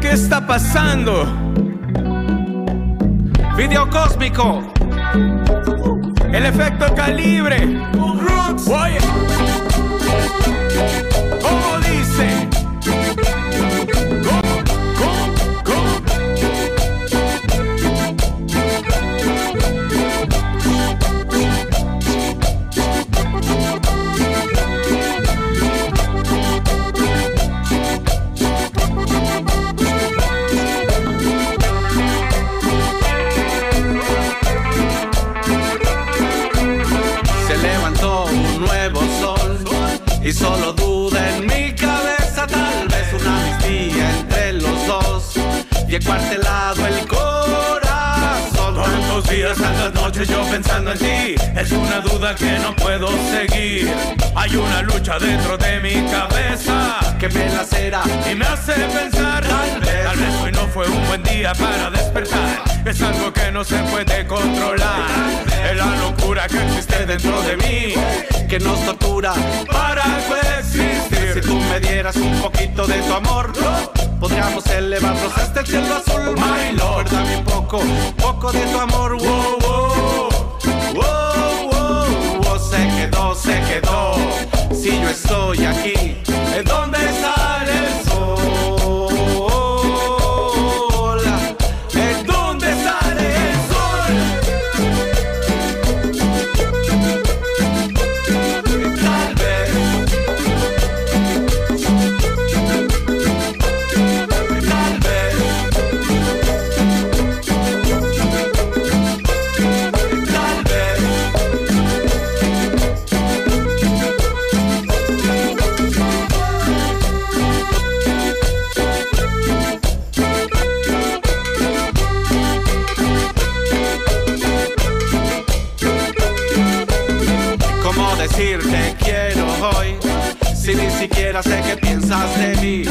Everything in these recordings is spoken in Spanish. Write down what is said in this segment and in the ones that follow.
¿Qué está pasando? Video cósmico. El efecto calibre. Oye. Solo duda en mi cabeza, tal vez una amnistía entre los dos y he el corazón. Tantos días, tantas noches yo pensando en ti, es una duda que no puedo seguir. Hay una lucha dentro de mi cabeza que me lacera y me hace pensar. Tal vez, tal vez hoy no fue un buen día para despertar. Es algo que no se puede controlar. Es la locura que existe dentro de mí, que nos tortura para coexistir. Si tú me dieras un poquito de tu amor, podríamos elevarnos hasta el cielo azul. My Lord, dame un poco, poco de tu amor. Wow, wow, wow, wow, wow. Se quedó, se quedó. Si yo estoy aquí, ¿en dónde sale siquiera sé qué piensas de mí.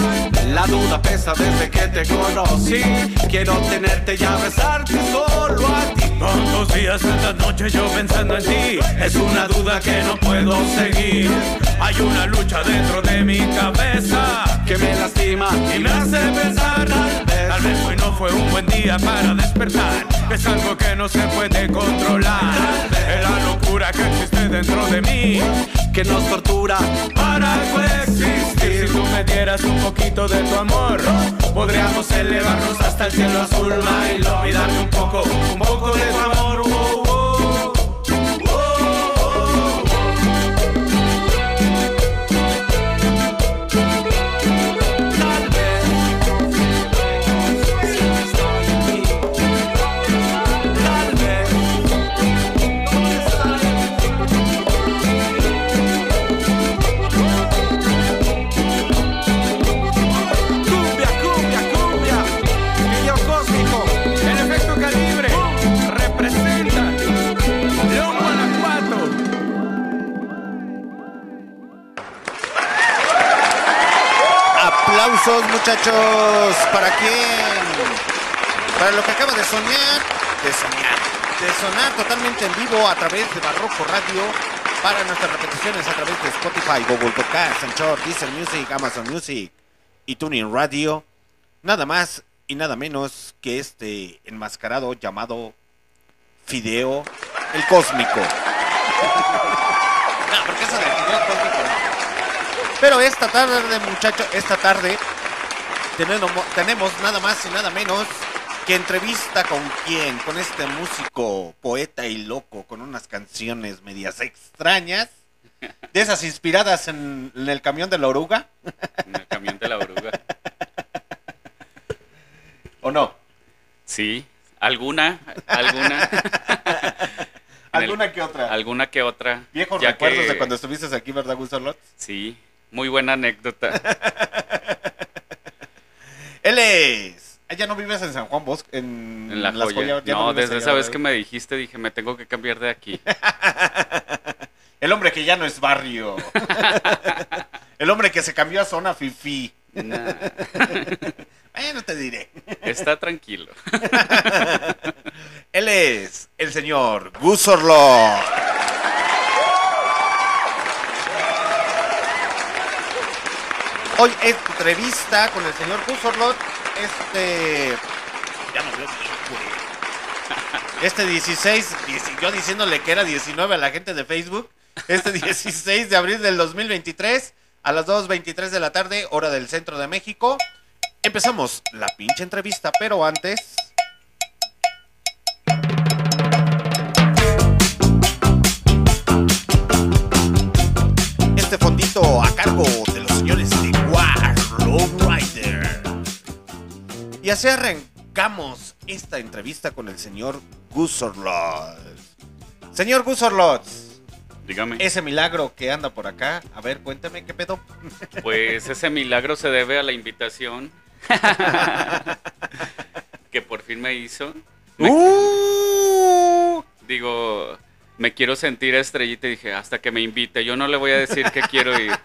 La duda pesa desde que te conocí. Quiero tenerte y abrazarte solo a ti. Tantos días, tantas noches yo pensando en ti. Es una duda que no puedo seguir. Hay una lucha dentro de mi cabeza Que me lastima y me hace pensar Tal vez, tal vez hoy no fue un buen día para despertar. Es algo que no se puede controlar. Es la que existe dentro de mí Que nos tortura para coexistir. Si tú me dieras un poquito de tu amor Podríamos elevarnos hasta el cielo azul love, y darme un poco, un poco de tu amor wow, muchachos. ¿Para quién? Para lo que acaba de soñar. De soñar. De sonar totalmente en vivo a través de Barroco Radio. Para nuestras repeticiones a través de Spotify, Google Podcast, Anchor, Deezer Music, Amazon Music y Tuning Radio. Nada más y nada menos que este enmascarado llamado Fideo el Cósmico. No, porque eso de Fideo Cósmico no. Pero esta tarde, muchachos, esta tarde tenemos, tenemos nada más y nada menos que entrevista con quién, con este músico, poeta y loco, con unas canciones medias extrañas, de esas inspiradas en, en el camión de la oruga, En el camión de la oruga. ¿o no? Sí, alguna, alguna. El- Alguna que otra. alguna que otra. Viejos recuerdos que- de cuando estuviste aquí, ¿verdad, Lot? Sí, muy buena anécdota. Él es. Ah, ¿Ya no vives en San Juan Bosco? En, En la Las joya. Joyas? ¿Ya No, desde esa vez que me dijiste, dije, me tengo que cambiar de aquí. El hombre que ya no es barrio. El hombre que se cambió a zona fifi. Nah, Bueno, te diré. está tranquilo. Él es el señor Gus Hoy entrevista con el señor Gus Orlov. Este. Ya bien, güey. Este 16, dieci- yo diciéndole que era 19 a la gente de Facebook. Este 16 de abril del 2023 a las 2.23 de la tarde, hora del centro de México. Empezamos la pinche entrevista, pero antes. Este fondito a cargo de Rider. Y así arrancamos esta entrevista con el señor Gus Orlot. Señor Gus Orlot, Dígame. ese milagro que anda por acá, a ver, cuéntame qué pedo. Pues ese milagro se debe a la invitación que por fin me hizo. Me- ¡Uh! Digo, me quiero sentir estrellita y dije, hasta que me invite. Yo no le voy a decir que quiero ir.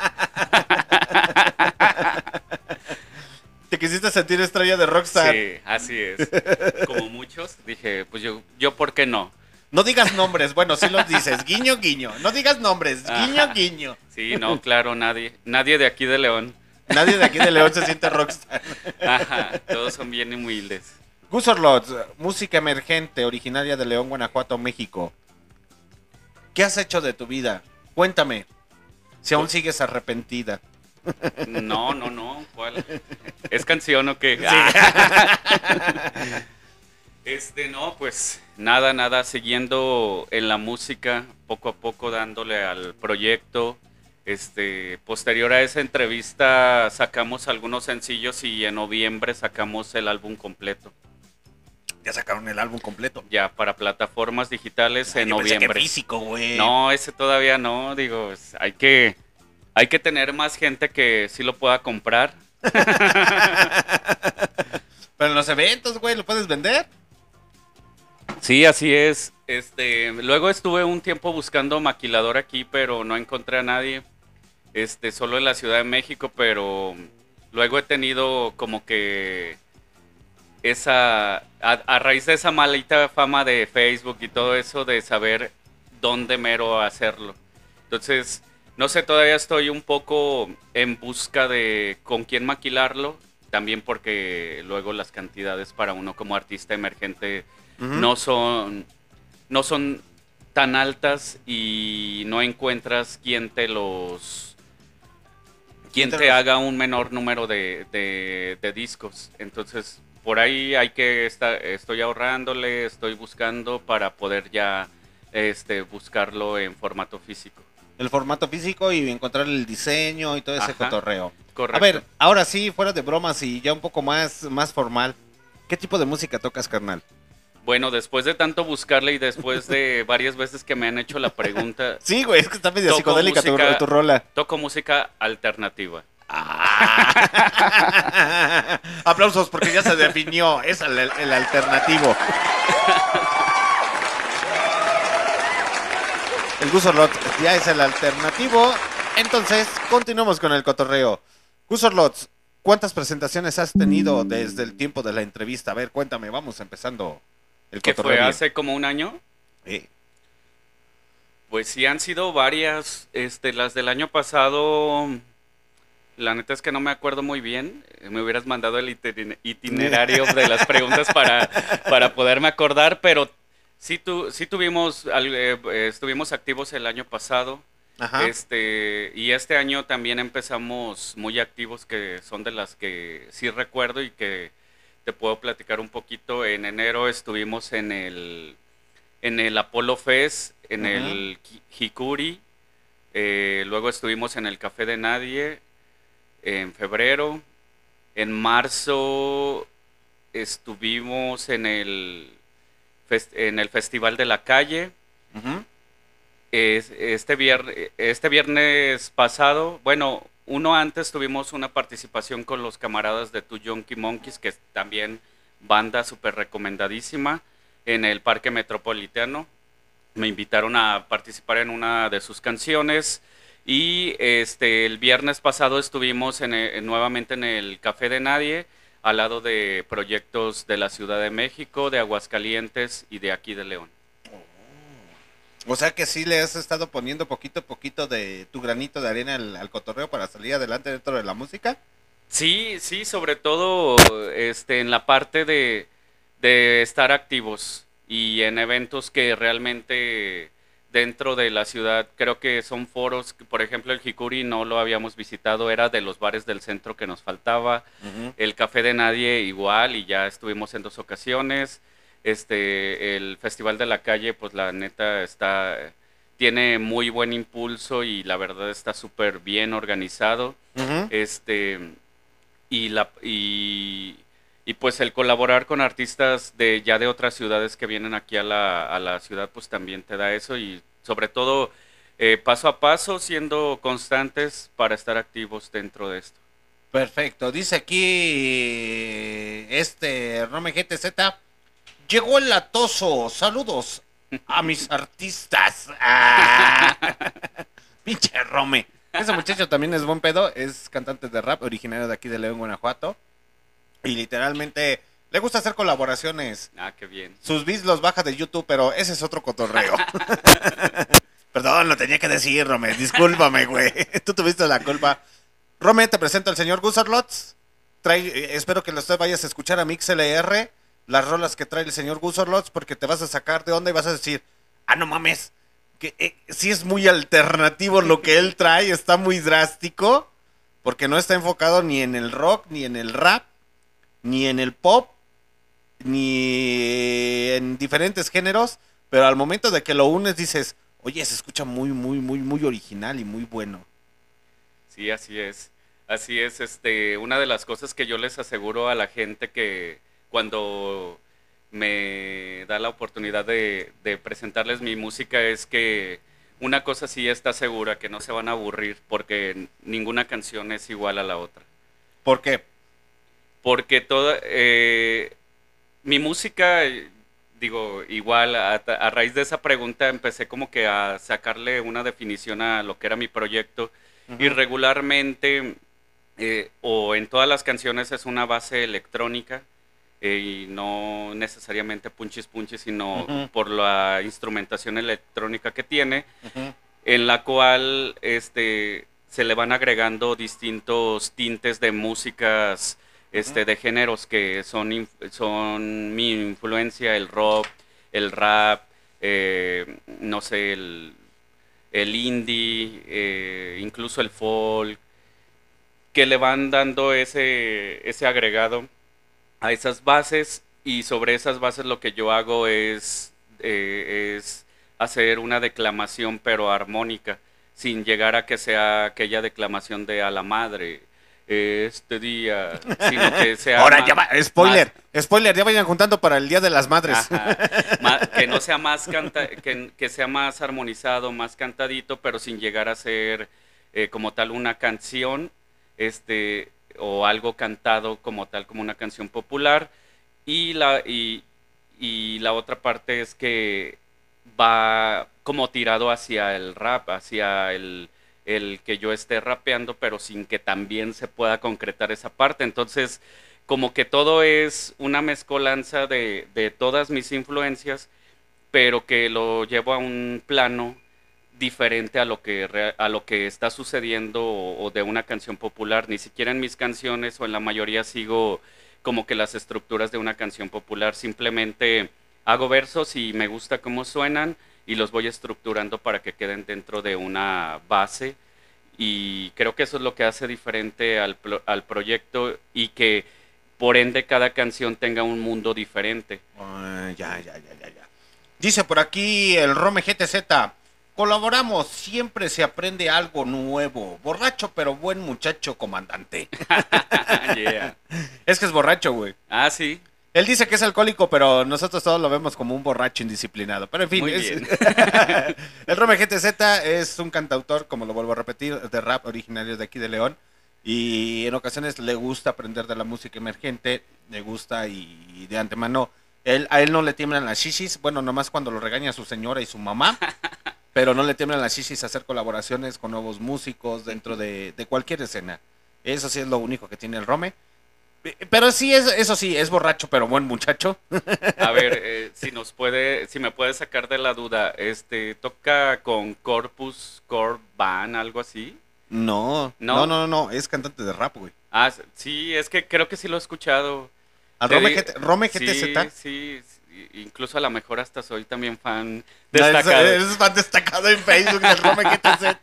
Te quisiste sentir estrella de Rockstar. Sí, así es. Como muchos, dije, pues yo, yo ¿por qué no? No digas nombres, bueno, sí los dices. Guiño, guiño. No digas nombres. Guiño, Ajá. guiño. Sí, no, claro, nadie. Nadie de aquí de León. Nadie de aquí de León se siente rockstar. Ajá, todos son bien humildes. Gus Orlot, música emergente, originaria de León, Guanajuato, México. ¿Qué has hecho de tu vida? Cuéntame. Si aún sigues arrepentida. No, no, no, ¿cuál? ¿Es canción o qué? Este, no, pues nada, nada, siguiendo en la música, poco a poco dándole al proyecto. Este, posterior a esa entrevista sacamos algunos sencillos y en noviembre sacamos el álbum completo. Ya sacaron el álbum completo. Ya para plataformas digitales en Yo pensé que noviembre. físico, güey. No, ese todavía no, digo, es- hay que hay que tener más gente que sí lo pueda comprar. Pero en los eventos, güey, ¿lo puedes vender? Sí, así es. Este, luego estuve un tiempo buscando maquilador aquí, pero no encontré a nadie. Este, solo en la Ciudad de México, pero luego he tenido como que esa a, a raíz de esa malita fama de Facebook y todo eso de saber dónde mero hacerlo. Entonces, no sé, todavía estoy un poco en busca de con quién maquilarlo, también porque luego las cantidades para uno como artista emergente no son no son tan altas y no encuentras quien te los quien te te los- haga un menor número de, de- de discos. Entonces por ahí hay que estar estoy ahorrándole estoy buscando para poder ya este buscarlo en formato físico El formato físico y encontrar el diseño y todo ese Ajá. cotorreo. correcto A ver, ahora sí, fuera de bromas y ya un poco más, más formal. ¿Qué tipo de música tocas, carnal? bueno después de tanto buscarle y después de varias veces que me han hecho la pregunta Sí, güey, es que está medio psicodélica tu, música- tu rola. toco música alternativa Aplausos porque ya se definió. Es el, el alternativo. El Gusorlot ya es el alternativo. Entonces, continuamos con el cotorreo. Gusorlot, ¿cuántas presentaciones has tenido desde el tiempo de la entrevista? A ver, cuéntame, vamos empezando el que fue hace como un año Eh, Pues sí, han sido varias. Este, las del año pasado, la neta es que no me acuerdo muy bien. Me hubieras mandado el itine- itinerario de las preguntas para, para poderme acordar, pero sí, tu, sí tuvimos, eh, estuvimos activos el año pasado. Ajá. Este, y este año también empezamos muy activos, que son de las que sí recuerdo y que te puedo platicar un poquito. En enero estuvimos en el, en el Apollo Fest, en el Hikuri. eh, luego estuvimos en el Café de Nadie en febrero. En marzo estuvimos en el, en el Festival de la Calle. Es- este, este viernes pasado, bueno, uno antes tuvimos una participación con los camaradas de Tu Yonky Monkeys, que es también banda súper recomendadísima, en el Parque Metropolitano. Me invitaron a participar en una de sus canciones. Y este el viernes pasado estuvimos en el- nuevamente en el Café de Nadie, al lado de proyectos de la Ciudad de México, de Aguascalientes y de aquí de León. O sea que sí le has estado poniendo poquito a poquito de tu granito de arena al, al cotorreo para salir adelante dentro de la música. Sí, sí, sobre todo este, en la parte de, de estar activos y en eventos que realmente dentro de la ciudad creo que son foros, que, por ejemplo el Hikuri no lo habíamos visitado, era de los bares del centro que nos faltaba, el Café de Nadie igual y ya estuvimos en dos ocasiones, este, el Festival de la Calle pues la neta está, tiene muy buen impulso y la verdad está súper bien organizado. Este y la y, y pues el colaborar con artistas de ya de otras ciudades que vienen aquí a la, a la ciudad pues también te da eso y sobre todo eh, paso a paso siendo constantes para estar activos dentro de esto. Perfecto. Dice aquí este Rome GTZ. Llegó el latoso. Saludos a mis artistas. Ah. Pinche Rome. Ese muchacho también es buen pedo. Es cantante de rap, originario de aquí de León, Guanajuato. Y literalmente le gusta hacer colaboraciones. Ah, qué bien. Sus beats los baja de YouTube, pero ese es otro cotorreo. Perdón, lo tenía que decir, Rome. Discúlpame, güey. Tú tuviste la culpa. Rome, te presento al señor Gusorlots. Trae, eh, espero que usted vayas a escuchar a MixLR, las rolas que trae el señor Gusorlots, porque te vas a sacar de onda y vas a decir, ah, no mames, que eh, sí es muy alternativo lo que él trae, está muy drástico, porque no está enfocado ni en el rock, ni en el rap, ni en el pop, ni en diferentes géneros, pero al momento de que lo unes dices, oye, se escucha muy, muy, muy, muy original y muy bueno. Sí, así es. Así es, este, una de las cosas que yo les aseguro a la gente que cuando me da la oportunidad de, de presentarles mi música es que una cosa sí está segura, que no se van a aburrir, porque ninguna canción es igual a la otra. ¿Por qué? Porque toda, eh, mi música, digo, igual, a, a raíz de esa pregunta empecé como que a sacarle una definición a lo que era mi proyecto. Y regularmente, eh, o en todas las canciones es una base electrónica, eh, y no necesariamente punchis punchis, sino por la instrumentación electrónica que tiene, en la cual este, se le van agregando distintos tintes de músicas, este, de géneros que son, son mi influencia, el rock, el rap, eh, no sé, el, el indie, eh, incluso el folk, que le van dando ese, ese agregado a esas bases. Y sobre esas bases lo que yo hago es, eh, es hacer una declamación pero armónica, sin llegar a que sea aquella declamación de a la madre este día, sino que sea... Ahora ya va, spoiler, spoiler, ya vayan juntando para el Día de las Madres. Ajá. Que no sea más canta que, que sea más armonizado, más cantadito, pero sin llegar a ser eh, como tal una canción, este, o algo cantado como tal, como una canción popular. Y la, y, y la otra parte es que va como tirado hacia el rap, hacia el, el que yo esté rapeando, pero sin que también se pueda concretar esa parte. Entonces, como que todo es una mezcolanza de, de todas mis influencias, pero que lo llevo a un plano diferente a lo que a lo que está sucediendo o, o de una canción popular. Ni siquiera en mis canciones o en la mayoría sigo como que las estructuras de una canción popular. Simplemente hago versos y me gusta cómo suenan y los voy estructurando para que queden dentro de una base. Y creo que eso es lo que hace diferente al, al proyecto y que por ende cada canción tenga un mundo diferente. Ah, ya, ya, ya, ya, ya. Dice por aquí el Rome GTZ. Colaboramos, siempre se aprende algo nuevo. Borracho pero buen muchacho, comandante. Yeah. Es que es borracho, güey. Ah, sí. Él dice que es alcohólico, pero nosotros todos lo vemos como un borracho indisciplinado. Pero en fin, Muy es- bien. el Rome GTZ es un cantautor, como lo vuelvo a repetir, de rap originario de aquí de León. Y en ocasiones le gusta aprender de la música emergente, le gusta y de antemano. Él, a él no le tiemblan las shishis, bueno, nomás cuando lo regaña su señora y su mamá. pero no le tiemblan las shishis a hacer colaboraciones con nuevos músicos dentro de, de cualquier escena. Eso sí es lo único que tiene el Rome. Pero sí, es, eso sí, es borracho, pero buen muchacho. A ver, eh, si nos puede, si me puede sacar de la duda, este, toca con Corpus Corban, algo así. No, ¿No? no, no, no, es cantante de rap, güey. Ah, sí, es que creo que sí lo he escuchado. Al Rome, Rome Sí, GTZ. sí, sí, incluso a lo mejor hasta soy también fan destacado. Es, fan destacado en Facebook del Rome GTZ.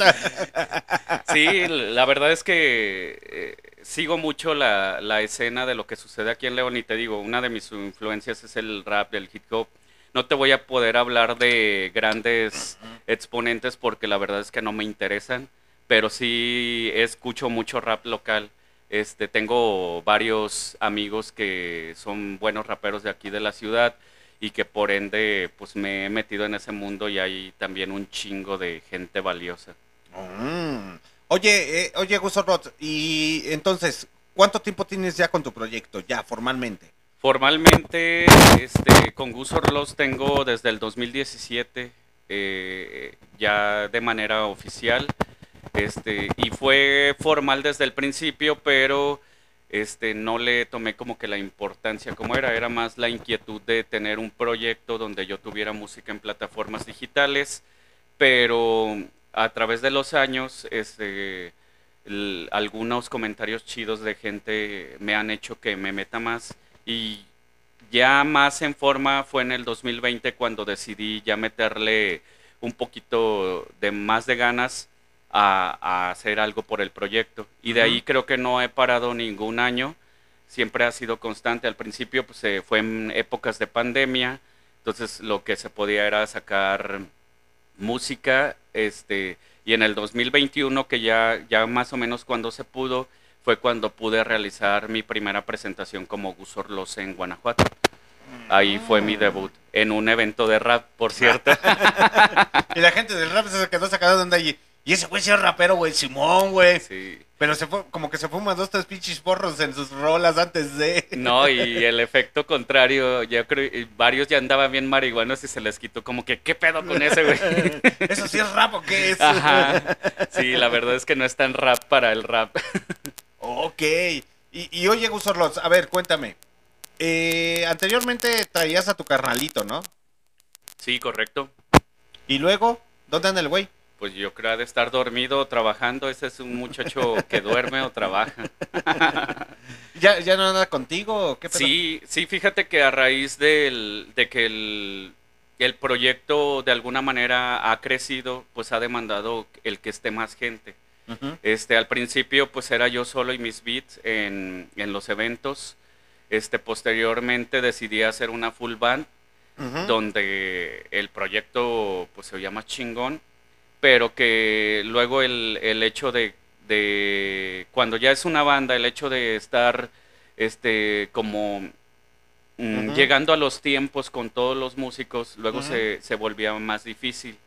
Sí, la verdad es que eh, sigo mucho la, la escena de lo que sucede aquí en León y te digo, una de mis influencias es el rap, del hip hop. No te voy a poder hablar de grandes exponentes porque la verdad es que no me interesan, pero sí escucho mucho rap local. Este, tengo varios amigos que son buenos raperos de aquí de la ciudad y que por ende pues me he metido en ese mundo y hay también un chingo de gente valiosa. Mm. Oye, eh, oye, Gus Rot, y entonces, ¿cuánto tiempo tienes ya con tu proyecto, ya formalmente? Formalmente, este, con Gus Orlos tengo desde el 2017, eh, ya de manera oficial, este, y fue formal desde el principio, pero este, no le tomé como que la importancia como era, era más la inquietud de tener un proyecto donde yo tuviera música en plataformas digitales, pero a través de los años, este, algunos comentarios chidos de gente me han hecho que me meta más y ya más en forma fue en el 2020 cuando decidí ya meterle un poquito de más de ganas a, a hacer algo por el proyecto. Y de ahí creo que no he parado ningún año, siempre ha sido constante. Al principio pues, eh, fue en épocas de pandemia, entonces lo que se podía era sacar música, este, y en el 2021 que ya, ya más o menos cuando se pudo, fue cuando pude realizar mi primera presentación como Gus Orlos en Guanajuato. Ahí fue mi debut, en un evento de rap, por cierto. Y la gente del rap se quedó sacada de onda y, y ese güey sí es rapero, güey, Simón, güey. Sí. Pero se fue, como que se fuma dos, tres pinches porros en sus rolas antes de... No, y el efecto contrario, yo creo, varios ya andaban bien marihuanos y se les quitó como que, ¿qué pedo con ese güey? ¿Eso sí es rap o qué es? Ajá. Sí, la verdad es que no es tan rap para el rap. Ok. Y, y oye, Gus Orloz, a ver, cuéntame. Eh, anteriormente traías a tu carnalito, ¿no? Sí, correcto. Y luego, ¿dónde anda el güey? Pues yo creo de estar dormido o trabajando. Ese es un muchacho que duerme o trabaja. ¿Ya, ¿Ya no anda contigo o qué? Sí, sí, fíjate que a raíz del, de que el, el proyecto de alguna manera ha crecido, pues ha demandado el que esté más gente. Este, al principio pues era yo solo y mis beats en, en los eventos. Este, posteriormente decidí hacer una full band donde el proyecto pues se más chingón, pero que luego el, el hecho de, de cuando ya es una banda, el hecho de estar este como mm, llegando a los tiempos con todos los músicos, luego se, se volvía más difícil.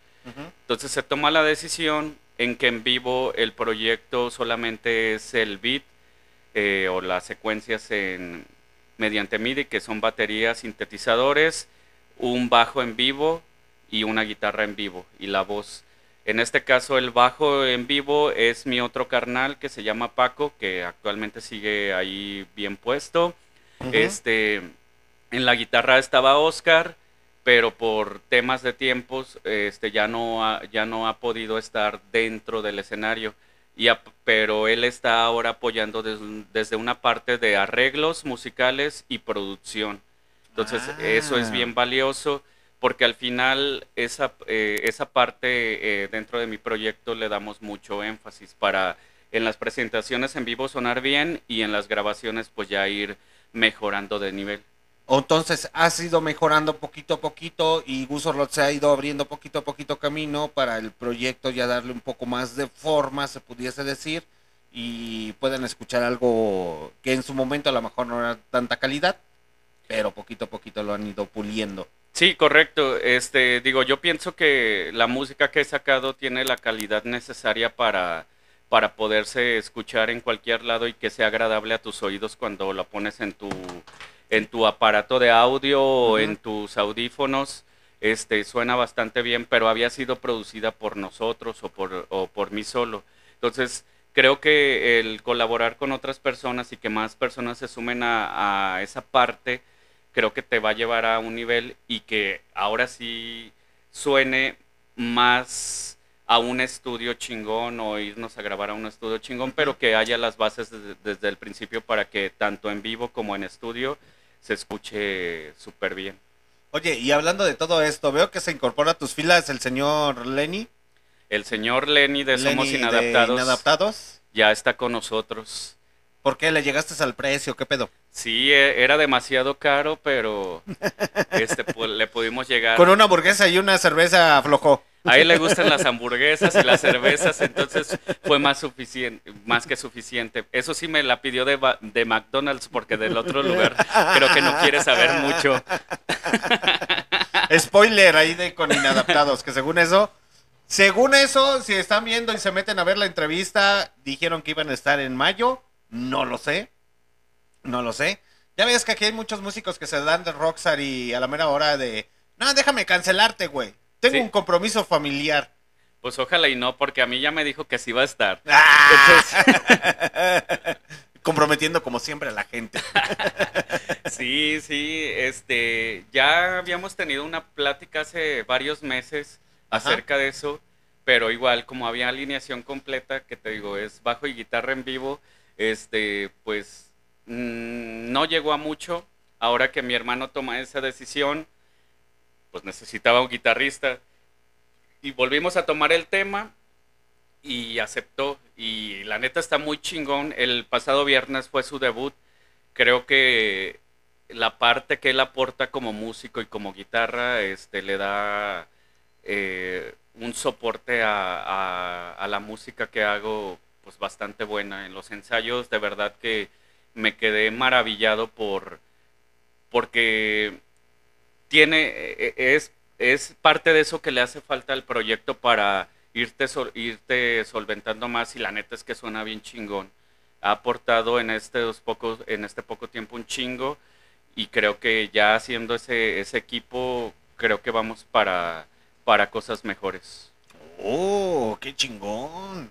Entonces se toma la decisión en que en vivo el proyecto solamente es el beat eh, o las secuencias en, mediante MIDI, que son baterías, sintetizadores, un bajo en vivo y una guitarra en vivo y la voz. En este caso el bajo en vivo es mi otro carnal que se llama Paco, que actualmente sigue ahí bien puesto. Este, en la guitarra estaba Oscar, pero por temas de tiempos, este, ya no ha, ya no ha podido estar dentro del escenario. Y pero él está ahora apoyando des- desde una parte de arreglos musicales y producción. Entonces, eso es Ah. bien valioso porque al final esa, eh, esa parte eh, dentro de mi proyecto le damos mucho énfasis para en las presentaciones en vivo sonar bien y en las grabaciones pues ya ir mejorando de nivel. Entonces has ido mejorando poquito a poquito y Gus Orlot se ha ido abriendo poquito a poquito camino para el proyecto ya darle un poco más de forma, se pudiese decir, y puedan escuchar algo que en su momento a lo mejor no era tanta calidad. pero poquito a poquito lo han ido puliendo. Sí, correcto. Este, digo, yo pienso que la música que he sacado tiene la calidad necesaria para, para poderse escuchar en cualquier lado y que sea agradable a tus oídos cuando la pones en tu, en tu aparato de audio o en tus audífonos. Este, suena bastante bien, pero había sido producida por nosotros o por, o por mí solo. Entonces, creo que el colaborar con otras personas y que más personas se sumen a, a esa parte, creo que te va a llevar a un nivel y que ahora sí suene más a un estudio chingón o irnos a grabar a un estudio chingón, pero que haya las bases desde, desde el principio para que tanto en vivo como en estudio se escuche súper bien. Oye, y hablando de todo esto, veo que se incorpora a tus filas el señor Lenny. El señor Lenny de Somos Lenny de Inadaptados Inadaptados. ya está con nosotros. ¿Por qué le llegaste al precio? ¿Qué pedo? Sí, e- era demasiado caro, pero este pues, le pudimos llegar. Con una hamburguesa y una cerveza aflojó. A él le gustan las hamburguesas y las cervezas, entonces fue más suficiente, más que suficiente. Eso sí me la pidió de, de McDonald's porque del otro lugar creo que no quiere saber mucho. Spoiler ahí de con Inadaptados, que según eso, según eso, si están viendo y se meten a ver la entrevista, dijeron que iban a estar en mayo. No lo sé. No lo sé. Ya ves que aquí hay muchos músicos que se dan de Rockstar y a la mera hora de, no, déjame cancelarte, güey. Tengo Sí. un compromiso familiar. Pues ojalá y no, porque a mí ya me dijo que sí va a estar. ¡Ah! Comprometiendo como siempre a la gente. Sí, sí, este, ya habíamos tenido una plática hace varios meses Ajá. acerca de eso, pero igual como había alineación completa, que te digo, es bajo y guitarra en vivo, este, pues mm, no llegó a mucho. Ahora que mi hermano toma esa decisión, pues necesitaba un guitarrista. Y volvimos a tomar el tema y aceptó. Y la neta está muy chingón. El pasado viernes fue su debut. Creo que la parte que él aporta como músico y como guitarra este, le da eh, un soporte a, a- a la música que hago pues bastante buena. En los ensayos de verdad que me quedé maravillado por porque tiene eh, es es parte de eso que le hace falta al proyecto para irte irte solventando más y la neta es que suena bien chingón. Ha aportado en estos pocos en este poco tiempo un chingo y creo que ya haciendo ese ese equipo creo que vamos para para cosas mejores. Oh, qué chingón.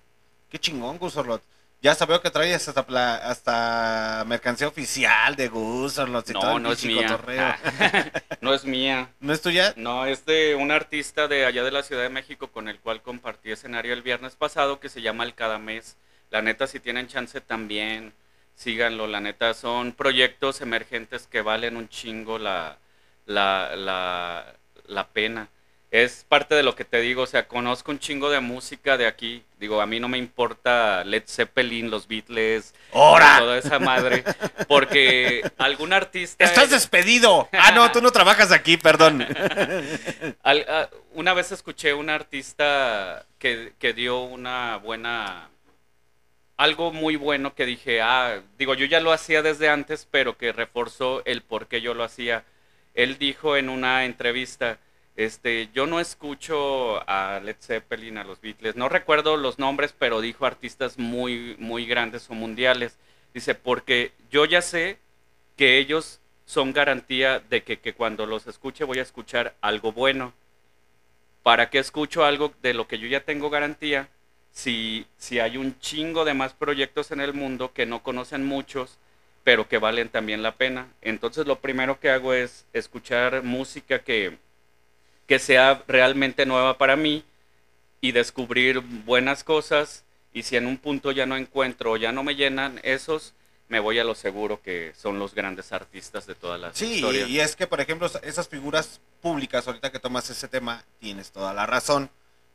Qué chingón, Gusorlot. Ya veo que traes hasta, pla- hasta mercancía oficial de Gusorlot y todo No, el no es pinche mía. cotorreo. no es mía. ¿No es tuya? No, es de un artista de allá de la Ciudad de México con el cual compartí escenario el viernes pasado que se llama El Cada Mes. La neta, si tienen chance también, síganlo. La neta, son proyectos emergentes que valen un chingo la, la, la, la pena. Es parte de lo que te digo, o sea, conozco un chingo de música de aquí. Digo, a mí no me importa Led Zeppelin, los Beatles, toda esa madre, porque algún artista... ¡Estás despedido! Ah, no, tú no trabajas aquí, perdón. Al- a- una vez escuché un artista que, que dio una buena... Algo muy bueno que dije, ah, digo, yo ya lo hacía desde antes, pero que reforzó el por qué yo lo hacía. Él dijo en una entrevista, este, yo no escucho a Led Zeppelin, a los Beatles, no recuerdo los nombres, pero dijo artistas muy, muy grandes o mundiales. Dice, porque yo ya sé que ellos son garantía de que, que cuando los escuche voy a escuchar algo bueno. ¿Para qué escucho algo de lo que yo ya tengo garantía si, si hay un chingo de más proyectos en el mundo que no conocen muchos, pero que valen también la pena? Entonces lo primero que hago es escuchar música que, que sea realmente nueva para mí y descubrir buenas cosas. Y si en un punto ya no encuentro o ya no me llenan esos, me voy a lo seguro que son los grandes artistas de toda la Sí, historia. y es que, por ejemplo, esas figuras públicas, ahorita que tomas ese tema, tienes toda la razón.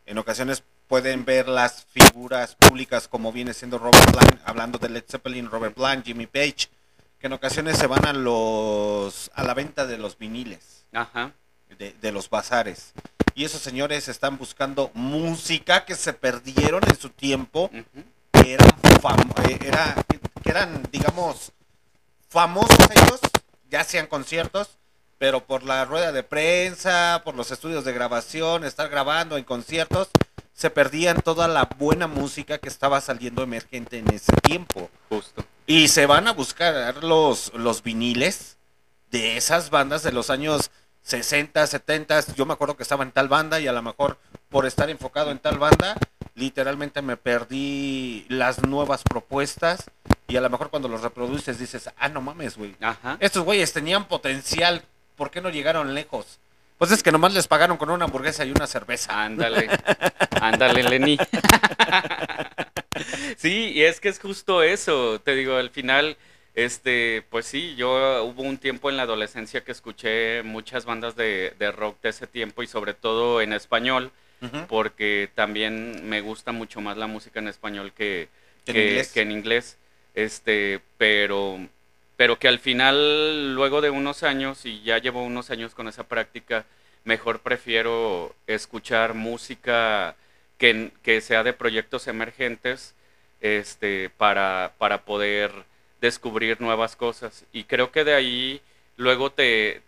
En ocasiones pueden ver las figuras públicas como viene siendo Robert Plant, hablando de Led Zeppelin, Robert Plant, Jimmy Page, que en ocasiones se van a los a la venta de los viniles, Ajá. De, de los bazares. Y esos señores están buscando música que se perdieron en su tiempo, que eran, fam- eh, era- que eran, digamos, famosos ellos, ya hacían conciertos, pero por la rueda de prensa, por los estudios de grabación, estar grabando en conciertos, se perdían toda la buena música que estaba saliendo emergente en ese tiempo. Justo. Y se van a buscar los, los viniles de esas bandas de los años 60, 70. Yo me acuerdo que estaba en tal banda y a lo mejor por estar enfocado en tal banda, literalmente me perdí las nuevas propuestas. Y a lo mejor cuando los reproduces dices, ah, no mames, güey. Estos güeyes tenían potencial. ¿Por qué no llegaron lejos? Pues es que nomás les pagaron con una hamburguesa y una cerveza. Ándale, ándale, Lenny. sí, y es que es justo eso. Te digo, al final, este, pues sí, yo hubo un tiempo en la adolescencia que escuché muchas bandas de, de rock de ese tiempo y sobre todo en español, porque también me gusta mucho más la música en español que, ¿Que en que- inglés? que en inglés. Este, pero, pero que al final, luego de unos años, y ya llevo unos años con esa práctica, mejor prefiero escuchar música que, que sea de proyectos emergentes este, para, para poder descubrir nuevas cosas. Y creo que de ahí luego te,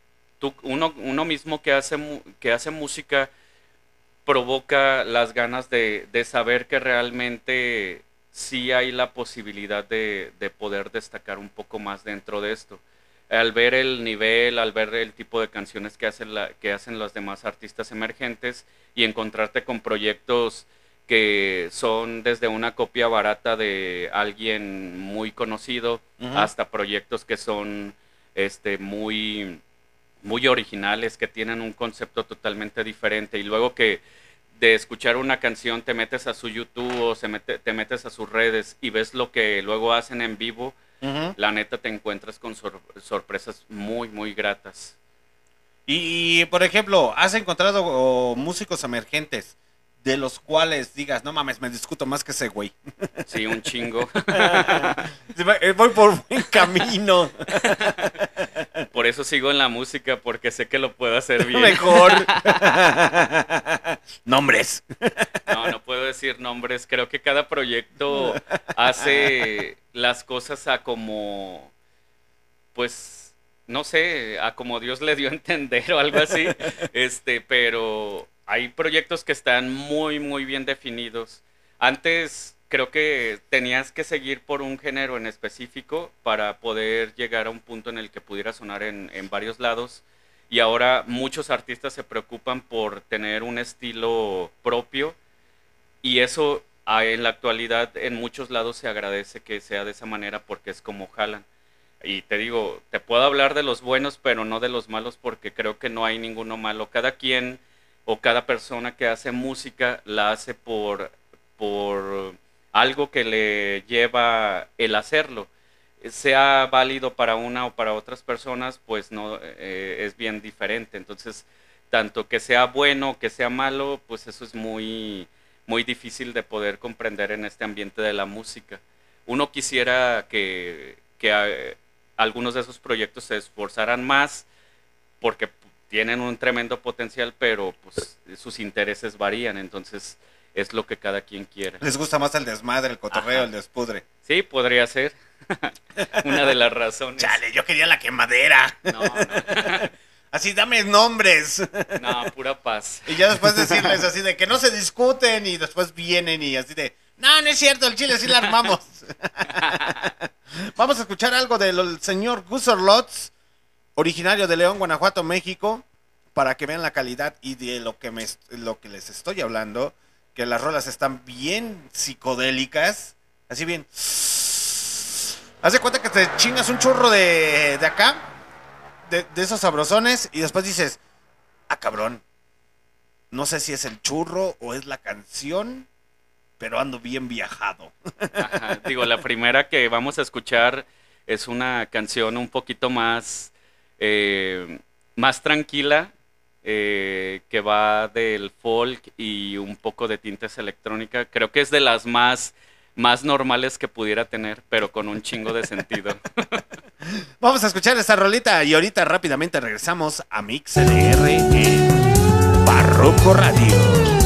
uno, uno mismo que hace, que hace música provoca las ganas de, de saber que realmente sí hay la posibilidad de, de poder destacar un poco más dentro de esto. Al ver el nivel, al ver el tipo de canciones que hacen, la, que hacen los demás artistas emergentes y encontrarte con proyectos que son desde una copia barata de alguien muy conocido hasta proyectos que son este muy muy originales que tienen un concepto totalmente diferente. Y luego que de escuchar una canción te metes a su YouTube o se mete- te metes a sus redes y ves lo que luego hacen en vivo, la neta te encuentras con sor- sorpresas muy muy gratas. Y, por ejemplo, ¿has encontrado músicos emergentes de los cuales digas, no mames, me discuto más que ese güey? Sí, un chingo. Eh, Voy por buen camino. Por eso sigo en la música porque sé que lo puedo hacer bien. Mejor. Nombres. No, no puedo decir nombres. Creo que cada proyecto hace las cosas a como, pues, no sé, a como Dios le dio a entender o algo así. Este, pero hay proyectos que están muy, muy bien definidos. Antes creo que tenías que seguir por un género en específico para poder llegar a un punto en el que pudiera sonar en, en varios lados. Y ahora muchos artistas se preocupan por tener un estilo propio y eso en la actualidad en muchos lados se agradece que sea de esa manera porque es como jalan. Y te digo, te puedo hablar de los buenos, pero no de los malos porque creo que no hay ninguno malo. Cada quien o cada persona que hace música la hace por, por algo que le lleva el hacerlo. Sea válido para una o para otras personas, pues no eh, es bien diferente. Entonces, tanto que sea bueno que sea malo, pues eso es muy, muy difícil de poder comprender en este ambiente de la música. Uno quisiera que, que eh, algunos de esos proyectos se esforzaran más porque tienen un tremendo potencial, pero pues sus intereses varían, entonces es lo que cada quien quiere. Les gusta más el desmadre, el cotorreo, Ajá. el despudre. Sí, podría ser una de las razones. Chale, yo quería la quemadera. No, no, Así, dame nombres. no, pura paz. Y ya después decirles así de que no se discuten y después vienen y así de, no, no es cierto, el chile sí la armamos. Vamos a escuchar algo del señor Gus Orlots, originario de León, Guanajuato, México, para que vean la calidad y de lo que, me, lo que les estoy hablando, que las rolas están bien psicodélicas, así bien... Haz de cuenta que te chingas un churro de, de acá, de, de esos sabrosones, y después dices, ah, cabrón, no sé si es el churro o es la canción, pero ando bien viajado. Digo, la primera que vamos a escuchar es una canción un poquito más, eh, más tranquila, eh, que va del folk y un poco de tintes electrónica. Creo que es de las más, más normales que pudiera tener, pero con un chingo de sentido. Vamos a escuchar esta rolita y ahorita rápidamente regresamos a MixLR en Barroco Radio.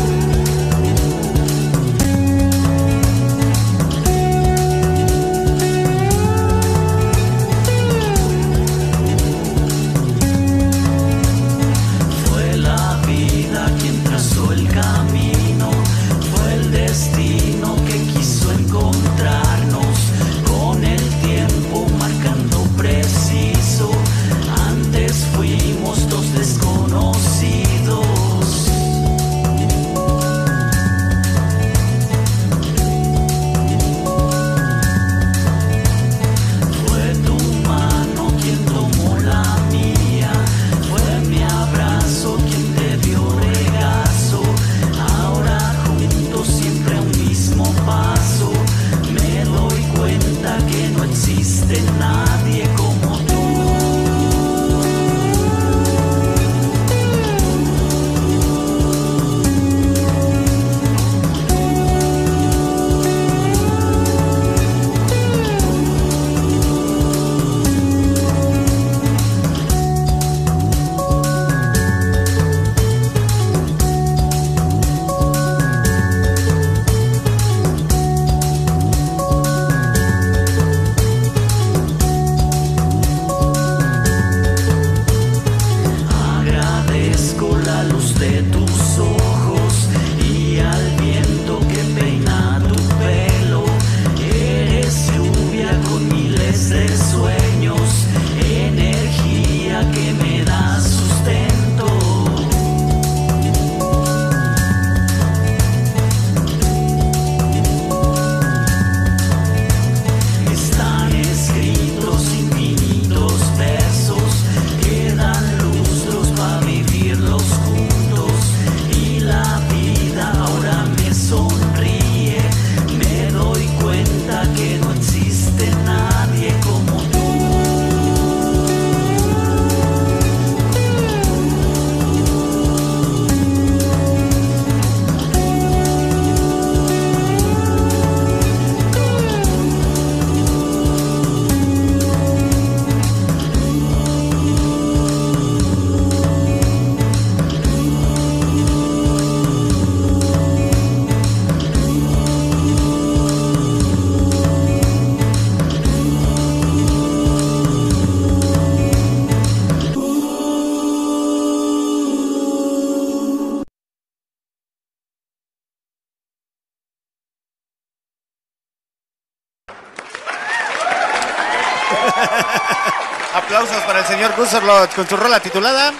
Con su rola titulada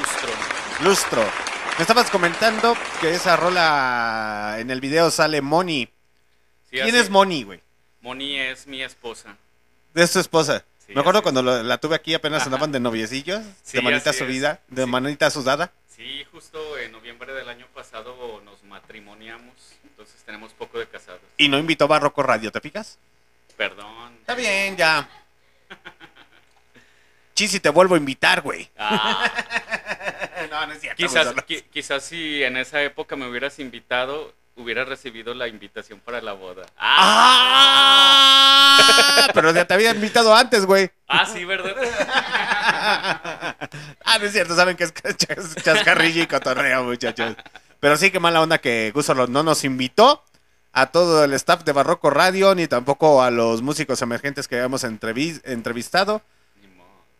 Lustro. Lustro. Me estabas comentando que esa rola en el video sale Moni. Sí, ¿Quién así- es Moni, güey? Moni es mi esposa. Es tu esposa. Sí, Me acuerdo cuando lo- la tuve aquí apenas andaban de noviecillos, Sí, de manita así es. subida, de Sí. manita sudada. Sí, justo en noviembre del año pasado nos matrimoniamos, entonces tenemos poco de casados. Y no invitó Barroco Radio, ¿te fijas? Perdón. Está bien, ya. Chisi, te vuelvo a invitar, güey. Ah, No, no es cierto. quizás, qui- quizás si en esa época me hubieras invitado, hubiera recibido la invitación para la boda. Ah, ¡Ah! Pero ya te había invitado antes, güey. ah sí, ¿verdad? Ah, no es cierto, saben que es chas- chascarrillo y cotorreo, muchachos. Pero sí, qué mala onda que Gusserlot no nos invitó a todo el staff de Barroco Radio, ni tampoco a los músicos emergentes que habíamos entrevis- entrevistado.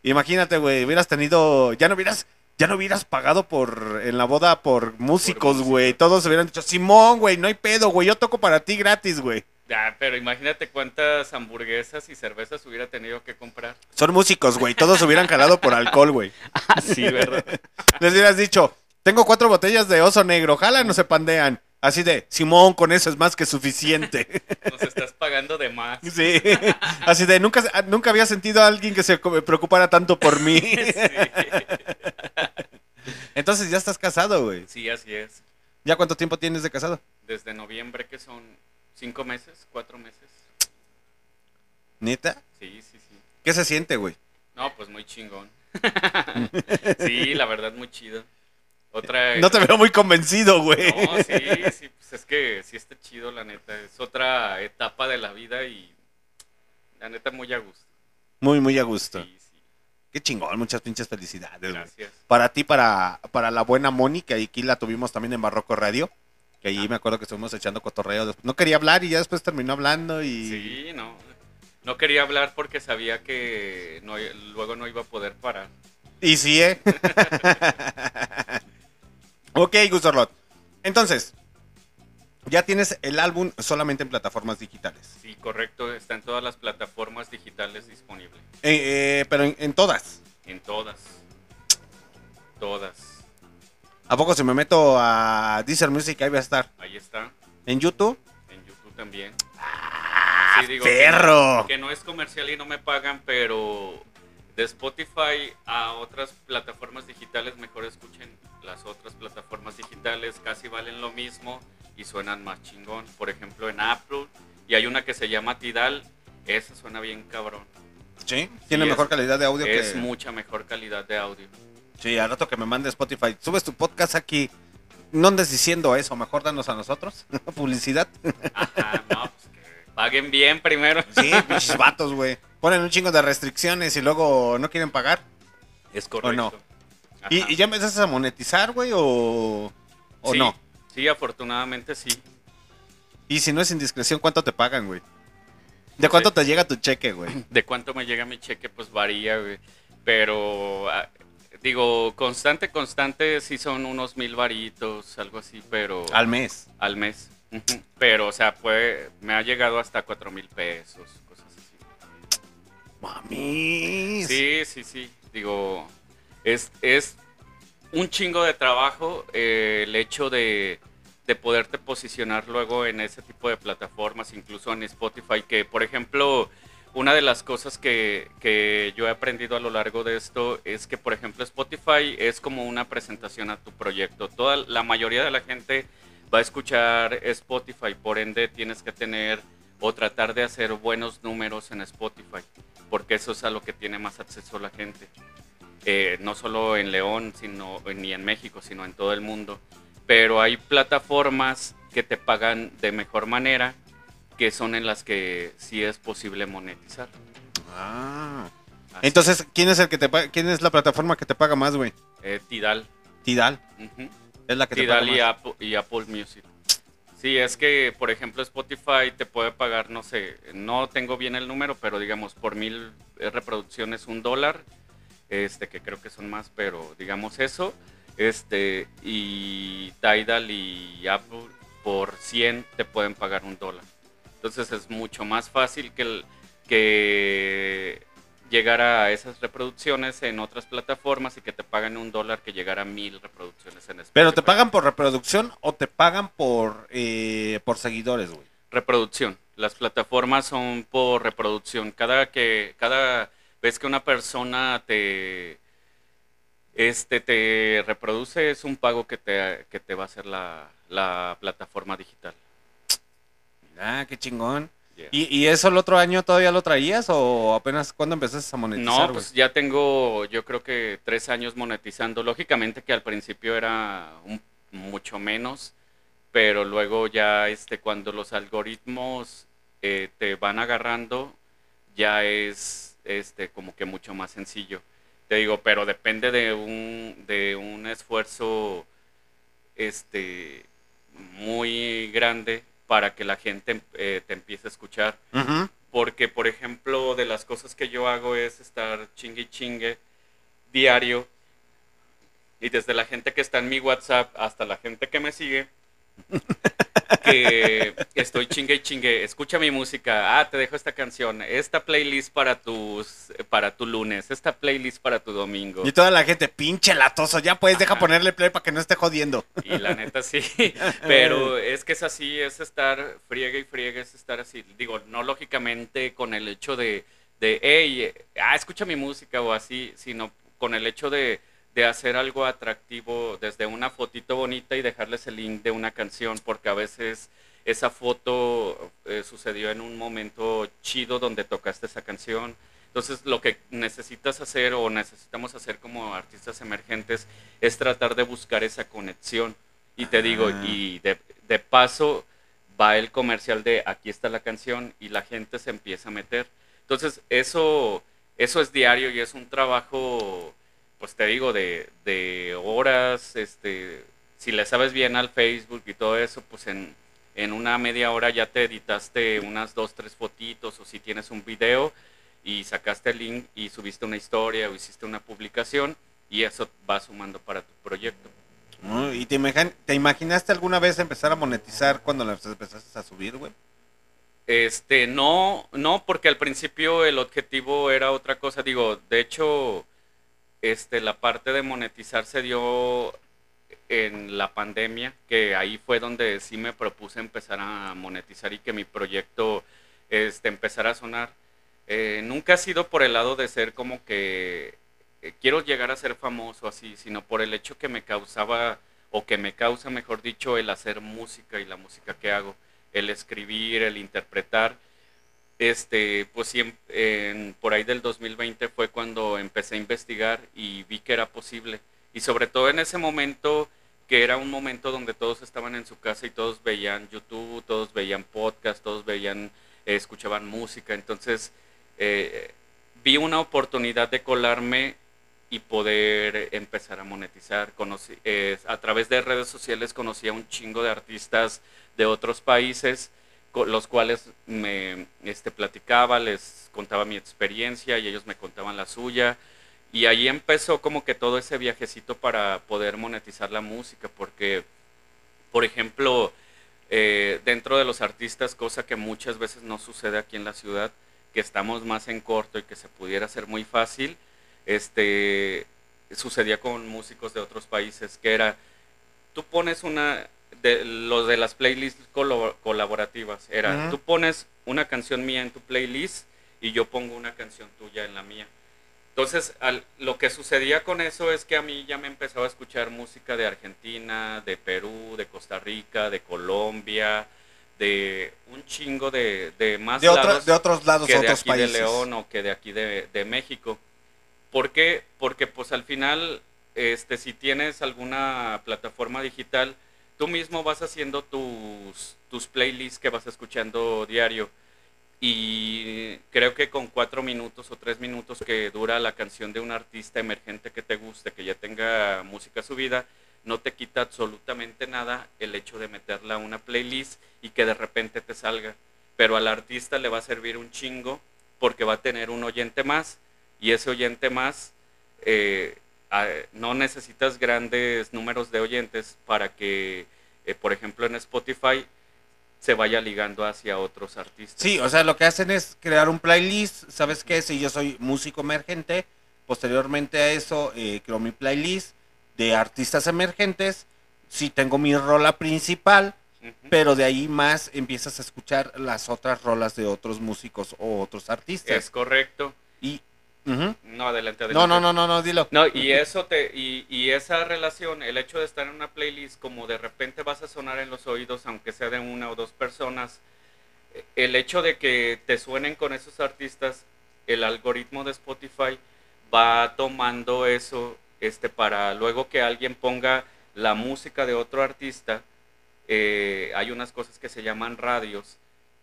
Imagínate, güey, hubieras tenido, ya no hubieras, ya no hubieras pagado por, en la boda por músicos, güey. Todos hubieran dicho, Simón, güey, no hay pedo, güey, yo toco para ti gratis, güey. Ah, pero imagínate cuántas hamburguesas y cervezas hubiera tenido que comprar. Son músicos, güey, todos hubieran jalado por alcohol, güey. Ah, sí, ¿verdad? Les hubieras dicho, tengo cuatro botellas de oso negro, jala, no se pandean. Así de, Simón, con eso es más que suficiente. Nos estás pagando de más. sí. Así de, nunca, nunca había sentido a alguien que se preocupara tanto por mí. Entonces ya estás casado, güey. Sí, así es. ¿Ya cuánto tiempo tienes de casado? Desde noviembre, que son cinco meses, cuatro meses. ¿Neta? Sí, sí, sí. ¿Qué se siente, güey? No, pues muy chingón. sí, la verdad, muy chido. Otra. No te veo muy convencido, güey. No, sí, sí, pues es que sí está chido, la neta. Es otra etapa de la vida y la neta muy a gusto. Muy, muy a gusto. Sí, sí. Qué chingón, muchas pinches felicidades, güey. Gracias. Para ti, para, para la buena Moni, que aquí la tuvimos también en Barroco Radio. Que ahí me acuerdo que estuvimos echando cotorreo. No quería hablar y ya después terminó hablando y... Sí, no. No quería hablar porque sabía que no, luego no iba a poder parar. Y sí, ¿eh? ok, Gustorlot. Entonces, ya tienes el álbum solamente en plataformas digitales. Sí, correcto. Está en todas las plataformas digitales disponible. Eh, eh, pero en, en todas. En todas. Todas. ¿A poco si me meto a Deezer Music ahí va a estar? Ahí está. ¿En YouTube? En YouTube también. ¡Ah, Sí, digo, perro! Que no es comercial y no me pagan, pero de Spotify a otras plataformas digitales, mejor escuchen las otras plataformas digitales, casi valen lo mismo y suenan más chingón. Por ejemplo, en Apple, y hay una que se llama Tidal, esa suena bien cabrón. Sí, tiene Sí, mejor es- calidad de audio Es que... mucha mejor calidad de audio. Sí, al rato que me mande Spotify. Subes tu podcast aquí. No andes diciendo eso, mejor danos a nosotros. Publicidad. Ajá, no, pues que paguen bien primero. Sí, pinches vatos, güey. Ponen un chingo de restricciones y luego no quieren pagar. Es correcto. no? ¿Y, y ya empezaste a monetizar, güey, o, o Sí, no? Sí, afortunadamente sí. Y si no es indiscreción, ¿cuánto te pagan, güey? ¿De cuánto te llega tu cheque, güey? de cuánto me llega mi cheque, pues varía, güey. Pero, ah, digo, constante, constante, sí son unos mil varitos, algo así, pero Al mes. al mes. Pero, o sea, puede, me ha llegado hasta cuatro mil pesos, cosas así. Mami. Sí, sí, sí. Digo, es, un chingo de trabajo eh, el hecho de, de poderte posicionar luego en ese tipo de plataformas, incluso en Spotify, que por ejemplo, una de las cosas que, que yo he aprendido a lo largo de esto es que, por ejemplo, Spotify es como una presentación a tu proyecto. Toda la mayoría de la gente va a escuchar Spotify, por ende tienes que tener o tratar de hacer buenos números en Spotify, porque eso es a lo que tiene más acceso la gente. Eh, no solo en León, sino ni en México, sino en todo el mundo. Pero hay plataformas que te pagan de mejor manera, que son en las que sí es posible monetizar. Ah. Así, Entonces, ¿quién es el que te quién es la plataforma que te paga más, güey? eh, Tidal. Tidal. Ujú. Es la que te Tidal paga y más. Apple, y Apple Music. Sí, es que, por ejemplo, Spotify te puede pagar, no sé, no tengo bien el número, pero digamos, por mil eh, reproducciones un dólar, este, que creo que son más, pero digamos eso, este, y Tidal y Apple por 100 te pueden pagar un dólar. Entonces es mucho más fácil que, el- que llegar a esas reproducciones en otras plataformas y que te pagan un dólar que llegara a mil reproducciones en Spotify. ¿Pero te pagan por reproducción o te pagan por, eh, por seguidores, güey? Reproducción. Las plataformas son por reproducción. Cada que cada vez que una persona te este te reproduce es un pago que te, que te va a hacer la, la plataforma digital. Ah, qué chingón. Yeah. ¿Y, ¿Y eso el otro año todavía lo traías o apenas cuando empezaste a monetizar? No, pues ya tengo, yo creo que tres años monetizando. Lógicamente que al principio era un- mucho menos, pero luego ya este, cuando los algoritmos eh, te van agarrando, ya es este, como que mucho más sencillo. Te digo, pero depende de un, de un esfuerzo este, muy grande para que la gente eh, te empiece a escuchar. Porque, por ejemplo, de las cosas que yo hago es estar chingue y chingue diario. Y desde la gente que está en mi WhatsApp hasta la gente que me sigue, que estoy chingue y chingue, escucha mi música, ah, te dejo esta canción, esta playlist para tus para tu lunes, esta playlist para tu domingo. Y toda la gente, pinche latoso, ya puedes, deja Ajá. ponerle play para que no esté jodiendo. Y la neta sí, pero es que es así, es estar friegue y friegue, es estar así. Digo, no lógicamente con el hecho de, de hey, ah, escucha mi música o así, sino con el hecho de, de hacer algo atractivo desde una fotito bonita y dejarles el link de una canción, porque a veces esa foto eh, sucedió en un momento chido donde tocaste esa canción. Entonces, lo que necesitas hacer o necesitamos hacer como artistas emergentes es tratar de buscar esa conexión. Y te digo, Ah. y de, de paso va el comercial de aquí está la canción y la gente se empieza a meter. Entonces, eso, eso es diario y es un trabajo, pues te digo, de, de horas, este, si le sabes bien al Facebook y todo eso, pues en, en una media hora ya te editaste unas dos, tres fotitos o si tienes un video y sacaste el link y subiste una historia o hiciste una publicación y eso va sumando para tu proyecto. ¿Y te, te imaginaste alguna vez empezar a monetizar cuando las empezaste a subir, güey? Este, no, no, porque al principio el objetivo era otra cosa. Digo, de hecho, este, la parte de monetizar se dio en la pandemia, que ahí fue donde sí me propuse empezar a monetizar y que mi proyecto este, empezara a sonar. Eh, nunca ha sido por el lado de ser como que eh, quiero llegar a ser famoso así, sino por el hecho que me causaba, o que me causa, mejor dicho, el hacer música y la música que hago el escribir, el interpretar. Este, pues en- en- por ahí del 2020 fue cuando empecé a investigar y vi que era posible. Y sobre todo en ese momento, que era un momento donde todos estaban en su casa y todos veían YouTube, todos veían podcast, todos veían, eh, escuchaban música. Entonces, eh, vi una oportunidad de colarme y poder empezar a monetizar. Conocí, eh, a través de redes sociales conocí a un chingo de artistas de otros países, los cuales me este, platicaba, les contaba mi experiencia y ellos me contaban la suya. Y ahí empezó como que todo ese viajecito para poder monetizar la música, porque, por ejemplo, eh, dentro de los artistas, cosa que muchas veces no sucede aquí en la ciudad, que estamos más en corto y que se pudiera hacer muy fácil, este, sucedía con músicos de otros países, que era, tú pones una, de los de las playlists colaborativas, era, tú pones una canción mía en tu playlist y yo pongo una canción tuya en la mía. Entonces, al- lo que sucedía con eso es que a mí ya me empezaba a escuchar música de Argentina, de Perú, de Costa Rica, de Colombia, de un chingo de, de más De, otro- lados de otros lados, que de otros aquí países. de León o que de aquí de, de México. ¿Por qué? Porque pues al final, este, si tienes alguna plataforma digital, tú mismo vas haciendo tus, tus playlists que vas escuchando diario. Y creo que con cuatro minutos o tres minutos que dura la canción de un artista emergente que te guste, que ya tenga música subida, no te quita absolutamente nada el hecho de meterla a una playlist y que de repente te salga. Pero al artista le va a servir un chingo porque va a tener un oyente más y ese oyente más eh, no necesitas grandes números de oyentes para que, eh, por ejemplo, en Spotify se vaya ligando hacia otros artistas. Sí, o sea, lo que hacen es crear un playlist. ¿Sabes qué? Si yo soy músico emergente, posteriormente a eso eh, creo mi playlist de artistas emergentes. Si tengo mi rola principal, pero de ahí más empiezas a escuchar las otras rolas de otros músicos o otros artistas. Es correcto. Y. No, adelante, adelante. No, no, no, no, no, dilo. No, y eso te, y, y esa relación, el hecho de estar en una playlist, como de repente vas a sonar en los oídos, aunque sea de una o dos personas, eh, el hecho de que te suenen con esos artistas, el algoritmo de Spotify va tomando eso, este, para luego que alguien ponga la música de otro artista, eh, hay unas cosas que se llaman radios,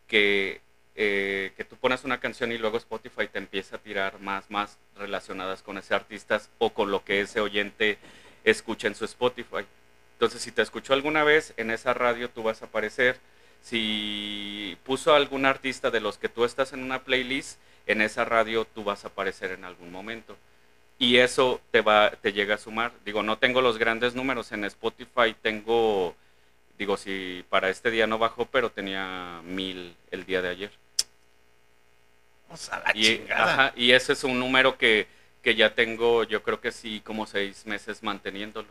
que, eh, que tú pones una canción y luego Spotify te empieza a tirar más, más relacionadas con ese artista o con lo que ese oyente escucha en su Spotify. Entonces, si te escuchó alguna vez en esa radio, tú vas a aparecer. Si puso algún artista de los que tú estás en una playlist, en esa radio tú vas a aparecer en algún momento. Y eso te va, te llega a sumar. Digo, no tengo los grandes números en Spotify, tengo, digo, si para este día no bajó, pero tenía mil el día de ayer. Vamos a la Y, chingada. ajá, y ese es un número que, que ya tengo, yo creo que sí, como seis meses manteniéndolo.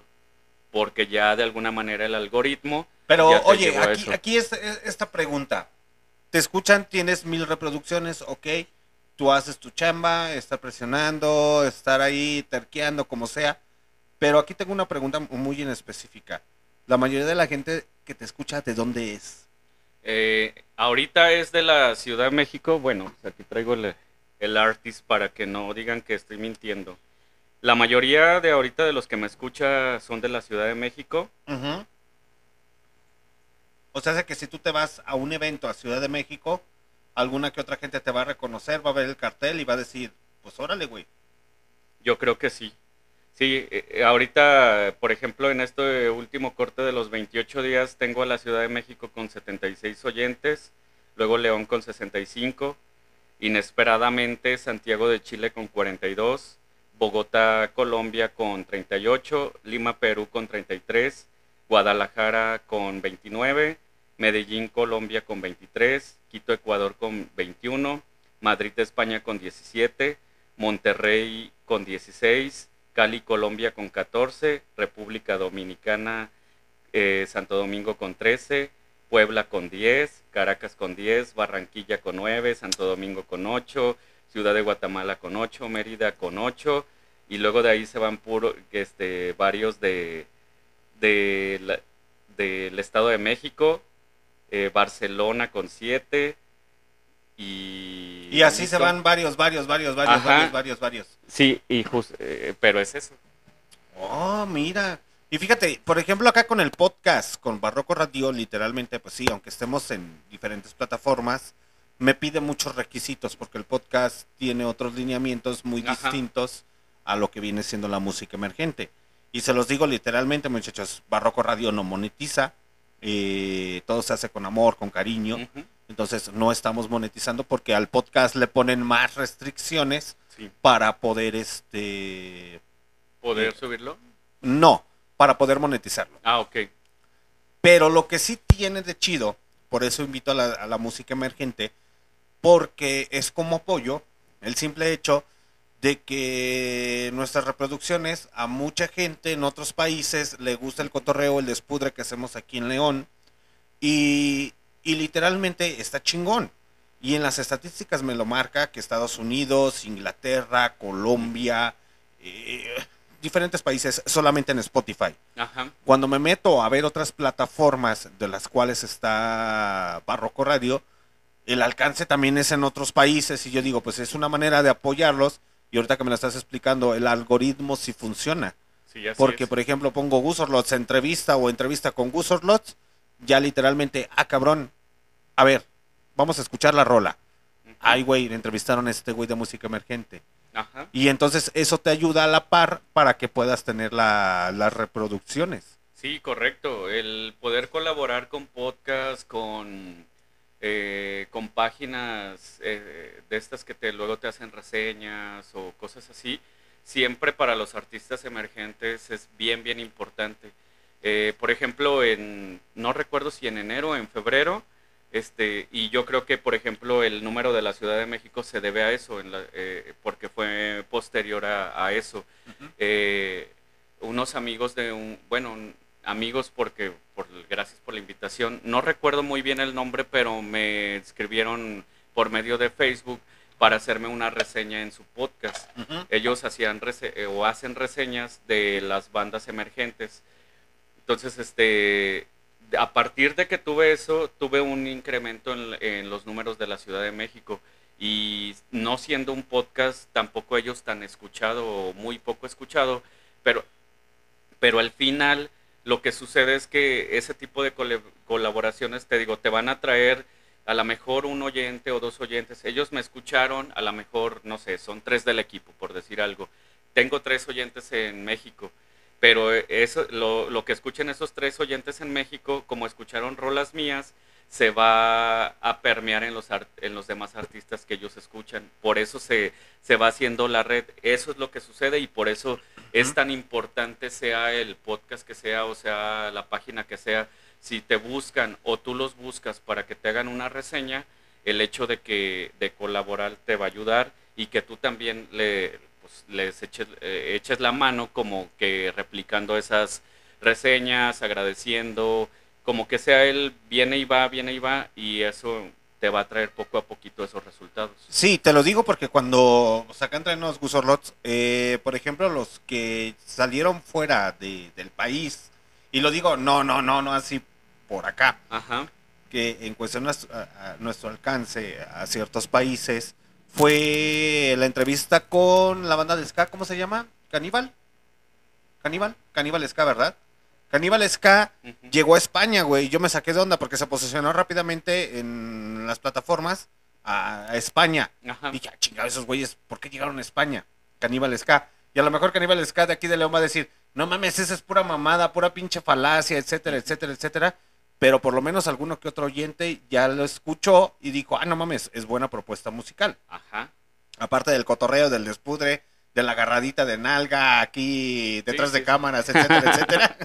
Porque ya de alguna manera el algoritmo. Pero oye, aquí, aquí es, es- esta pregunta. Te escuchan, tienes mil reproducciones, ok. Tú haces tu chamba, estar presionando, estar ahí terqueando, como sea. Pero aquí tengo una pregunta muy en específica. La mayoría de la gente que te escucha, ¿de dónde es? Eh, ahorita es de la Ciudad de México. Bueno, aquí traigo el, el artist para que no digan que estoy mintiendo. La mayoría de ahorita de los que me escucha son de la Ciudad de México. O sea, que si tú te vas a un evento a Ciudad de México, alguna que otra gente te va a reconocer, va a ver el cartel y va a decir, pues órale, güey. Yo creo que sí. Sí, eh, eh, ahorita, por ejemplo, en este último corte de los 28 días, tengo a la Ciudad de México con 76 oyentes, luego León con 65, inesperadamente Santiago de Chile con 42, Bogotá, Colombia con 38, Lima, Perú con 33, Guadalajara con 29, Medellín, Colombia con 23, Quito, Ecuador con 21, Madrid, España con 17, Monterrey con 16, Cali, Colombia con 14, República Dominicana, eh, Santo Domingo con 13, Puebla con 10, Caracas con 10, Barranquilla con 9, Santo Domingo con 8, Ciudad de Guatemala con 8, Mérida con 8, y luego de ahí se van puro, este, varios de, de la- del Estado de México, eh, Barcelona con 7, y... Y así se van varios, varios, varios, varios, Ajá. varios, varios, varios. Sí, y eh, pero es eso. Oh, mira. Y fíjate, por ejemplo, acá con el podcast, con Barroco Radio, literalmente, pues sí, aunque estemos en diferentes plataformas, me pide muchos requisitos porque el podcast tiene otros lineamientos muy Ajá. distintos a lo que viene siendo la música emergente. Y se los digo literalmente, muchachos, Barroco Radio no monetiza, eh, todo se hace con amor, con cariño. Entonces no estamos monetizando porque al podcast le ponen más restricciones Sí. para poder, este, ¿Poder subirlo? no, para poder monetizarlo. Ah, ok. Pero lo que sí tiene de chido, por eso invito a la, a la música emergente, porque es como apoyo el simple hecho de que nuestras reproducciones a mucha gente en otros países le gusta el cotorreo, el despudre que hacemos aquí en León y, y literalmente está chingón. Y en las estadísticas me lo marca que Estados Unidos, Inglaterra, Colombia, eh, diferentes países solamente en Spotify Ajá. cuando me meto a ver otras plataformas de las cuales está Barroco Radio, el alcance también es en otros países y yo digo, pues es una manera de apoyarlos y ahorita que me lo estás explicando, el algoritmo sí funciona. Sí, Porque, es. por ejemplo, pongo Gusorlots entrevista o entrevista con Gusorlots, ya literalmente, ah, cabrón, a ver, vamos a escuchar la rola. Ay, güey, entrevistaron a este güey de música emergente. Ajá. Y entonces eso te ayuda a la par para que puedas tener la- las reproducciones. Sí, correcto. El poder colaborar con podcasts, con, eh, con páginas eh, de estas que te, luego te hacen reseñas o cosas así, siempre para los artistas emergentes es bien, bien importante. Eh, por ejemplo, en, no recuerdo si en enero o en febrero, Este, y yo creo que, por ejemplo, el número de la Ciudad de México se debe a eso, en la- eh, porque fue posterior a, a eso. Eh, unos amigos de un, bueno, amigos porque, por, gracias por la invitación. No recuerdo muy bien el nombre, pero me escribieron por medio de Facebook para hacerme una reseña en su podcast. Ellos hacían rese- eh, o hacen reseñas de las bandas emergentes. Entonces, este, a partir de que tuve eso, tuve un incremento en, los números de la Ciudad de México. Y no siendo un podcast, tampoco ellos tan escuchado o muy poco escuchado, pero, pero al final lo que sucede es que ese tipo de colaboraciones, te digo, te van a traer a lo mejor un oyente o dos oyentes. Ellos me escucharon, a lo mejor, no sé, son tres del equipo, por decir algo. Tengo tres oyentes en México, pero eso, lo, lo que escuchen esos tres oyentes en México, como escucharon rolas mías, se va a permear en los, en los demás artistas que ellos escuchan. Por eso se, se va haciendo la red. Eso es lo que sucede y por eso es tan importante sea el podcast que sea o sea la página que sea. Si te buscan o tú los buscas para que te hagan una reseña, el hecho de que de colaborar te va a ayudar y que tú también le, pues, les eches, eh, eches la mano como que replicando esas reseñas, agradeciendo, como que sea él viene y va, viene y va y eso te va a traer poco a poquito esos resultados. Sí, te lo digo porque cuando sacan trenos Gusorlots, eh, por ejemplo, los que salieron fuera de- del país, y lo digo, no, no, no, no así por acá, Ajá. que en cuestión a- a nuestro alcance a ciertos países, fue la entrevista con la banda de Ska, ¿cómo se llama? ¿Caníbal? ¿Caníbal? Caníbal Ska, ¿verdad? Caníbal Ska llegó a España, güey. Yo me saqué de onda porque se posicionó rápidamente en las plataformas a, a España. Ajá. Dije, ah, chingado, esos güeyes, ¿por qué llegaron a España? Caníbal Ska. Y a lo mejor Caníbal Ska de aquí de León va a decir, no mames, esa es pura mamada, pura pinche falacia, etcétera, etcétera, etcétera. Pero por lo menos alguno que otro oyente ya lo escuchó y dijo, ah, no mames, es buena propuesta musical. Ajá. Aparte del cotorreo, del despudre, de la agarradita de nalga aquí detrás Sí, de sí. cámaras, etcétera, etcétera.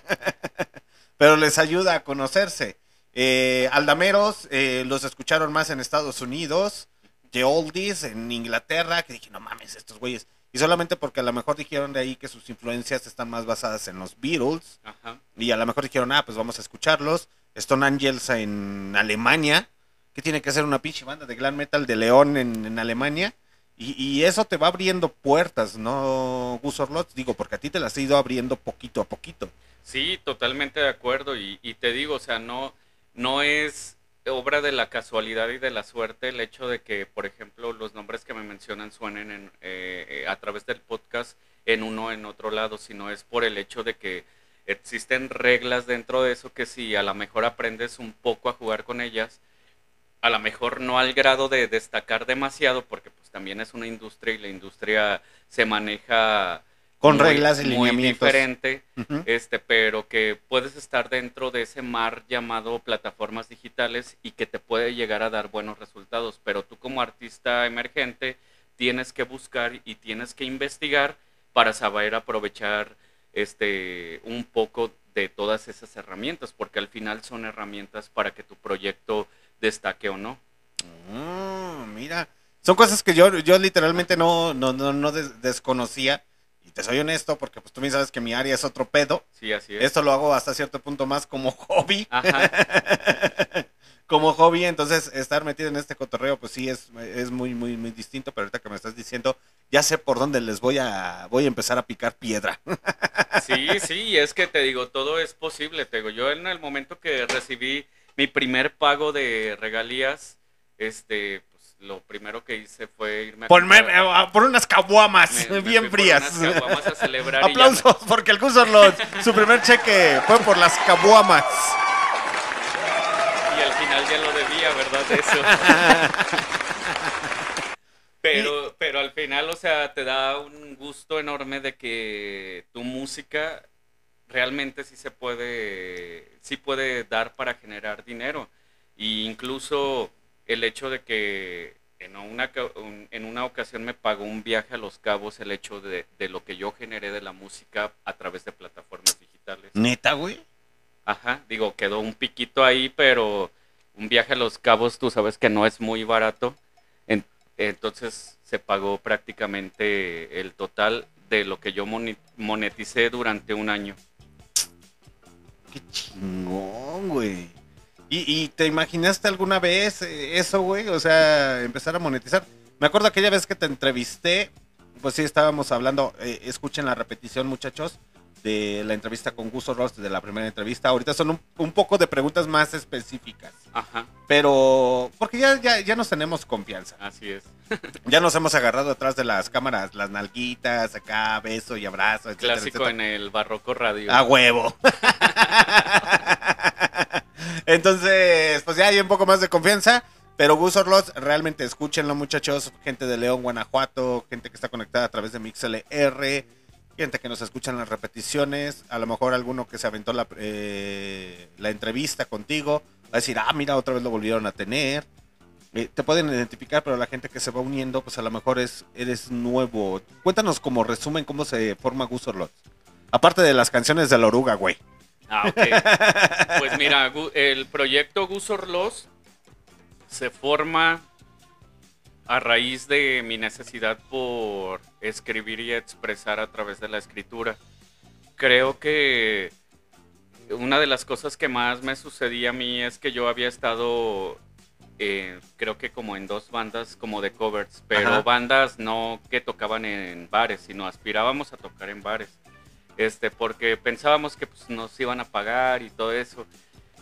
Pero les ayuda a conocerse. Eh, Aldameros eh, los escucharon más en Estados Unidos que Oldies en Inglaterra, que dije, no mames, estos güeyes. Y solamente porque a lo mejor dijeron de ahí que sus influencias están más basadas en los Beatles. Ajá. Y a lo mejor dijeron, ah, pues vamos a escucharlos. Stone Angels en Alemania. que tiene que ser una pinche banda de glam metal de León en, Alemania? Y, y eso te va abriendo puertas, ¿no, Gus Orlot? Digo, porque a ti te las he ido abriendo poquito a poquito. Sí, totalmente de acuerdo. Y, y te digo, o sea, no, no es obra de la casualidad y de la suerte el hecho de que, por ejemplo, los nombres que me mencionan suenen en, eh, eh, a través del podcast en uno en otro lado, sino es por el hecho de que existen reglas dentro de eso que si a lo mejor aprendes un poco a jugar con ellas, a lo mejor no al grado de destacar demasiado, porque pues también es una industria y la industria se maneja Con muy- reglas y muy diferente este, pero que puedes estar dentro de ese mar llamado plataformas digitales y que te puede llegar a dar buenos resultados. Pero tú como artista emergente tienes que buscar y tienes que investigar para saber aprovechar este un poco de todas esas herramientas, porque al final son herramientas para que tu proyecto destaque o no. Mm, mira, son cosas que yo, yo literalmente no, no, no, no des- desconocía. Y te soy honesto, porque pues tú bien sabes que mi área es otro pedo. Sí, así es. Esto lo hago hasta cierto punto más como hobby. Ajá. como hobby, entonces estar metido en este cotorreo, pues sí es, es muy, muy, muy distinto. Pero ahorita que me estás diciendo, ya sé por dónde les voy a, voy a empezar a picar piedra. Sí, sí, es que te digo, todo es posible. Te digo, yo en el momento que recibí mi primer pago de regalías, este, pues lo primero que hice fue irme a Ponme, comprar- eh, por unas caguamas me- me bien fui por frías. unas caguamas a celebrar y Aplausos, porque el Cusorlot, su primer cheque fue por las caguamas. Y al final ya lo debía, ¿verdad? Eso. Pero, pero al final, o sea, te da un gusto enorme de que tu música realmente sí se puede, sí puede dar para generar dinero. Y incluso el hecho de que en una, en una ocasión me pagó un viaje a Los Cabos el hecho de, de lo que yo generé de la música a través de plataformas digitales. Neta, güey. Ajá, digo, quedó un piquito ahí, pero un viaje a Los Cabos, tú sabes que no es muy barato. En- entonces se pagó prácticamente el total de lo que yo moneticé durante un año. Qué chingón, güey. ¿Y, y te imaginaste alguna vez eh, eso, güey? O sea, empezar a monetizar. Me acuerdo aquella vez que te entrevisté, pues sí, estábamos hablando, eh, escuchen la repetición, muchachos, de la entrevista con Gusto Ross, de la primera entrevista. Ahorita son un, un poco de preguntas más específicas. Ajá, Pero, porque ya, ya, ya nos tenemos confianza. así es. Ya nos hemos agarrado atrás de las cámaras, las nalguitas, acá, beso y abrazo, etcétera, Clásico etcétera. en el Barroco Radio. A huevo. Entonces, pues ya hay un poco más de confianza. Pero Gus Orloz, realmente escúchenlo, muchachos. Gente de León, Guanajuato, gente que está conectada a través de MixLR, gente que nos escucha en las repeticiones. A lo mejor alguno que se aventó la, eh, la entrevista contigo va a decir, ah, mira, otra vez lo volvieron a tener. Eh, te pueden identificar, pero la gente que se va uniendo, pues a lo mejor es, eres nuevo. Cuéntanos como resumen cómo se forma Gus Orloz. Aparte de las canciones de la oruga, güey. Ah, ok. Pues mira, el proyecto Gus Orloz se forma a raíz de mi necesidad por escribir y expresar a través de la escritura. Creo que una de las cosas que más me sucedía a mí es que yo había estado, eh, creo que como en dos bandas como de covers, pero Ajá. bandas no que tocaban en bares, sino aspirábamos a tocar en bares este, porque pensábamos que pues, nos iban a pagar y todo eso.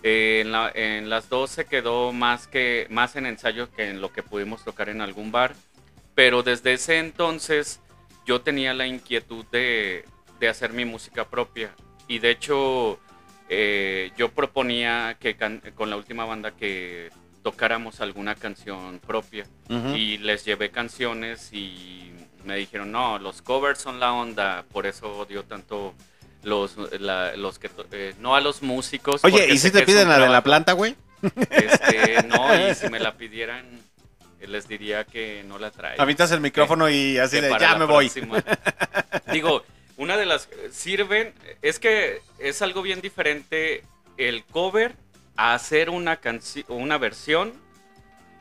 Eh, en, la- en las dos se quedó más, que, más en ensayo que en lo que pudimos tocar en algún bar, pero desde ese entonces yo tenía la inquietud de, de hacer mi música propia. Y de hecho eh, yo proponía que can- con la última banda que tocáramos alguna canción propia. Y les llevé canciones y me dijeron, no, los covers son la onda, por eso odio tanto los, la- los que, eh, no a los músicos. Oye, ¿y si te piden la de la trabajo". planta, güey? Este, no, y si me la pidieran, eh, les diría que no la traigo. Avientas el micrófono y así de, ya me voy. Digo, una de las sirven, es que es algo bien diferente el cover a hacer una canción, una versión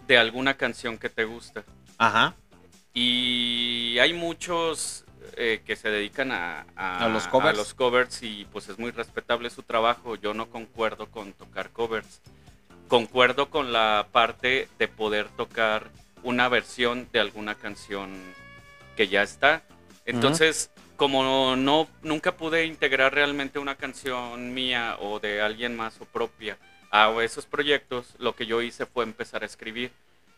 de alguna canción que te gusta. Ajá. Y hay muchos eh, que se dedican a, ¿A los covers? los covers y pues es muy respetable su trabajo. Yo no concuerdo con tocar covers. Concuerdo con la parte de poder tocar una versión de alguna canción que ya está. Entonces, como no nunca pude integrar realmente una canción mía o de alguien más o propia a esos proyectos, lo que yo hice fue empezar a escribir.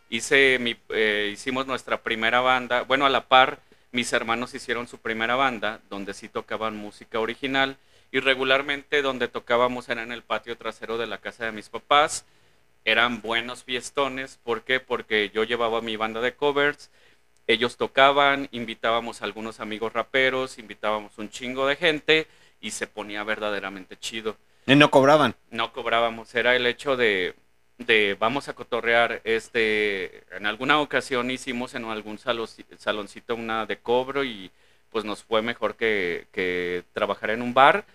Hice mi, eh, hicimos nuestra primera banda, bueno, a la par, mis hermanos hicieron su primera banda, donde sí tocaban música original, y regularmente donde tocábamos era en el patio trasero de la casa de mis papás. Eran buenos fiestones, ¿por qué? Porque yo llevaba mi banda de covers, ellos tocaban, invitábamos a algunos amigos raperos, invitábamos un chingo de gente y se ponía verdaderamente chido Y no cobraban. no cobrábamos, era el hecho de, de vamos a cotorrear, este, en alguna ocasión hicimos en algún salo- saloncito una de cobro y pues nos fue mejor que, que trabajar en un bar.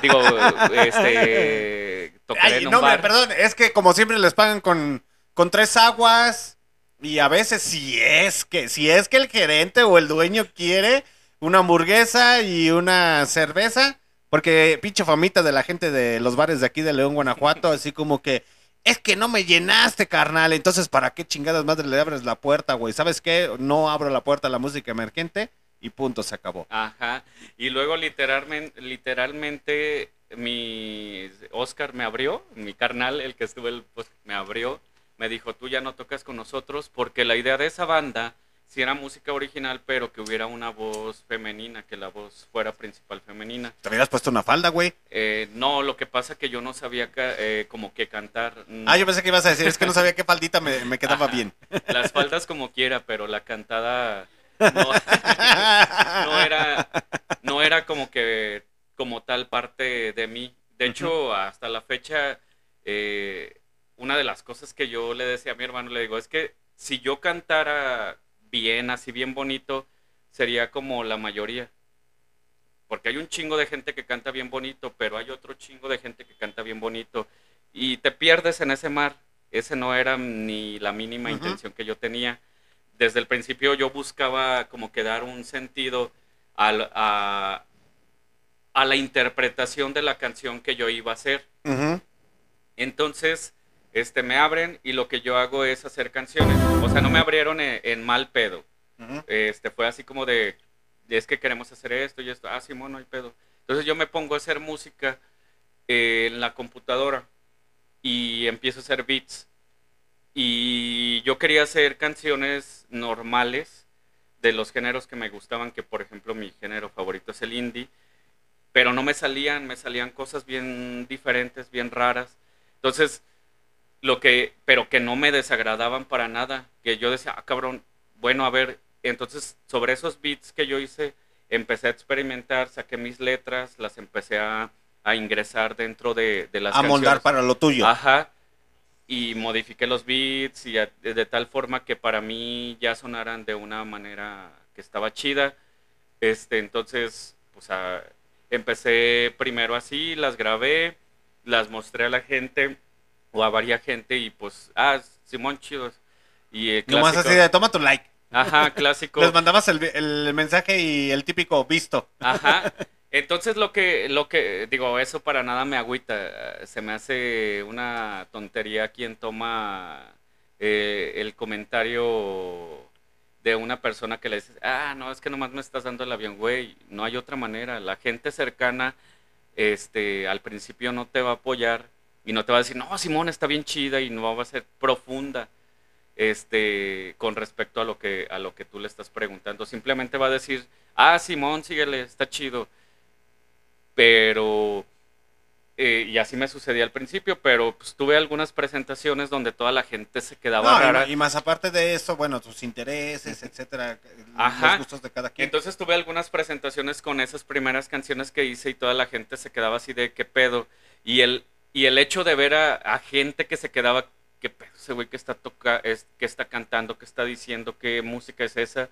Digo, este, tocar en un no, bar. perdón, es que como siempre les pagan con, con tres aguas y a veces si es que si es que el gerente o el dueño quiere una hamburguesa y una cerveza, porque pinche famita de la gente de los bares de aquí de León, Guanajuato, así como que es que no me llenaste, carnal, entonces ¿para qué chingadas madre le abres la puerta, güey? ¿Sabes qué? No abro la puerta a la música emergente y punto, se acabó. Ajá. Y luego literalmente, literalmente mi Oscar me abrió, mi carnal, el que estuvo pues, me abrió, me dijo, tú ya no tocas con nosotros, porque la idea de esa banda si era música original, pero que hubiera una voz femenina, que la voz fuera principal femenina. Te hubieras puesto una falda, güey. Eh, no, lo que pasa que yo no sabía eh, como que cantar. mm, Ah, yo pensé que ibas a decir, es que no sabía qué faldita me, me quedaba Ajá. bien. Las faldas como quiera, pero la cantada no, no era no era como que como tal parte de mí. De hecho, hasta la fecha, eh, una de las cosas que yo le decía a mi hermano, le digo, es que si yo cantara bien, así bien bonito, sería como la mayoría. Porque hay un chingo de gente que canta bien bonito, pero hay otro chingo de gente que canta bien bonito. Y te pierdes en ese mar. ese no era ni la mínima intención que yo tenía. Desde el principio yo buscaba como que dar un sentido al- a, a la interpretación de la canción que yo iba a hacer. Entonces, este, me abren y lo que yo hago es hacer canciones. O sea, no me abrieron en, en mal pedo. Ujú. Este, fue así como de, es que queremos hacer esto y esto. Ah, Simón, no hay pedo. Entonces yo me pongo a hacer música eh, en la computadora y empiezo a hacer beats. Y yo quería hacer canciones normales de los géneros que me gustaban, que por ejemplo mi género favorito es el indie, pero no me salían, me salían cosas bien diferentes, bien raras. Entonces, lo que, pero que no me desagradaban para nada, que yo decía, ah, cabrón, bueno, a ver, entonces sobre esos beats que yo hice, empecé a experimentar, saqué mis letras, las empecé a, a ingresar dentro de, de las A moldar para lo tuyo. Ajá. Y modifiqué los beats y a- de, de tal forma que para mí ya sonaran de una manera que estaba chida. Este, entonces, pues a- empecé primero así, las grabé, las mostré a la gente o a varias gente y pues, ah, Simón chidos. Y Nomás clásico- así de, toma tu like. Ajá, clásico. Les mandabas el, el mensaje y el típico visto. Ajá. Entonces lo que, lo que, digo, eso para nada me agüita. Se me hace una tontería quien toma eh, el comentario de una persona que le dice, ah, no, es que nomás me estás dando el avión, güey. No hay otra manera. La gente cercana, este, al principio no te va a apoyar y no te va a decir, no, Simón está bien chida y no va a ser profunda este con respecto a lo que a lo que tú le estás preguntando simplemente va a decir ah Simón síguele está chido pero eh, y así me sucedía al principio pero pues tuve algunas presentaciones donde toda la gente se quedaba No, y- rara y, más aparte de eso, bueno, tus intereses, etcétera, Ajá. los gustos de cada quien. Entonces tuve algunas presentaciones con esas primeras canciones que hice y toda la gente se quedaba así de qué pedo. Y el, y el hecho de ver a, gente que se quedaba, qué pedo ese güey que está toca, es, que está cantando, que está diciendo, qué música es esa,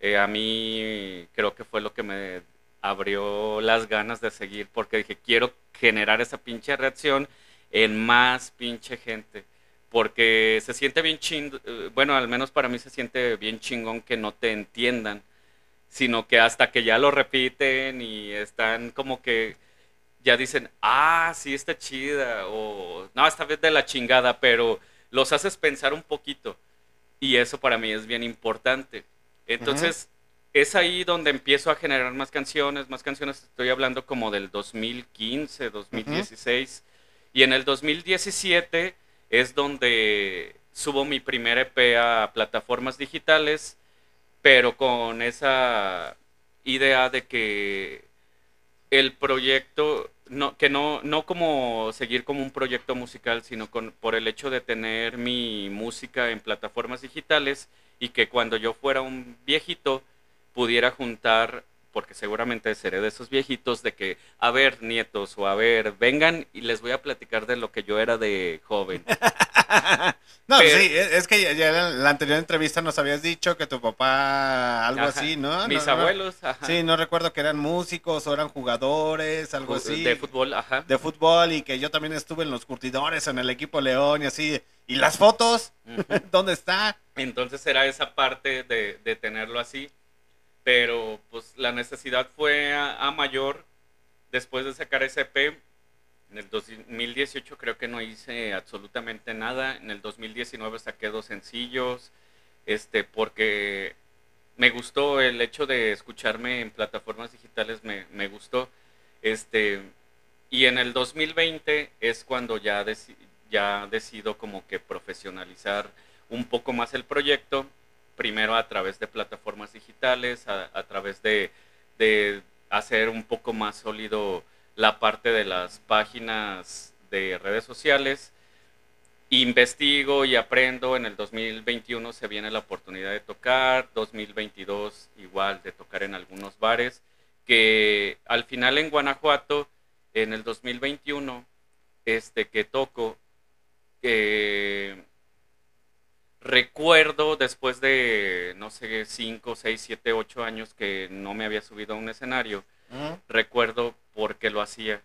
eh, a mí creo que fue lo que me abrió las ganas de seguir porque dije, quiero generar esa pinche reacción en más pinche gente. Porque se siente bien chingón, bueno, al menos para mí se siente bien chingón que no te entiendan, sino que hasta que ya lo repiten y están como que ya dicen, ah, sí está chida, o no, esta vez de la chingada, pero los haces pensar un poquito. Y eso para mí es bien importante. Entonces, es ahí donde empiezo a generar más canciones, más canciones, estoy hablando como del 2015, 2016. Y en el 2017 es donde subo mi primer EP a plataformas digitales, pero con esa idea de que el proyecto, no, que no, no como seguir como un proyecto musical, sino con, por el hecho de tener mi música en plataformas digitales y que cuando yo fuera un viejito pudiera juntar, porque seguramente seré de esos viejitos, de que, a ver, nietos, o a ver, vengan y les voy a platicar de lo que yo era de joven. no, pero- sí, es es que ya, ya en la anterior entrevista nos habías dicho que tu papá, algo Ajá. así, ¿no? Mis No, abuelos, ajá, Sí, no recuerdo que eran músicos o eran jugadores, algo así. de fútbol, ajá. de fútbol y que yo también estuve en los curtidores, en el equipo León y así. ¿Y las fotos? ¿Dónde está? Entonces era esa parte de, de tenerlo así. Pero pues la necesidad fue a, mayor después de sacar ese EP. En el 2018 creo que no hice absolutamente nada. En el 2019 saqué dos sencillos. Este, porque me gustó el hecho de escucharme en plataformas digitales, me, me gustó. Este, y en el 2020 es cuando ya, ya decido como que profesionalizar un poco más el proyecto, primero a través de plataformas digitales, a, través de, hacer un poco más sólido la parte de las páginas de redes sociales. Investigo y aprendo, en el 2021 se viene la oportunidad de tocar, 2022 igual de tocar en algunos bares, que al final en Guanajuato, en el 2021, este, que toco, recuerdo después de, no sé, 5, 6, 7, 8 años que no me había subido a un escenario, recuerdo por qué lo hacía.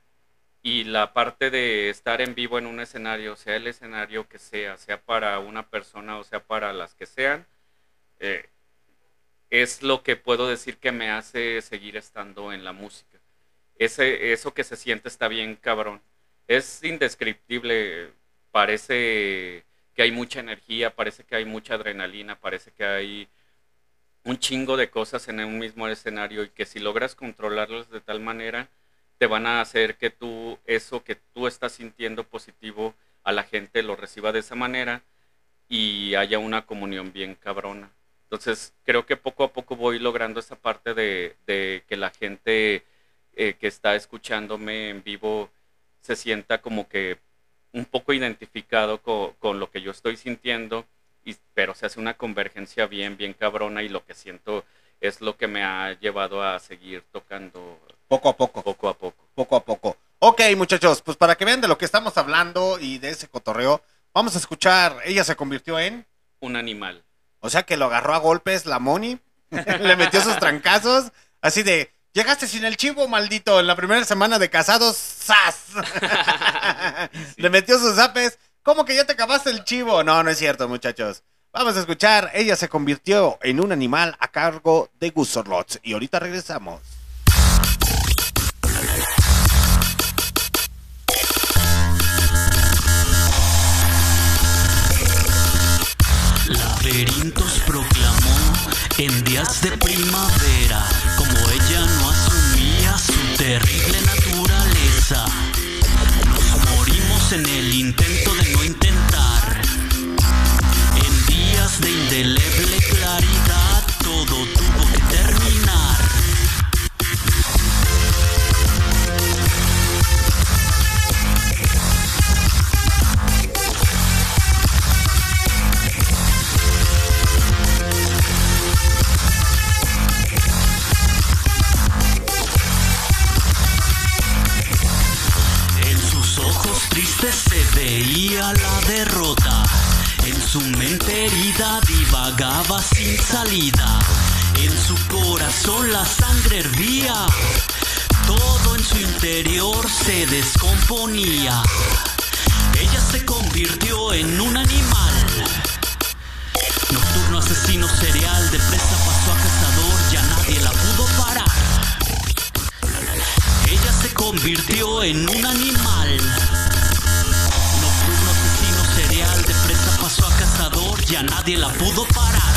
y la parte de estar en vivo en un escenario, sea el escenario que sea, sea para una persona o sea para las que sean, eh, es lo que puedo decir que me hace seguir estando en la música. Ese, eso que se siente está bien cabrón. Es indescriptible, parece que hay mucha energía, parece que hay mucha adrenalina, parece que hay un chingo de cosas en un mismo escenario y que si logras controlarlos de tal manera, te van a hacer que tú, eso que tú estás sintiendo positivo a la gente lo reciba de esa manera y haya una comunión bien cabrona. Entonces, creo que poco a poco voy logrando esa parte de, que la gente eh, que está escuchándome en vivo se sienta como que un poco identificado con, con lo que yo estoy sintiendo, y, pero se hace una convergencia bien, bien cabrona y lo que siento es lo que me ha llevado a seguir tocando Poco a poco. poco a poco. Poco a poco. Ok, muchachos, pues para que vean de lo que estamos hablando y de ese cotorreo, vamos a escuchar. Ella se convirtió en. Un animal. O sea que lo agarró a golpes la Moni, le metió sus trancazos, así de. Llegaste sin el chivo, maldito, en la primera semana de casados, ¡zas! Le metió sus zapes. ¿Cómo que ya te acabaste el chivo? No, no es cierto, muchachos. Vamos a escuchar. Ella se convirtió en un animal a cargo de Gusorlots. Y ahorita regresamos. Laberintos proclamó en días de primavera, terrible naturaleza. Nos morimos en el intento de no intentar. En días de indeleble ojos tristes se veía la derrota. En su mente herida divagaba sin salida. En su corazón la sangre hervía. Todo en su interior se descomponía. Ella se convirtió en un animal. Nocturno asesino serial, de presa pasó a cazador, ya nadie la pudo parar. Ella se convirtió en un animal. Ya nadie la pudo parar.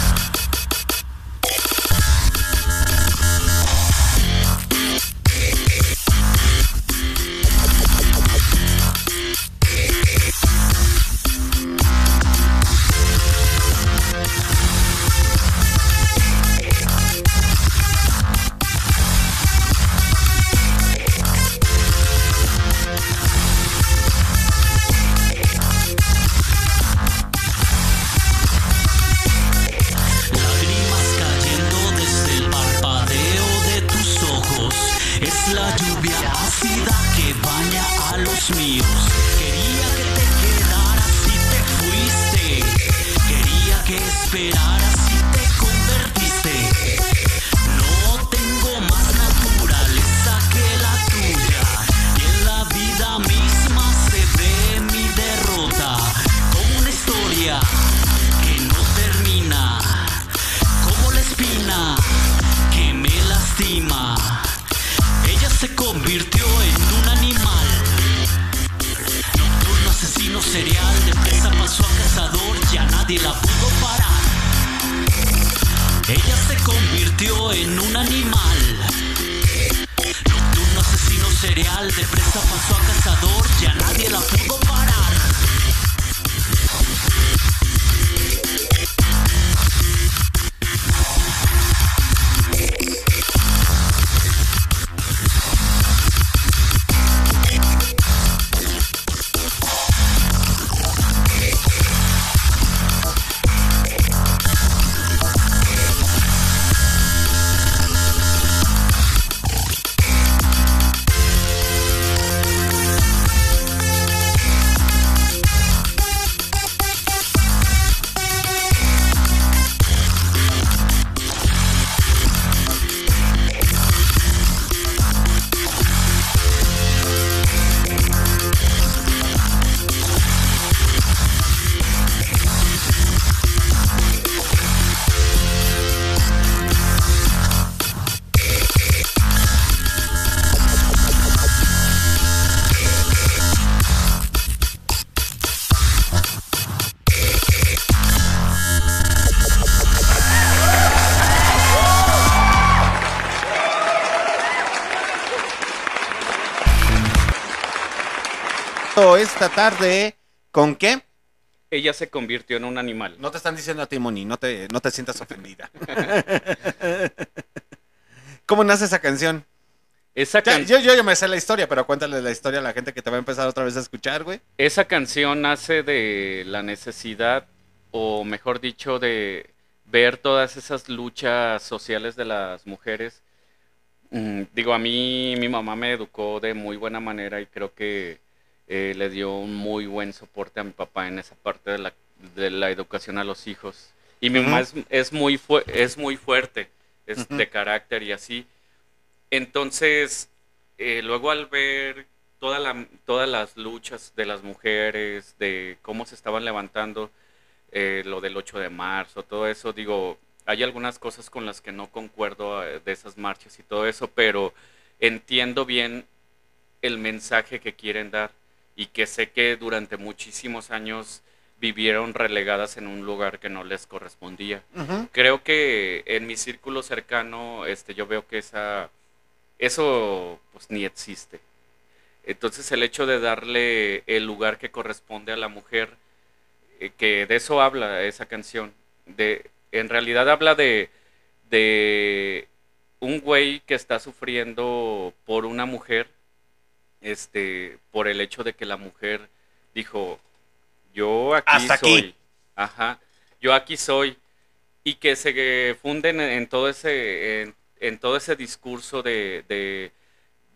Quería que te quedaras y te fuiste. Quería que esperaras nadie la pudo parar. Ella se convirtió en un animal. Nocturno asesino serial, de presa pasó a cazador, ya nadie la pudo parar. Tarde con qué? Ella se convirtió en un animal. No te están diciendo a ti, Moni, no te, no te sientas ofendida. ¿Cómo nace esa canción? Esa, Ya, can- yo, yo ya me sé la historia, pero cuéntale la historia a la gente que te va a empezar otra vez a escuchar, güey. esa canción nace de la necesidad, o mejor dicho, de ver todas esas luchas sociales de las mujeres. Mm, digo, a mí mi mamá me educó de muy buena manera y creo que eh, le dio un muy buen soporte a mi papá en esa parte de la, de la educación a los hijos. Y mi mamá es, es muy, fu- es muy fuerte, es de carácter y así. Entonces, eh, luego al ver toda la- todas las luchas de las mujeres, de cómo se estaban levantando, eh, lo del 8 de marzo, todo eso, digo, hay algunas cosas con las que no concuerdo eh, de esas marchas y todo eso, pero entiendo bien el mensaje que quieren dar y que sé que durante muchísimos años vivieron relegadas en un lugar que no les correspondía. Creo que en mi círculo cercano este yo veo que esa eso pues ni existe. Entonces el hecho de darle el lugar que corresponde a la mujer eh, que de eso habla esa canción. De en realidad habla de de un güey que está sufriendo por una mujer este por el hecho de que la mujer dijo yo aquí Hasta aquí. soy ajá. Yo aquí soy y que se funden en, en todo ese en, en todo ese discurso de, de,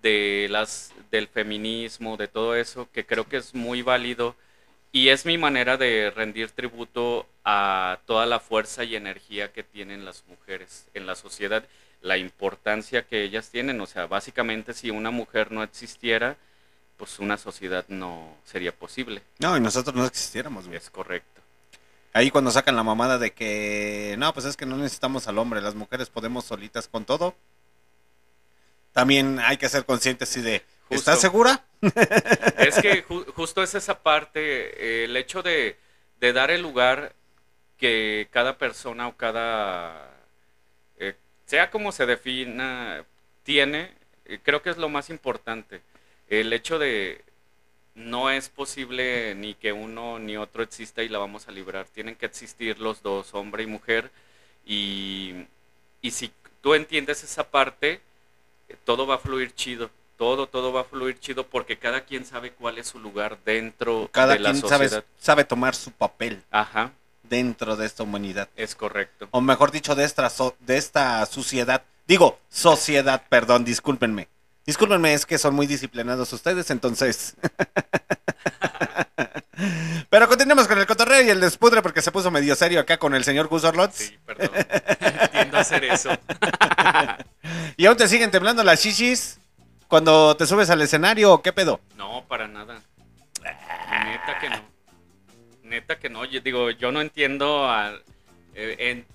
de las del feminismo de todo eso que creo que es muy válido y es mi manera de rendir tributo a toda la fuerza y energía que tienen las mujeres en la sociedad la importancia que ellas tienen o sea básicamente si una mujer no existiera pues una sociedad no sería posible No, y nosotros no existiéramos, güey. es correcto Ahí cuando sacan la mamada de que, no, pues es que no necesitamos al hombre, las mujeres podemos solitas con todo. También hay que ser conscientes sí de, Justo. ¿estás segura? Es que ju- justo es esa parte, eh, el hecho de, de dar el lugar que cada persona o cada, eh, sea como se defina, tiene, eh, creo que es lo más importante. El hecho de no es posible ni que uno ni otro exista y la vamos a librar. Tienen que existir los dos, hombre y mujer. Y, y si tú entiendes esa parte, todo va a fluir chido. Todo, todo va a fluir chido porque cada quien sabe cuál es su lugar dentro Cada de la quien sabe, sociedad. sabe tomar su papel Ajá, dentro de esta humanidad. es correcto. O mejor dicho, de esta, so- de esta sociedad. Digo, sociedad, perdón, discúlpenme. Discúlpenme, es que son muy disciplinados ustedes, entonces. Pero continuemos con el cotorreo y el despudre porque se puso medio serio acá con el señor Gus. Sí, perdón. Tiendo a hacer eso. ¿Y aún te siguen temblando las shishis cuando te subes al escenario o qué pedo? No, para nada. Neta que no. Neta que no. Yo digo, yo no entiendo a, eh, en-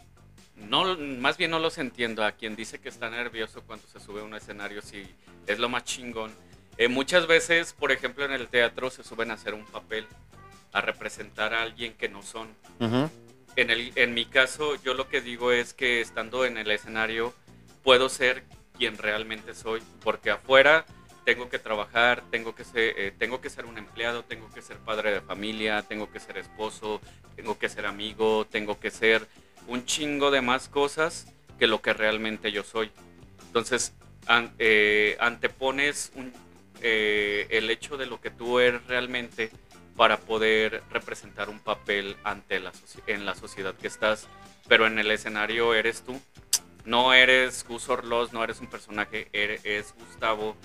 no, más bien no los entiendo a quien dice que está nervioso cuando se sube a un escenario si es lo más chingón. Eh, muchas veces, por ejemplo, en el teatro se suben a hacer un papel, a representar a alguien que no son. En, el, en mi caso, yo lo que digo es que estando en el escenario puedo ser quien realmente soy, porque afuera tengo que trabajar, tengo que ser, eh, tengo que ser un empleado, tengo que ser padre de familia, tengo que ser esposo, tengo que ser amigo, tengo que ser un chingo de más cosas que lo que realmente yo soy. Entonces, an- eh, antepones un- eh, el hecho de lo que tú eres realmente para poder representar un papel ante la en la sociedad que estás, pero en el escenario eres tú. No eres Gus Orlos, no eres un personaje, eres, es Gustavo,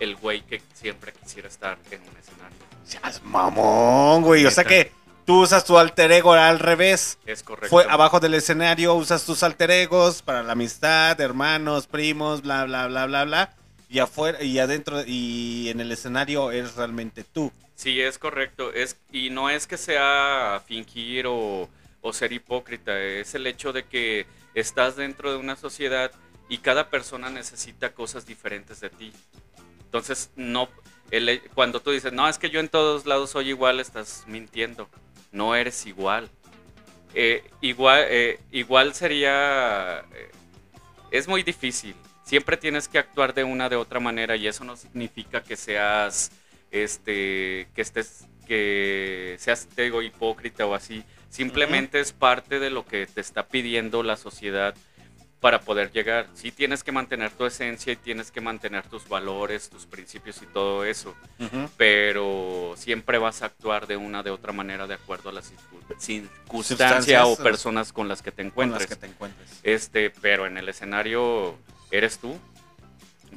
el güey que siempre quisiera estar en un escenario. Seas mamón, güey. O sea que tú usas tu alter ego al revés. Es correcto. Fue abajo del escenario, usas tus alter egos para la amistad, hermanos, primos, bla, bla, bla, bla, bla. Y afuera, y adentro, y en el escenario eres realmente tú. Sí, es correcto. Es, y no es que sea fingir o, o ser hipócrita, es el hecho de que estás dentro de una sociedad y cada persona necesita cosas diferentes de ti. Entonces, no, cuando tú dices, no, es que yo en todos lados soy igual, estás mintiendo. No eres igual. Eh, igual, eh, igual sería... eh, es muy difícil. Siempre tienes que actuar de una de otra manera y eso no significa que seas este, que estés, que seas te digo, hipócrita o así. Simplemente es parte de lo que te está pidiendo la sociedad para poder llegar. Sí tienes que mantener tu esencia y tienes que mantener tus valores, tus principios y todo eso, pero siempre vas a actuar de una de otra manera de acuerdo a la circun- circunstancia Circunstancias, o personas con las que te Con encuentres. las que te encuentres. Este, pero en el escenario eres tú.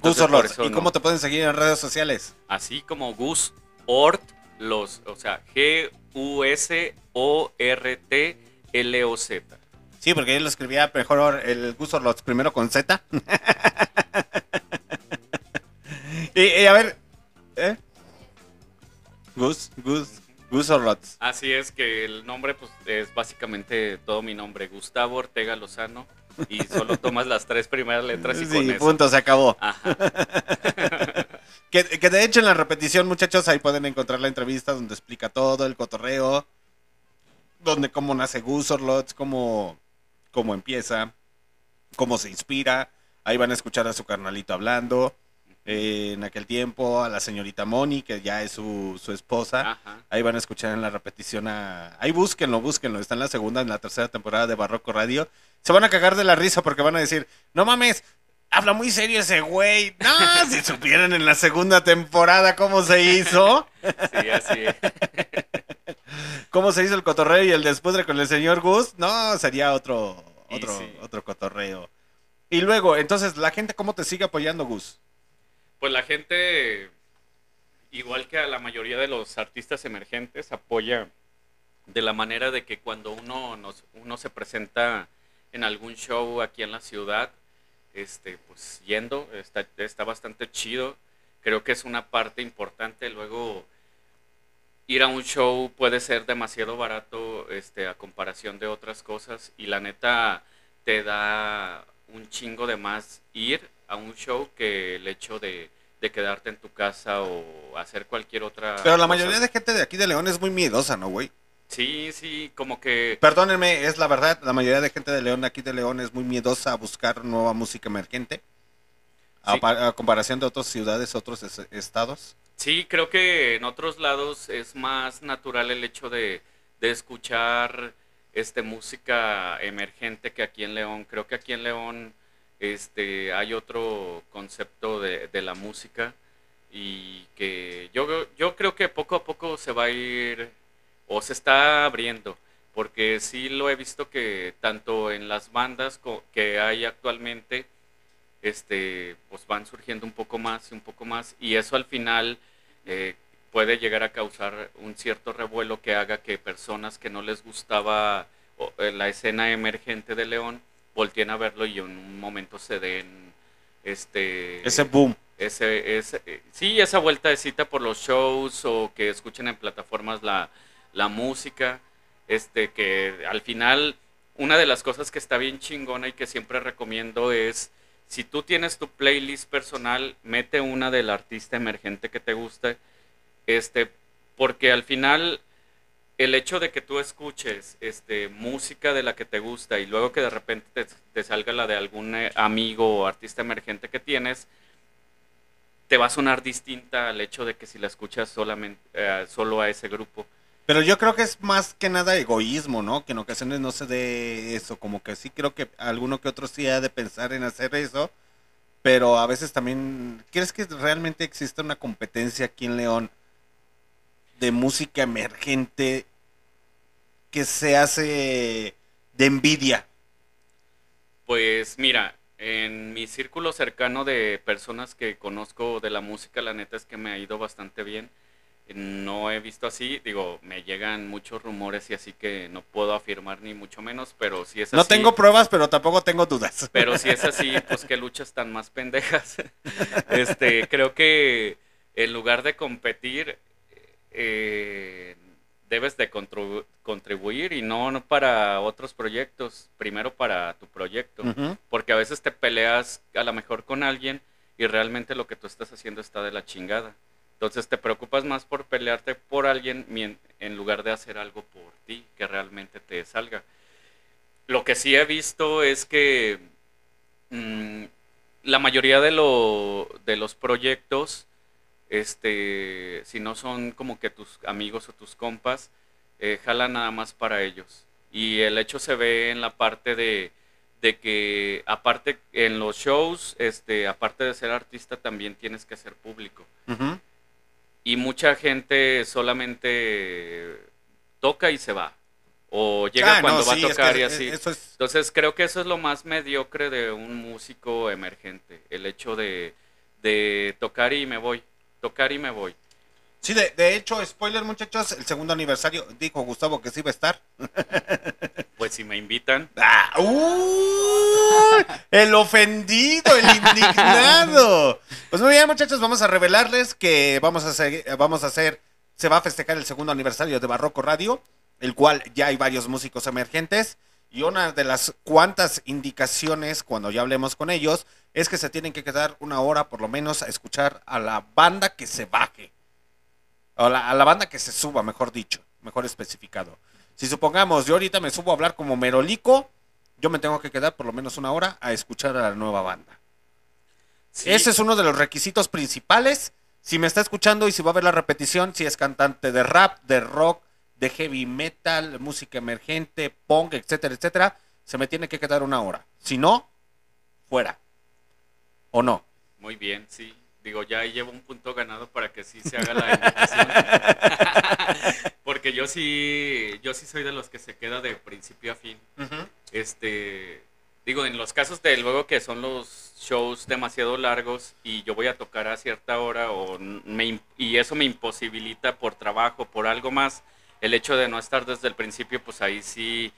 Gus Entonces, eso ¿y no- cómo te pueden seguir en redes sociales? Así como Gus Ort, los, o sea, G-U-S-O-R-T-L-O-Z. Sí, porque yo lo escribía mejor el Gus Orlots primero con Z. y, y a ver, ¿eh? Gus, Gus, Gus Orlots. Así es que el nombre pues es básicamente todo mi nombre, Gustavo Ortega Lozano, y solo tomas las tres primeras letras y con Sí, eso. punto, se acabó. Ajá. Que, que de hecho en la repetición, muchachos, ahí pueden encontrar la entrevista donde explica todo, el cotorreo, donde cómo nace Gus Orlots, cómo, cómo empieza, cómo se inspira. Ahí van a escuchar a su carnalito hablando. eh, en aquel tiempo a la señorita Moni, que ya es su, su esposa. Ajá. Ahí van a escuchar en la repetición a... Ahí búsquenlo, búsquenlo. Está en la segunda, en la tercera temporada de Barroco Radio. Se van a cagar de la risa porque van a decir, no mames, habla muy serio ese güey. No, si supieran en la segunda temporada cómo se hizo, Sí, así es. cómo se hizo el cotorreo y el después de con el señor Gus, no, sería otro, otro, sí. otro cotorreo. Y luego, entonces, la gente, ¿cómo te sigue apoyando, Gus? Pues la gente, igual que a la mayoría de los artistas emergentes, apoya de la manera de que cuando uno, nos, uno se presenta en algún show aquí en la ciudad, este, pues yendo, está, está bastante chido. Creo que es una parte importante. Luego, ir a un show puede ser demasiado barato este, a comparación de otras cosas y la neta te da un chingo de más ir a un show que el hecho de, de quedarte en tu casa o hacer cualquier otra Pero la cosa. mayoría de gente de aquí de León es muy miedosa, ¿no, güey? Sí, sí, como que... Perdónenme, es la verdad, la mayoría de gente de León, aquí de León, es muy miedosa a buscar nueva música emergente. A, Sí. pa- a comparación de otras ciudades, otros es- estados. Sí, creo que en otros lados es más natural el hecho de, de escuchar este música emergente que aquí en León. Creo que aquí en León este hay otro concepto de, de la música y que yo, yo creo que poco a poco se va a ir o se está abriendo porque sí lo he visto que tanto en las bandas que hay actualmente este pues van surgiendo un poco más y un poco más y eso al final eh, puede llegar a causar un cierto revuelo que haga que personas que no les gustaba eh, la escena emergente de León volteen a verlo y en un momento se den este Ese boom. ese, ese, eh, sí, esa vuelta de cita por los shows o que escuchen en plataformas la, la música, este, que al final una de las cosas que está bien chingona y que siempre recomiendo es, si tú tienes tu playlist personal, mete una del artista emergente que te guste, este, porque al final el hecho de que tú escuches este, música de la que te gusta y luego que de repente te, salga la de algún eh, amigo o artista emergente que tienes, te va a sonar distinta al hecho de que si la escuchas solamente eh, solo a ese grupo. Pero yo creo que es más que nada egoísmo, ¿no? Que en ocasiones no se dé eso. Como que sí creo que alguno que otro sí ha de pensar en hacer eso. Pero a veces también... ¿Crees que realmente existe una competencia aquí en León de música emergente que se hace de envidia? Pues mira, en mi círculo cercano de personas que conozco de la música, la neta es que me ha ido bastante bien. No he visto así, digo, me llegan muchos rumores y así que no puedo afirmar ni mucho menos, pero si es No así, tengo pruebas, pero tampoco tengo dudas. pero si es así, pues qué luchas tan más pendejas. Este, creo que en lugar de competir, eh, debes de contribuir y no, no para otros proyectos, primero para tu proyecto, porque a veces te peleas a lo mejor con alguien y realmente lo que tú estás haciendo está de la chingada. Entonces te preocupas más por pelearte por alguien en lugar de hacer algo por ti que realmente te salga. Lo que sí he visto es que mm, la mayoría de, lo- de los proyectos este, si no son como que tus amigos o tus compas, eh, jala nada más para ellos. Y el hecho se ve en la parte de, que aparte en los shows, este, aparte de ser artista, también tienes que ser público. Ujú. Y mucha gente solamente toca y se va. O llega Ah, no, cuando va sí, a es tocar que y así. Es, Entonces creo que eso es lo más mediocre de un músico emergente, el hecho de, de tocar y me voy, tocar y me voy. Sí, de, de hecho, spoiler muchachos, el segundo aniversario, dijo Gustavo que sí iba a estar. Pues si me invitan, Ah, ¡uy! el ofendido, el indignado. Pues muy bien muchachos, vamos a revelarles que vamos a, hacer, vamos a hacer, se va a festejar el segundo aniversario de Barroco Radio, el cual ya hay varios músicos emergentes. Y una de las cuantas indicaciones cuando ya hablemos con ellos es que se tienen que quedar una hora por lo menos a escuchar a la banda que se baje. A la, a la banda que se suba, mejor dicho, mejor especificado. Si supongamos, yo ahorita me subo a hablar como Merolico, yo me tengo que quedar por lo menos una hora a escuchar a la nueva banda. sí, Ese es uno de los requisitos principales. Si me está escuchando y si va a ver la repetición, si es cantante de rap, de rock, de heavy metal, música emergente, punk, etcétera, etcétera, se me tiene que quedar una hora. Si no, fuera. ¿O no? muy bien, sí. Digo, ya ahí llevo un punto ganado para que sí se haga la invitación. Porque yo sí, yo sí soy de los que se queda de principio a fin. Este, digo, en los casos de luego que son los shows demasiado largos y yo voy a tocar a cierta hora o me, y eso me imposibilita por trabajo, por algo más, el hecho de no estar desde el principio, pues ahí sí,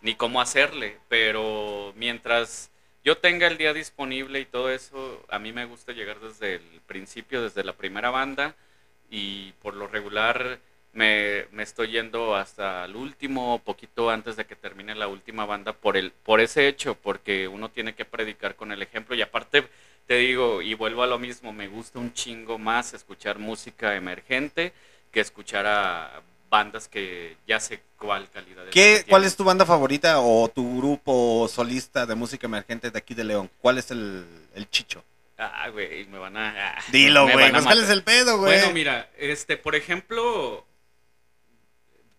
ni cómo hacerle, pero mientras yo tenga el día disponible y todo eso, a mí me gusta llegar desde el principio, desde la primera banda y por lo regular me, me estoy yendo hasta el último, poquito antes de que termine la última banda, por, el, por ese hecho, porque uno tiene que predicar con el ejemplo. Y aparte, te digo, y vuelvo a lo mismo, me gusta un chingo más escuchar música emergente que escuchar a bandas que ya sé cuál calidad ¿Qué, ¿Cuál es tu banda favorita o tu grupo solista de música emergente de aquí de León? ¿Cuál es el, el chicho? Ah, güey, me van a... ah, Dilo, güey. van a Pues, ¿Cuál matar. es el pedo, güey? Bueno, mira, este, por ejemplo,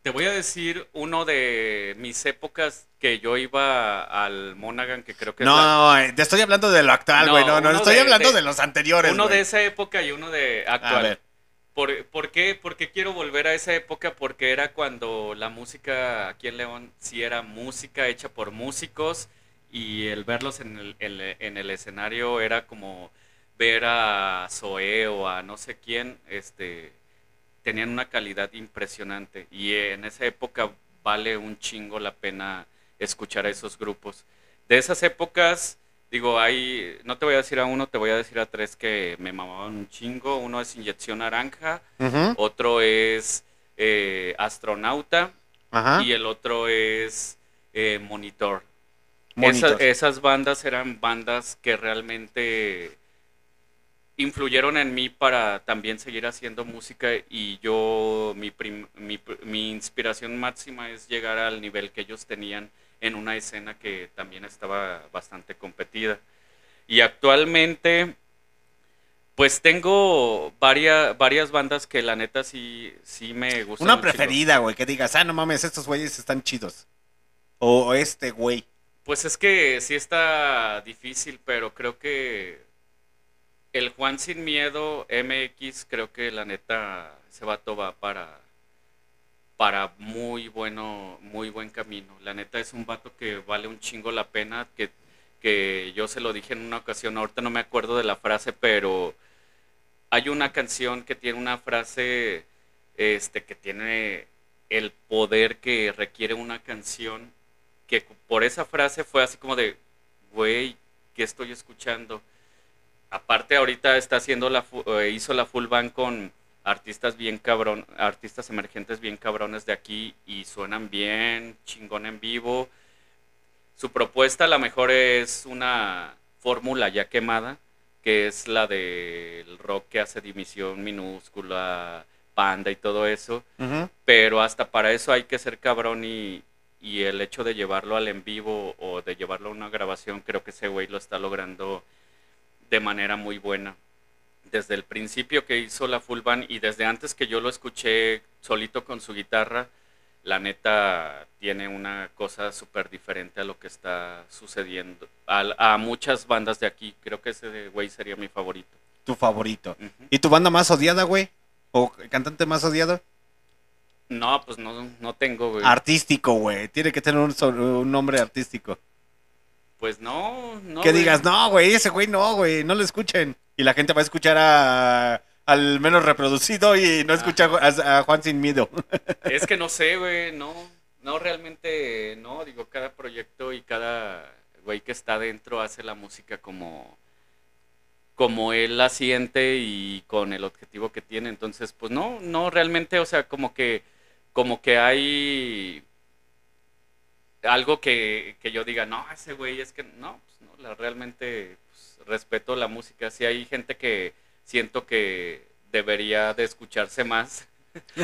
te voy a decir uno de mis épocas que yo iba al Monaghan, que creo que es la- no, eh, te estoy hablando de lo actual, No, güey. No, no, uno estoy de- hablando de, de- los anteriores. uno de esa época y uno de A actual. ver. ¿Por, por qué? Quiero volver a esa época porque era cuando la música aquí en León sí era música hecha por músicos y el verlos en el, el- en el escenario era como ver a Zoé o a no sé quién, este, tenían una calidad impresionante y en esa época vale un chingo la pena escuchar a esos grupos. De esas épocas, digo, hay, no te voy a decir a uno, te voy a decir a tres que me mamaban un chingo. Uno es Inyección Naranja, otro es eh, Astronauta Ajá. y el otro es eh, Monitor. Monitor. Esa- esas bandas eran bandas que realmente influyeron en mí para también seguir haciendo música y yo, mi, prim- mi, pr- mi inspiración máxima es llegar al nivel que ellos tenían en una escena que también estaba bastante competida. Y actualmente, pues tengo varias, varias bandas que la neta sí, sí me gustan. Una preferida, güey, que digas, ah, no mames, estos güeyes están chidos. O, o este güey. Pues es que sí está difícil, pero creo que el Juan Sin Miedo MX, creo que la neta ese vato va para, para muy bueno, muy buen camino. La neta es un vato que vale un chingo la pena, que, que yo se lo dije en una ocasión, ahorita no me acuerdo de la frase, pero hay una canción que tiene una frase este que tiene el poder que requiere una canción que por esa frase fue así como de, güey, ¿qué estoy escuchando? Aparte ahorita está haciendo la, eh, hizo la full band con artistas bien cabrón, artistas emergentes bien cabrones de aquí y suenan bien, chingón en vivo. Su propuesta a lo mejor es una fórmula ya quemada, que es la del rock que hace dimisión minúscula, panda y todo eso pero hasta para eso hay que ser cabrón y, y el hecho de llevarlo al en vivo o de llevarlo a una grabación, creo que ese güey lo está logrando de manera muy buena. Desde el principio que hizo la full band y desde antes que yo lo escuché solito con su guitarra, la neta tiene una cosa súper diferente a lo que está sucediendo. A, a muchas bandas de aquí, creo que ese güey sería mi favorito. Tu favorito. ¿Y tu banda más odiada, güey? ¿O cantante más odiado? No, pues no, no tengo, güey. Artístico, güey. Tiene que tener un, nombre artístico. Pues no, no. que güey. digas, no, güey, ese güey no, güey, no lo escuchen. Y la gente va a escuchar a, al menos reproducido y no escucha a, a Juan Sin Miedo. Es que no sé, güey, no, no realmente, no, digo, cada proyecto y cada güey que está dentro hace la música como, como él la siente y con el objetivo que tiene, entonces, pues no, no realmente, o sea, como que, como que hay algo que, que yo diga, no, ese güey es que, no, pues no, la, realmente respeto la música, sí hay gente que siento que debería de escucharse más.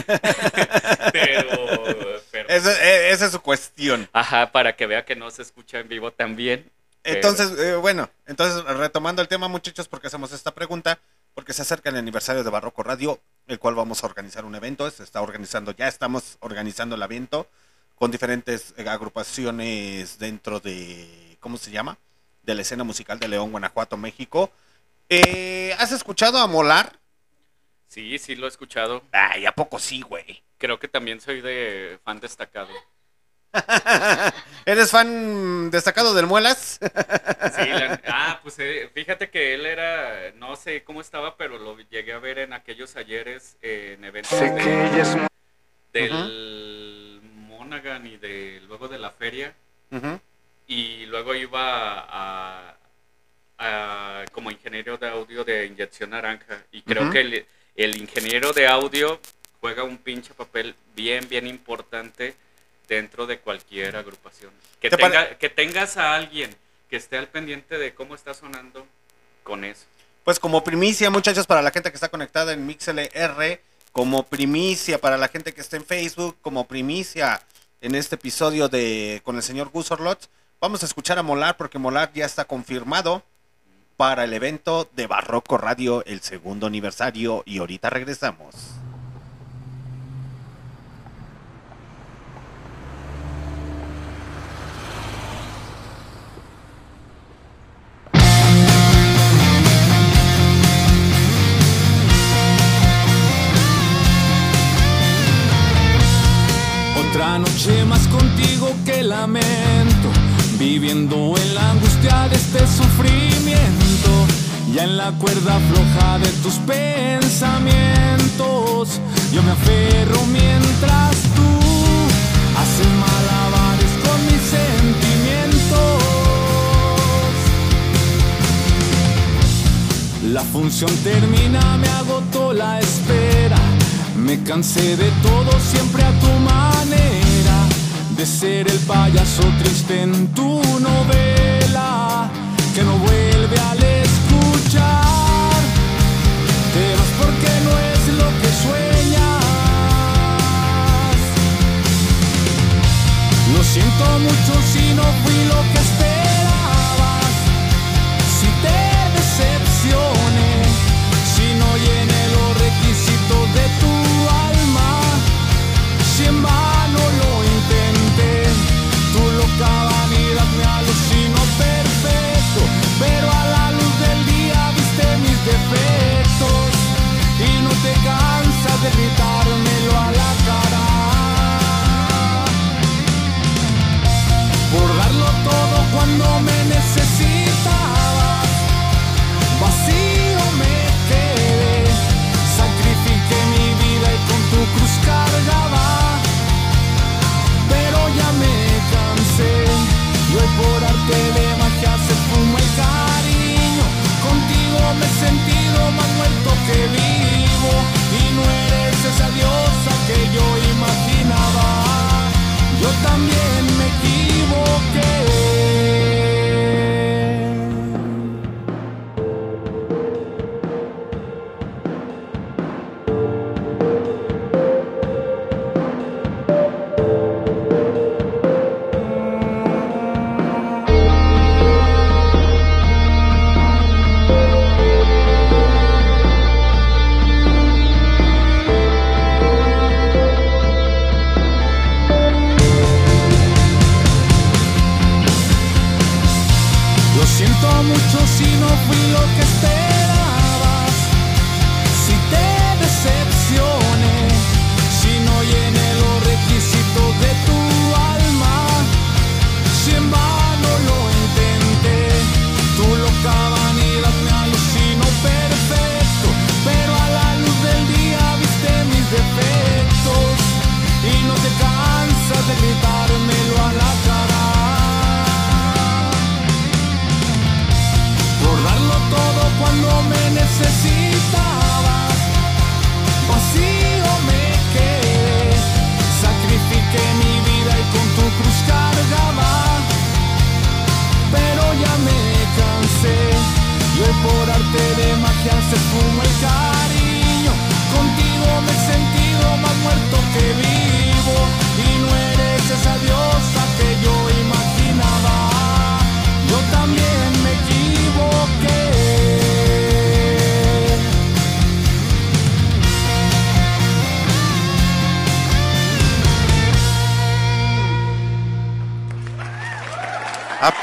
pero, e- esa es su cuestión. ajá, para que vea que no se escucha en vivo también. Pero- Entonces, eh, bueno, entonces retomando el tema, muchachos, porque hacemos esta pregunta, porque se acerca el aniversario de Barroco Radio, el cual vamos a organizar un evento, se está organizando, ya estamos organizando el evento con diferentes eh, agrupaciones dentro de, ¿cómo se llama? De la escena musical de León, Guanajuato, México. Eh, ¿Has escuchado a Molar? Sí, sí lo he escuchado. Ay, ¿a poco sí, güey? Creo que también soy de fan destacado. ¿Eres fan destacado del Muelas? Sí, la- ah, pues eh, fíjate que él era, no sé cómo estaba, pero lo llegué a ver en aquellos ayeres eh, en eventos de- del Monaghan y de luego de la feria. Y luego iba a, a- como ingeniero de audio de Inyección Naranja. Y creo que el, el ingeniero de audio juega un pinche papel bien bien importante dentro de cualquier agrupación. Que ¿Te pare- tenga que tengas a alguien que esté al pendiente de cómo está sonando con eso. Pues como primicia, muchachos, para la gente que está conectada en MixLR, como primicia para la gente que está en Facebook, como primicia en este episodio de con el señor Gus Orlot, vamos a escuchar a Molar porque Molar ya está confirmado para el evento de Barroco Radio, el segundo aniversario, y ahorita regresamos. Otra noche más contigo que lamento, viviendo en la angustia de este sufrimiento, ya en la cuerda floja de tus pensamientos. Yo me aferro mientras tú haces malabares con mis sentimientos. La función termina, me agotó la espera. Me cansé de todo siempre a tu manera. De ser el payaso triste en tu novela. Que no vuelve al escuchar. Te vas porque no es lo que sueñas. Lo siento mucho si no fui lo que esperabas. Si te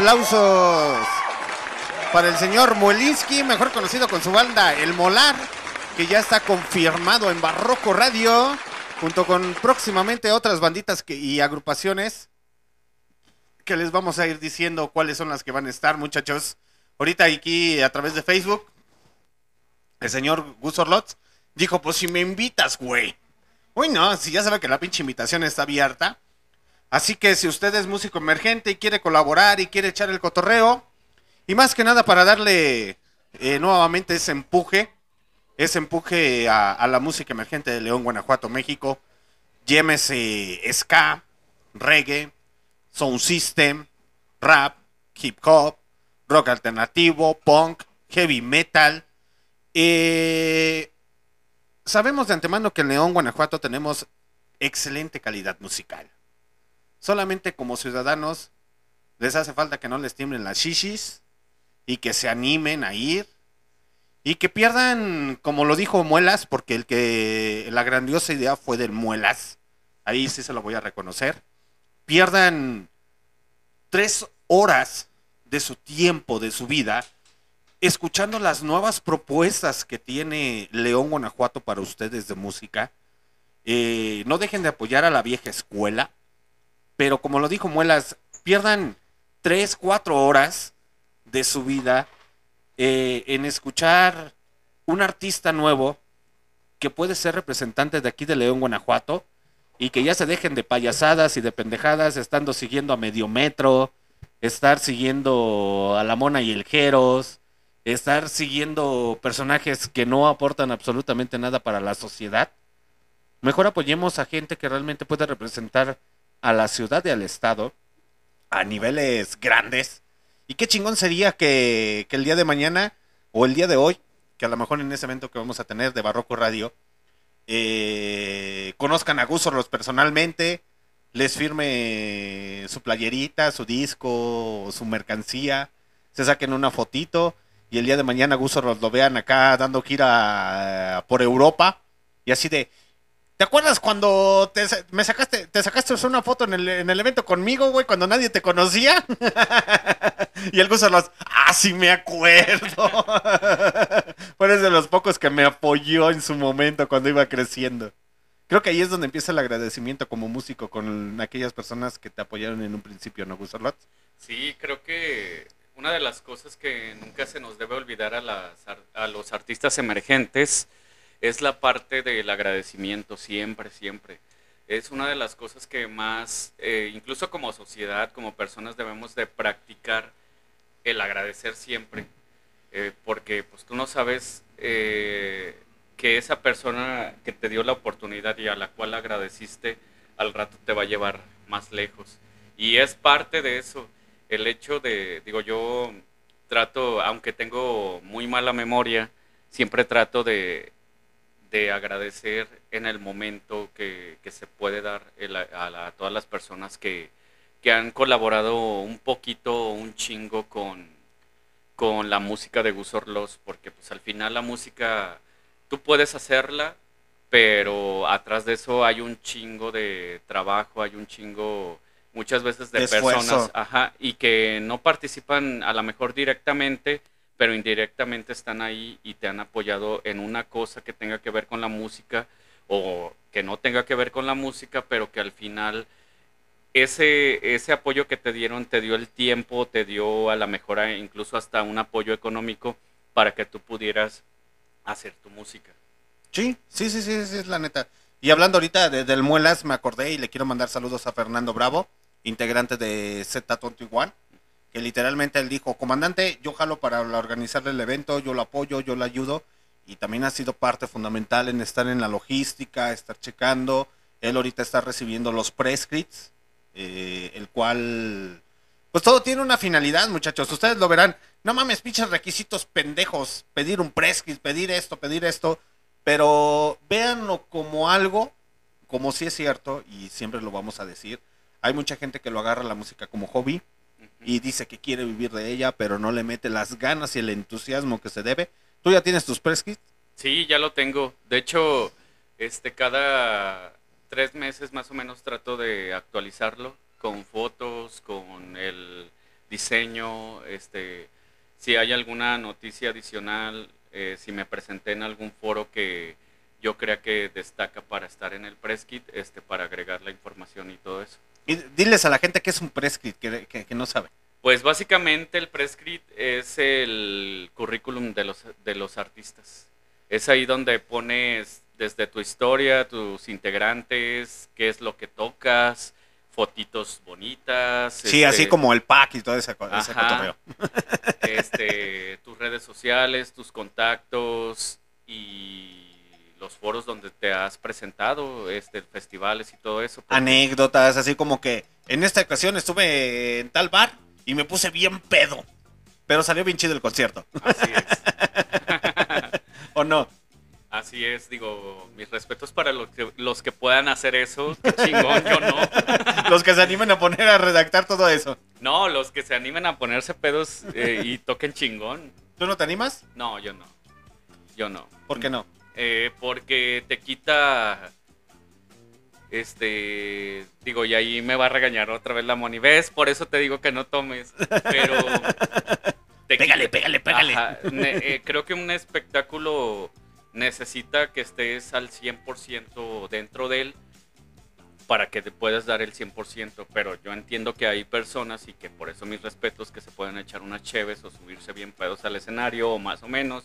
Aplausos para el señor Molinsky, mejor conocido con su banda El Molar, que ya está confirmado en Barroco Radio, junto con próximamente otras banditas y agrupaciones que les vamos a ir diciendo cuáles son las que van a estar, muchachos. Ahorita aquí a través de Facebook, el señor Gus Orlotz dijo, pues si me invitas, güey. Uy, no, si ya sabe que la pinche invitación está abierta. Así que si usted es músico emergente y quiere colaborar y quiere echar el cotorreo, y más que nada para darle eh, nuevamente ese empuje, ese empuje a, la música emergente de León, Guanajuato, México, llámese ska, reggae, sound system, rap, hip hop, rock alternativo, punk, heavy metal. Eh, sabemos de antemano que en León, Guanajuato tenemos excelente calidad musical. Solamente como ciudadanos les hace falta que no les tiemblen las shishis y que se animen a ir y que pierdan, como lo dijo Muelas, porque el que la grandiosa idea fue del Muelas, ahí sí se lo voy a reconocer, pierdan tres horas de su tiempo, de su vida, escuchando las nuevas propuestas que tiene León Guanajuato para ustedes de música. Eh, no dejen de apoyar a la vieja escuela, pero como lo dijo Muelas, pierdan tres, cuatro horas de su vida eh, en escuchar un artista nuevo que puede ser representante de aquí de León, Guanajuato, y que ya se dejen de payasadas y de pendejadas, estando siguiendo a Medio Metro, estar siguiendo a la Mona y el Jeros, estar siguiendo personajes que no aportan absolutamente nada para la sociedad. Mejor apoyemos a gente que realmente puede representar a la ciudad y al estado a niveles grandes. Y qué chingón sería que, el día de mañana o el día de hoy, que a lo mejor en ese evento que vamos a tener de Barroco Radio, eh, conozcan a Gus Orlos personalmente, les firme su playerita, su disco, su mercancía, se saquen una fotito y el día de mañana Gus Orlos lo vean acá dando gira por Europa y así de, ¿Te acuerdas cuando te, me sacaste, te sacaste una foto en el, en el evento conmigo, güey, cuando nadie te conocía? y el Gus los, ah, sí me acuerdo. Fue de los pocos que me apoyó en su momento cuando iba creciendo. Creo que ahí es donde empieza el agradecimiento como músico con aquellas personas que te apoyaron en un principio, ¿no, Gus Orlot? Sí, creo que una de las cosas que nunca se nos debe olvidar a, las a los artistas emergentes es la parte del agradecimiento, siempre, siempre. Es una de las cosas que más, eh, incluso como sociedad, como personas, debemos de practicar el agradecer siempre. Eh, porque pues tú no sabes eh, que esa persona que te dio la oportunidad y a la cual agradeciste, al rato te va a llevar más lejos. Y es parte de eso, el hecho de, digo, yo trato, aunque tengo muy mala memoria, siempre trato de, de agradecer en el momento que, que se puede dar el- a, la- a todas las personas que, que han colaborado un poquito, un chingo con, con la música de Gus Orlos, porque pues al final la música tú puedes hacerla, pero atrás de eso hay un chingo de trabajo, hay un chingo muchas veces de personas, ajá, y que no participan a lo mejor directamente, pero indirectamente están ahí y te han apoyado en una cosa que tenga que ver con la música o que no tenga que ver con la música, pero que al final ese, ese apoyo que te dieron te dio el tiempo, te dio a la mejor a- incluso hasta un apoyo económico para que tú pudieras hacer tu música. Sí, sí, sí, sí, sí, es la neta. Y hablando ahorita de, del Muelas, me acordé y le quiero mandar saludos a Fernando Bravo, integrante de Z21, que literalmente él dijo, comandante, yo jalo para organizarle el evento, yo lo apoyo, yo lo ayudo, y también ha sido parte fundamental en estar en la logística, estar checando. Él ahorita está recibiendo los prescripts, eh, el cual, pues todo tiene una finalidad, muchachos. Ustedes lo verán. No mames, pinches requisitos pendejos. Pedir un prescript, pedir esto, pedir esto. Pero véanlo como algo, como si es cierto, y siempre lo vamos a decir. Hay mucha gente que lo agarra la música como hobby y dice que quiere vivir de ella, pero no le mete las ganas y el entusiasmo que se debe. ¿Tú ya tienes tus prescripts? Sí, ya lo tengo. De hecho, este cada tres meses más o menos trato de actualizarlo con fotos, con el diseño, este, si hay alguna noticia adicional, eh, si me presenté en algún foro que yo crea que destaca para estar en el press kit, este, para agregar la información y todo eso. Y diles a la gente que es un prescript, que, que- que no sabe. Pues básicamente el prescript es el currículum de los, de los artistas. Es ahí donde pones desde tu historia, tus integrantes, qué es lo que tocas, fotitos bonitas. Sí, este, así como el pack y todo ese, Ajá. cotorreo. este, tus redes sociales, tus contactos y los foros donde te has presentado, este, festivales y todo eso. porque- Anécdotas, así como que en esta ocasión estuve en tal bar y me puse bien pedo. Pero salió bien chido el concierto. Así es. ¿O no? Así es, digo, mis respetos para los que, los que puedan hacer eso. Qué chingón, yo no. Los que se animen a poner a redactar todo eso. No, los que se animen a ponerse pedos eh, y toquen chingón. ¿Tú no te animas? No, yo no. Yo no. ¿Por qué no? Eh, porque te quita. Este. Digo, y ahí me va a regañar otra vez la Moni. ¿Ves? Por eso te digo que no tomes. Pero. te Pégale, quita- pégale, pégale. Ne- eh, creo que un espectáculo necesita que estés al 100% dentro de él para que te puedas dar el 100%, pero yo entiendo que hay personas y que por eso mis respetos que se pueden echar unas cheves o subirse bien pedos al escenario o más o menos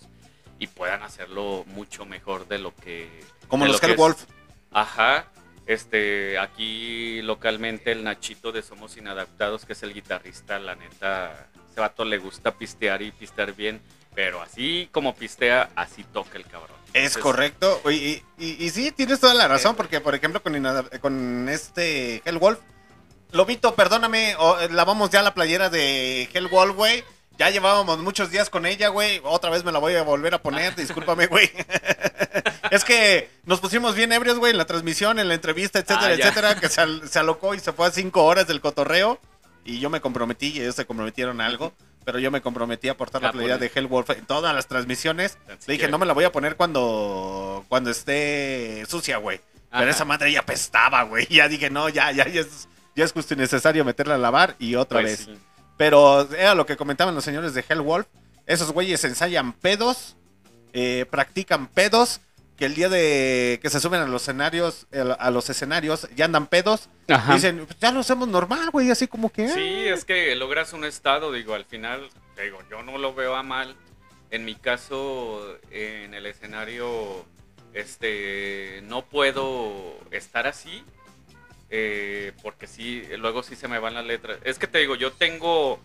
y puedan hacerlo mucho mejor de lo que Como los lo que Wolf. es. Ajá. Este, aquí localmente el Nachito de Somos Inadaptados, que es el guitarrista, la neta, ese vato le gusta pistear y pistear bien, pero así como pistea, así toca el cabrón. Es correcto. Y, y- y- y sí, tienes toda la razón, porque por ejemplo con, con este Hell Wolf, Lobito, perdóname, o- eh, lavamos ya la playera de Hell Wolf, güey. Ya llevábamos muchos días con ella, güey. Otra vez me la voy a volver a poner, discúlpame, güey. es que nos pusimos bien ebrios, güey, en la transmisión, en la entrevista, etcétera, Ah, etcétera, que se, al- se alocó y se fue a cinco horas del cotorreo. Y yo me comprometí, y ellos se comprometieron a algo. Pero yo me comprometí a portar la playera de pues. Hell Wolf en todas las transmisiones. Le dije, no me la voy a poner cuando, cuando esté sucia, güey. Pero Ajá. esa madre ya apestaba, güey. Ya dije, no, ya, ya, ya es, ya es justo y necesario meterla a lavar y otra Pues vez. sí. Pero era lo que comentaban los señores de Hell Wolf. Esos güeyes ensayan pedos, eh, practican pedos, que el día de que se suben a los escenarios, el- a los escenarios, ya andan pedos. Ajá. Dicen, "Pues ya lo hacemos normal, güey, así como que... Sí, ah". es que logras un estado, digo, al final, te digo, yo no lo veo a mal. En mi caso, en el escenario, este, no puedo estar así, eh, porque sí, luego sí se me van las letras. Es que te digo, yo tengo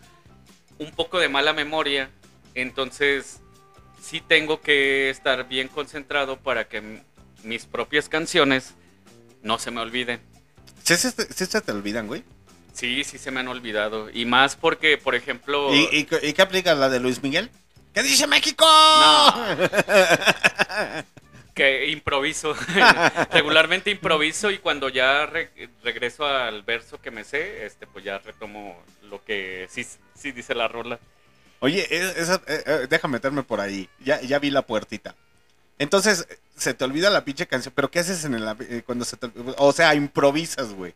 un poco de mala memoria, entonces sí tengo que estar bien concentrado para que mis propias canciones no se me olviden. ¿Sí, se- sí se te olvidan, güey? Sí, sí se me han olvidado. Y más porque, por ejemplo... ¿Y, y, y qué aplica la de Luis Miguel? ¿Qué dice México? No. que improviso. Regularmente improviso y cuando ya re- regreso al verso que me sé, este, pues ya retomo lo que sí, sí dice la rola. Oye, es- esa- eh, eh, deja meterme por ahí. Ya, ya vi la puertita. Entonces, se te olvida la pinche canción, pero ¿qué haces en el, eh, cuando se te O sea, improvisas, güey.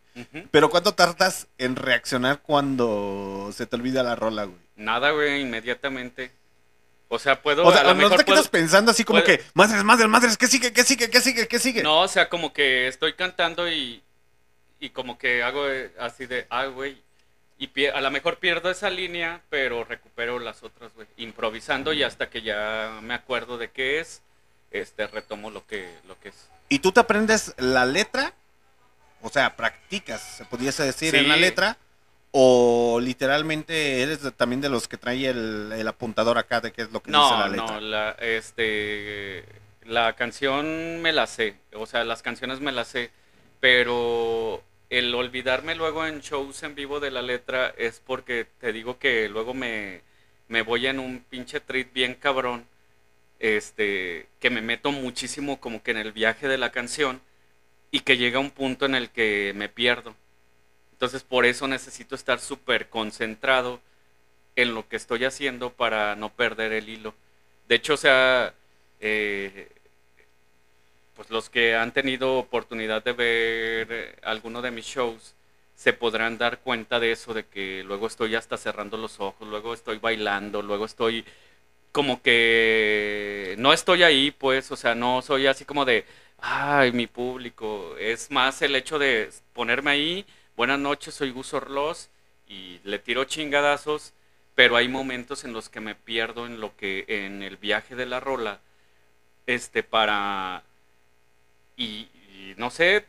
Pero ¿cuánto tardas en reaccionar cuando se te olvida la rola, güey? Nada, güey, inmediatamente. O sea, puedo. O sea, a lo ¿no mejor te quedas puedo- pensando así como puedo- que, madres, madres, madres, ¿qué sigue, qué sigue, qué sigue, qué sigue? No, o sea, como que estoy cantando y, y como que hago eh, así de, ah, güey. Y pie- a lo mejor pierdo esa línea, pero recupero las otras, güey. Improvisando y hasta que ya me acuerdo de qué es, este, retomo lo que, lo que es. ¿Y tú te aprendes la letra? O sea, practicas, se pudiese decir, en la letra. O literalmente eres también de los que trae el, el apuntador acá de qué es lo que dice la letra. no, la, este, la canción me la sé, o sea, las canciones me las sé, pero el olvidarme luego en shows en vivo de la letra es porque te digo que luego me, me voy en un pinche trip bien cabrón, este, que me meto muchísimo como que en el viaje de la canción y que llega un punto en el que me pierdo. Entonces por eso necesito estar súper concentrado en lo que estoy haciendo para no perder el hilo. De hecho, o sea, eh, pues los que han tenido oportunidad de ver alguno de mis shows se podrán dar cuenta de eso, de que luego estoy hasta cerrando los ojos, luego estoy bailando, luego estoy como que no estoy ahí, pues, o sea, no soy así como de, ay, mi público, es más el hecho de ponerme ahí, buenas noches, soy Gus Orloz, y le tiro chingadazos, pero hay momentos en los que me pierdo en lo que, en el viaje de la rola, este, para, y, y no sé,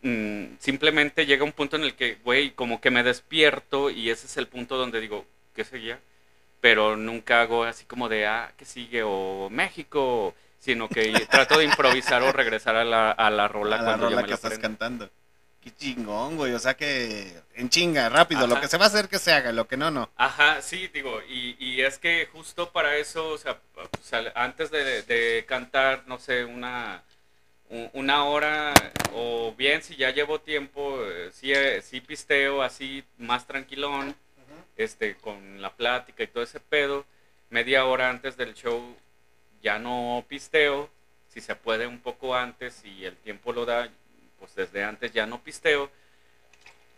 mm, simplemente llega un punto en el que, güey, como que me despierto y ese es el punto donde digo, ¿qué seguía? Pero nunca hago así como de, ah, ¿qué sigue? O México, sino que trato de improvisar o regresar a la, a la rola a la cuando ya rola me que la estás cantando. Qué chingón, güey. O sea que en chinga, rápido. Lo que se va a hacer que se haga, lo que no, no. Ajá, sí, digo, y, y es que justo para eso, o sea, sea, antes de, de cantar, no sé, una, una hora, o bien si ya llevo tiempo, eh, sí, eh, sí pisteo así más tranquilón, este, con la plática y todo ese pedo, media hora antes del show ya no pisteo, si se puede un poco antes y el tiempo lo da, pues desde antes ya no pisteo.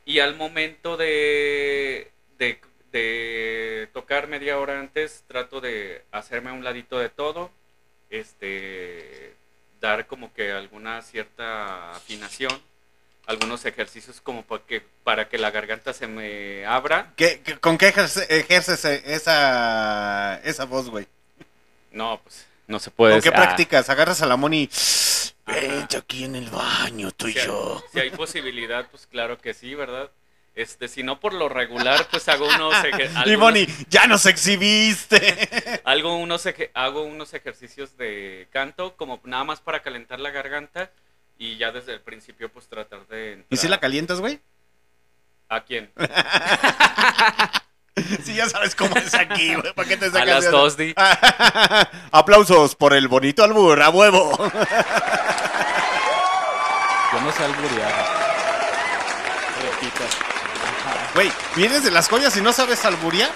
Y al momento de, de, de tocar media hora antes, trato de hacerme a un ladito de todo, este, dar como que alguna cierta afinación, algunos ejercicios como para que, para que la garganta se me abra. ¿Qué, qué- con qué ejerce- ejerces esa, esa voz, güey? No, pues no se puede. ¿Con qué ah, practicas? Agarras a la Moni. Vente aquí en el baño, tú y si hay- yo. Si hay posibilidad, pues claro que sí, ¿verdad? Este, si no por lo regular, pues hago unos, eje- Y Moni, ya nos exhibiste. Algo unos hago unos ejercicios de canto como nada más para calentar la garganta y ya desde el principio pues tratar de ¿Y si la calientas, güey? ¿A quién? Sí, ya sabes cómo es aquí, güey. ¿Para qué te A sacas las de- dos, di. Aplausos por el bonito albur, a huevo. Yo no sé alburear. Repito. Güey, vienes de las joyas y no sabes alburear.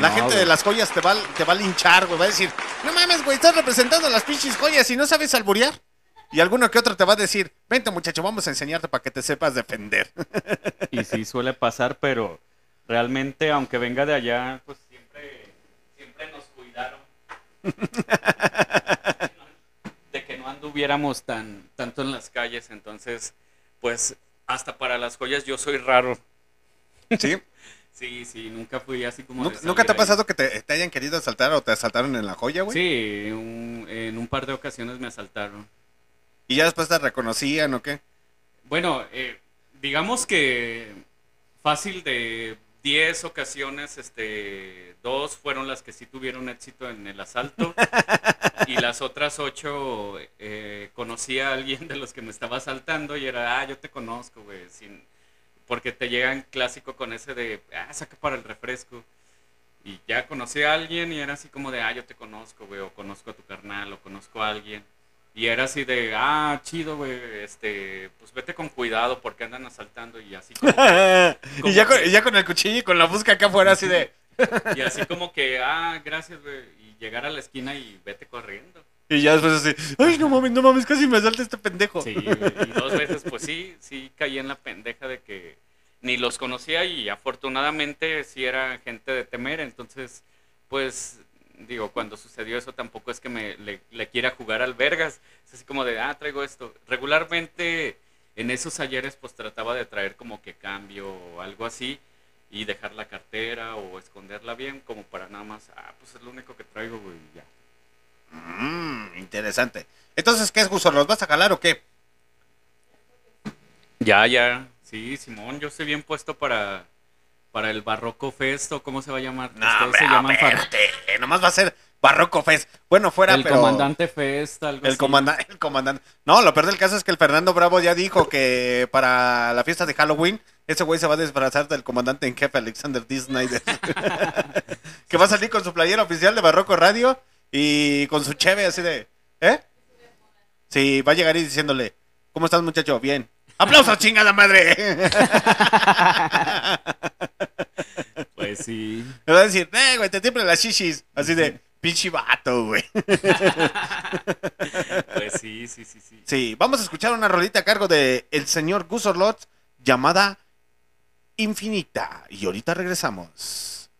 La No, gente de las joyas te va, te va a linchar, güey. Va a decir, no mames, güey, estás representando las pinches joyas y no sabes alburear. Y alguno que otro te va a decir, vente muchacho, vamos a enseñarte para que te sepas defender. Y sí suele pasar, pero realmente, aunque venga de allá, pues Siempre, siempre nos cuidaron. De que no anduviéramos tan, tanto en las calles, entonces, pues, hasta para las joyas yo soy raro. ¿Sí? Sí, sí, nunca fui así como... ¿Nunca, de nunca te ha ahí. pasado que te, te hayan querido asaltar o te asaltaron en la joya, güey? Sí, un- en un par de ocasiones me asaltaron. Y ya después te reconocían o qué. Bueno, eh, digamos que fácil de 10 ocasiones, este, dos fueron las que sí tuvieron éxito en el asalto y las otras ocho eh, conocí a alguien de los que me estaba asaltando y era, ah, yo te conozco, güey, sin, porque te llegan clásico con ese de, ah, saca para el refresco. Y ya conocí a alguien y era así como de, ah, yo te conozco, güey, o conozco a tu carnal, o conozco a alguien. Y era así de, ah, chido, güey, este, pues vete con cuidado porque andan asaltando y así como que- y, ya con, ya con el cuchillo y con la busca acá afuera así de... y así como que, ah, gracias, güey, y llegar a la esquina y vete corriendo. Y ya después así, ay, no mames, no mames, casi me salta este pendejo. Sí, y dos veces, pues sí, sí caí en la pendeja de que ni los conocía y afortunadamente sí era gente de temer, entonces, pues, digo, cuando sucedió eso tampoco es que me le, le quiera jugar al vergas, es así como de, ah, traigo esto. Regularmente en esos ayeres pues trataba de traer como que cambio o algo así y dejar la cartera o esconderla bien como para nada más, ah, pues es lo único que traigo, güey, y ya. Mm, interesante. Entonces, ¿qué es, Gusto? ¿Los vas a jalar o qué? Ya, ya. Sí, Simón, yo estoy bien puesto para, para el Barroco Fest o cómo se va a llamar. No, hombre, se llaman espérate, nomás va a ser Barroco Fest. Bueno, fuera, el pero... Comandante Fest, algo El así. comandante, el comandante. No, lo peor del caso es que el Fernando Bravo ya dijo que para la fiesta de Halloween, ese güey se va a disfrazar del comandante en jefe Alexander D. Snyder. que va a salir con su playera oficial de Barroco Radio y con su cheve así de. ¿Eh? Sí, va a llegar y diciéndole: ¿Cómo estás, muchacho? Bien. ¡Aplausos, chingada madre! Sí. Me va a decir: ¡Eh, güey, te tiemblan las shishis! Así de. Pinche vato, güey. Pues sí, sí, sí, sí. Sí, vamos a escuchar una rolita a cargo de el señor Gus Orlot llamada Infinita. Y ahorita regresamos.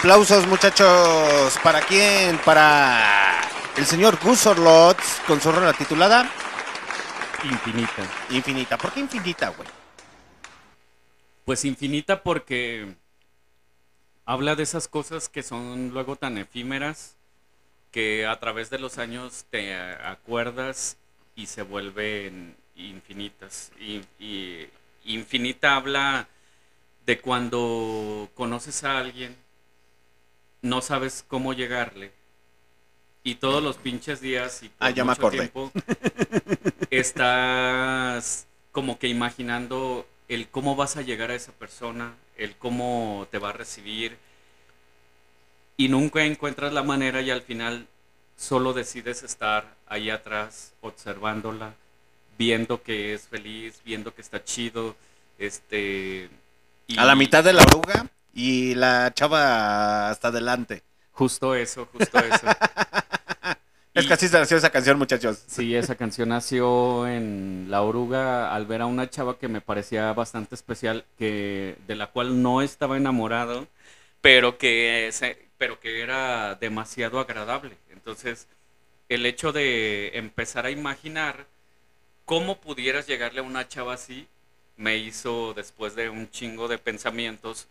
Aplausos, muchachos. ¿Para quién? Para el señor Gus Orlots con su rola titulada Infinita. Infinita. ¿Por qué infinita, güey? Pues infinita porque habla de esas cosas que son luego tan efímeras que a través de los años te acuerdas y se vuelven infinitas. Y, y infinita habla de cuando conoces a alguien, no sabes cómo llegarle. Y todos los pinches días y por Ah, ya mucho tiempo estás como que imaginando el cómo vas a llegar a esa persona, el cómo te va a recibir y nunca encuentras la manera y al final solo decides estar ahí atrás observándola, viendo que es feliz, viendo que está chido, este y A la mitad de la oruga y la chava hasta adelante. justo eso, justo eso. Es que así se nació esa canción, muchachos. Sí, esa canción nació en La Oruga al ver a una chava que me parecía bastante especial, que de la cual no estaba enamorado, pero que, se- pero que era demasiado agradable. Entonces, el hecho de empezar a imaginar cómo pudieras llegarle a una chava así, me hizo, después de un chingo de pensamientos,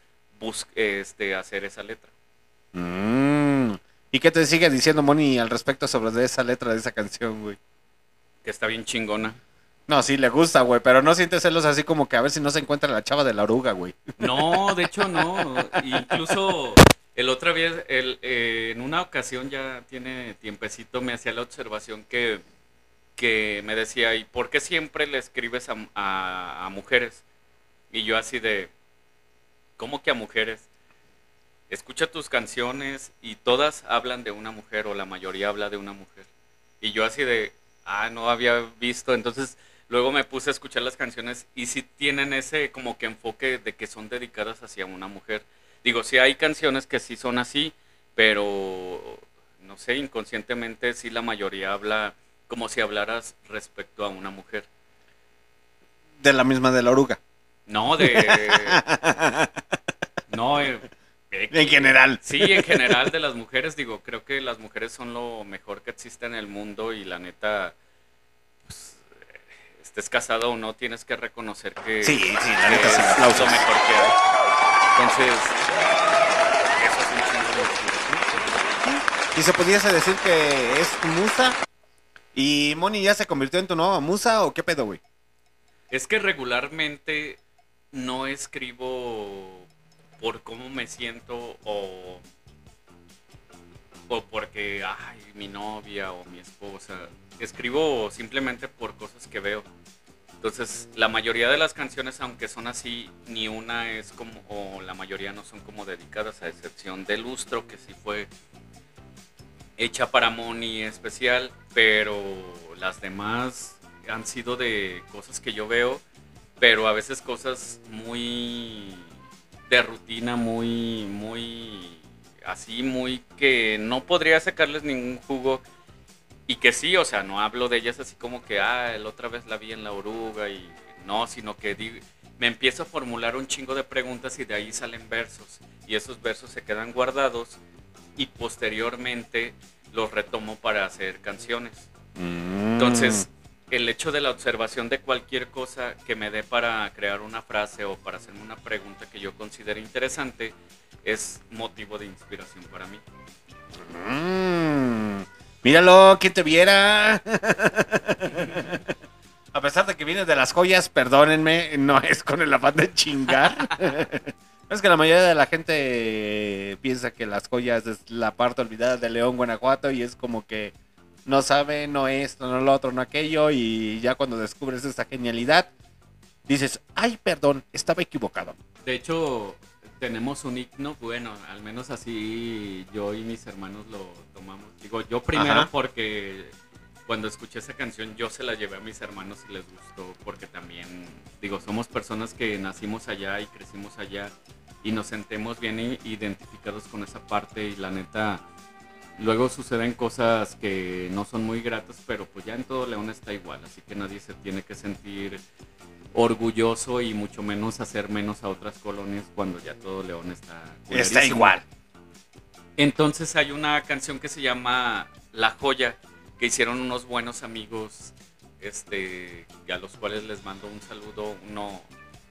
este, hacer esa letra. Mm. ¿Y qué te sigue diciendo Moni al respecto sobre de esa letra de esa canción, güey? Que está bien chingona. No, sí le gusta, güey, pero no sientes celos así como que a ver si no se encuentra la chava de la oruga, güey. No, de hecho no. Incluso el otra vez, el, eh, en una ocasión ya tiene tiempecito, me hacía la observación que, que me decía, ¿y por qué siempre le escribes a, a- a mujeres? Y yo así de, ¿cómo que a mujeres? Escucha tus canciones y todas hablan de una mujer o la mayoría habla de una mujer. Y yo así de, ah, no había visto. Entonces luego me puse a escuchar las canciones y sí tienen ese como que enfoque de que son dedicadas hacia una mujer. Digo, sí hay canciones que sí son así, pero no sé, inconscientemente sí la mayoría habla como si hablaras respecto a una mujer. De la misma de la oruga. No, de... no, eh, En general. Sí, en general de las mujeres, digo, creo que las mujeres son lo mejor que existe en el mundo y la neta, pues, eh, estés casado o no, tienes que reconocer que, Sí, sí, la neta, sí, es aplausos. lo mejor que hay. Entonces, eso es un chingo de inspiración. Y se pudiese decir que es musa. ¿Y Moni ya se convirtió en tu nueva musa o qué pedo, güey? Es que regularmente no escribo por cómo me siento o, o porque, ay, mi novia o mi esposa. Escribo simplemente por cosas que veo. Entonces, la mayoría de las canciones, aunque son así, ni una es como, o la mayoría no son como dedicadas, a excepción de Lustro, que sí fue hecha para Moni especial, pero las demás han sido de cosas que yo veo, pero a veces cosas muy de rutina, muy, muy así, muy que no podría sacarles ningún jugo. Y que sí, o sea, no hablo de ellas así como que, ah, la otra vez la vi en la oruga y no, sino que digo- me empiezo a formular un chingo de preguntas y de ahí salen versos. Y esos versos se quedan guardados y posteriormente los retomo para hacer canciones. Entonces, el hecho de la observación de cualquier cosa que me dé para crear una frase o para hacerme una pregunta que yo considere interesante es motivo de inspiración para mí. Mm, míralo, quien te viera. A pesar de que vienes de las joyas, perdónenme, no es con el afán de chingar. es que la mayoría de la gente piensa que las joyas es la parte olvidada de León, Guanajuato, y es como que no sabe, no esto, no lo otro, no aquello, y ya cuando descubres esta genialidad, dices, ay, perdón, estaba equivocado. De hecho, tenemos un himno, bueno, al menos así yo y mis hermanos lo tomamos. Digo, yo primero Ajá. porque cuando escuché esa canción yo se la llevé a mis hermanos y les gustó, porque también, digo, somos personas que nacimos allá y crecimos allá y nos sentemos bien identificados con esa parte y la neta, luego suceden cosas que no son muy gratas, pero pues ya en todo León está igual, así que nadie se tiene que sentir orgulloso y mucho menos hacer menos a otras colonias cuando ya todo León está Está igual. Entonces hay una canción que se llama La Joya, que hicieron unos buenos amigos, este, a los cuales les mando un saludo. No,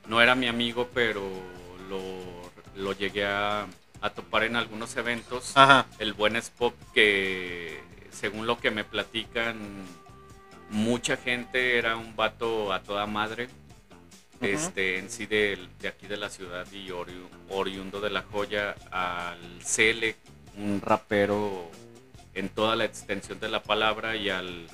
no era mi amigo, pero lo, lo llegué a, a topar en algunos eventos. Ajá. El buen Spop, que según lo que me platican, mucha gente era un vato a toda madre. Este, en sí de, de aquí de la ciudad y ori- oriundo de la joya al Cele, un rapero en toda la extensión de la palabra y al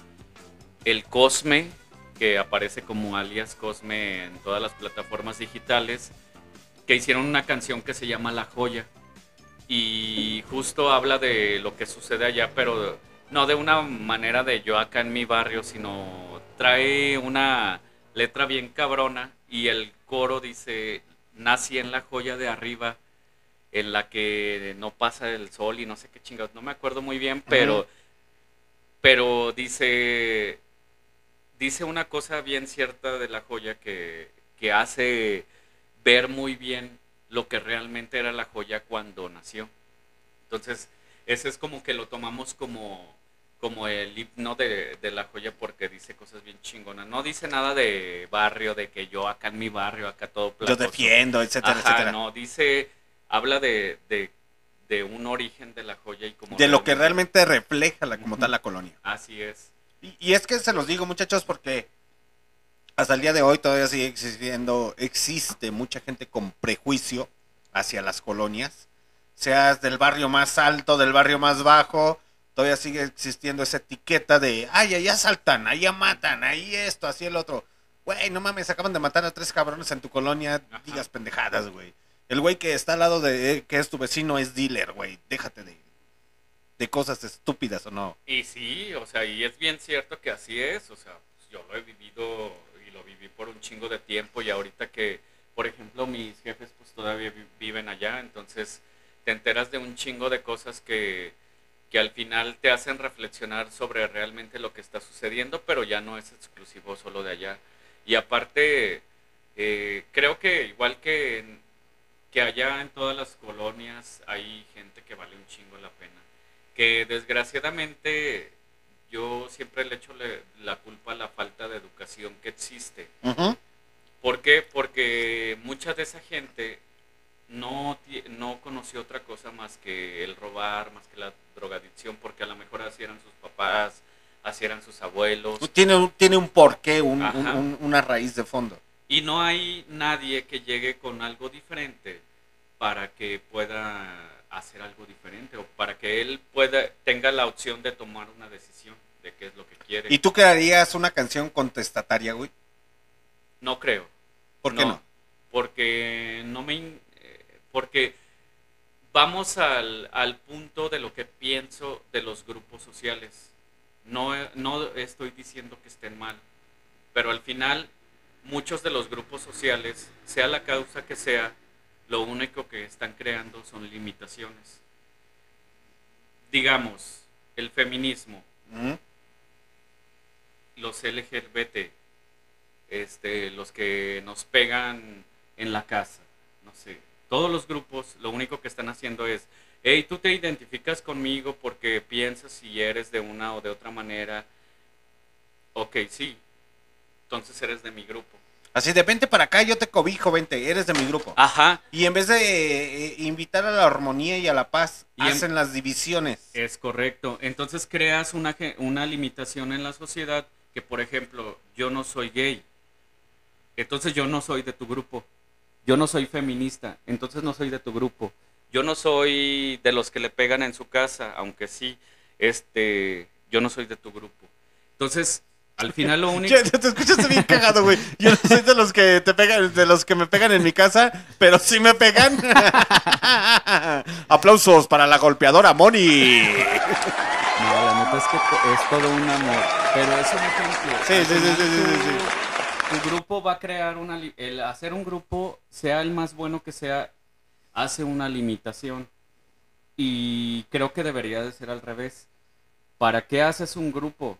el Cosme que aparece como alias Cosme en todas las plataformas digitales que hicieron una canción que se llama La Joya y justo habla de lo que sucede allá pero no de una manera de yo acá en mi barrio sino trae una letra bien cabrona y el coro dice nací en la joya de arriba en la que no pasa el sol y no sé qué chingados, no me acuerdo muy bien, pero pero dice dice una cosa bien cierta de la joya que, que hace ver muy bien lo que realmente era la joya cuando nació. Entonces, ese es como que lo tomamos como, como el himno de, de la joya porque dice cosas bien chingonas. No dice nada de barrio, de que yo acá en mi barrio, acá todo Yo platoso. defiendo, etcétera, Ajá, etcétera. No, dice, habla de, de, de un origen de la joya y como... De lo que realmente refleja la, como tal la colonia. Así es. Y, y es que se los digo, muchachos, porque hasta el día de hoy todavía sigue existiendo, existe mucha gente con prejuicio hacia las colonias, seas del barrio más alto, del barrio más bajo, todavía sigue existiendo esa etiqueta de, ay, allá saltan, allá matan, ahí esto, así el otro. Güey, no mames, acaban de matar a tres cabrones en tu colonia, digas pendejadas, güey. El güey que está al lado de, eh, que es tu vecino, es dealer, güey. Déjate de, de cosas estúpidas o no. Y sí, o sea, y es bien cierto que así es, o sea, pues yo lo he vivido por un chingo de tiempo y ahorita que, por ejemplo, mis jefes pues todavía vi- viven allá, entonces te enteras de un chingo de cosas que, que al final te hacen reflexionar sobre realmente lo que está sucediendo, pero ya no es exclusivo solo de allá. Y aparte, eh, creo que igual que, que allá en todas las colonias hay gente que vale un chingo la pena que desgraciadamente yo siempre le echo le- la culpa a la falta de educación que existe. ¿Por qué? Porque mucha de esa gente no, no conoció otra cosa más que el robar, más que la drogadicción, porque a lo mejor así eran sus papás, así eran sus abuelos. Tiene, un- tiene un porqué, un- Ajá. un- un- una raíz de fondo. Y no hay nadie que llegue con algo diferente para que pueda hacer algo diferente o para que él pueda tenga la opción de tomar una decisión de qué es lo que quiere. ¿Y tú crearías una canción contestataria, güey? No creo. ¿Por qué no? Porque no me eh, porque vamos al, al punto de lo que pienso de los grupos sociales. No, no estoy diciendo que estén mal, pero al final muchos de los grupos sociales, sea la causa que sea, lo único que están creando son limitaciones. Digamos, el feminismo, los LGBT, este, los que nos pegan en la casa, no sé, todos los grupos lo único que están haciendo es, hey, tú te identificas conmigo porque piensas y eres de una o de otra manera, ok, sí, entonces eres de mi grupo. Así de vente para acá, yo te cobijo, vente, eres de mi grupo. Ajá. Y en vez de eh, eh, invitar a la armonía y a la paz, Y en- hacen las divisiones. Es correcto. Entonces creas una, una limitación en la sociedad que, por ejemplo, yo no soy gay. Entonces yo no soy de tu grupo. Yo no soy feminista. Entonces no soy de tu grupo. Yo no soy de los que le pegan en su casa, aunque sí, este, yo no soy de tu grupo. Entonces, al final lo único... Ya te escuchaste bien cagado, güey. Yo no soy de los que te pegan, de los que me pegan en mi casa, pero sí me pegan. Aplausos para la golpeadora Moni. No, la neta es que es todo un amor. Pero es un ejemplo. Sí, sí, sí, sí, sí, sí, tu- grupo va a crear una. El hacer un grupo, sea el más bueno que sea, hace una limitación. Y creo que debería de ser al revés. ¿Para qué haces un grupo?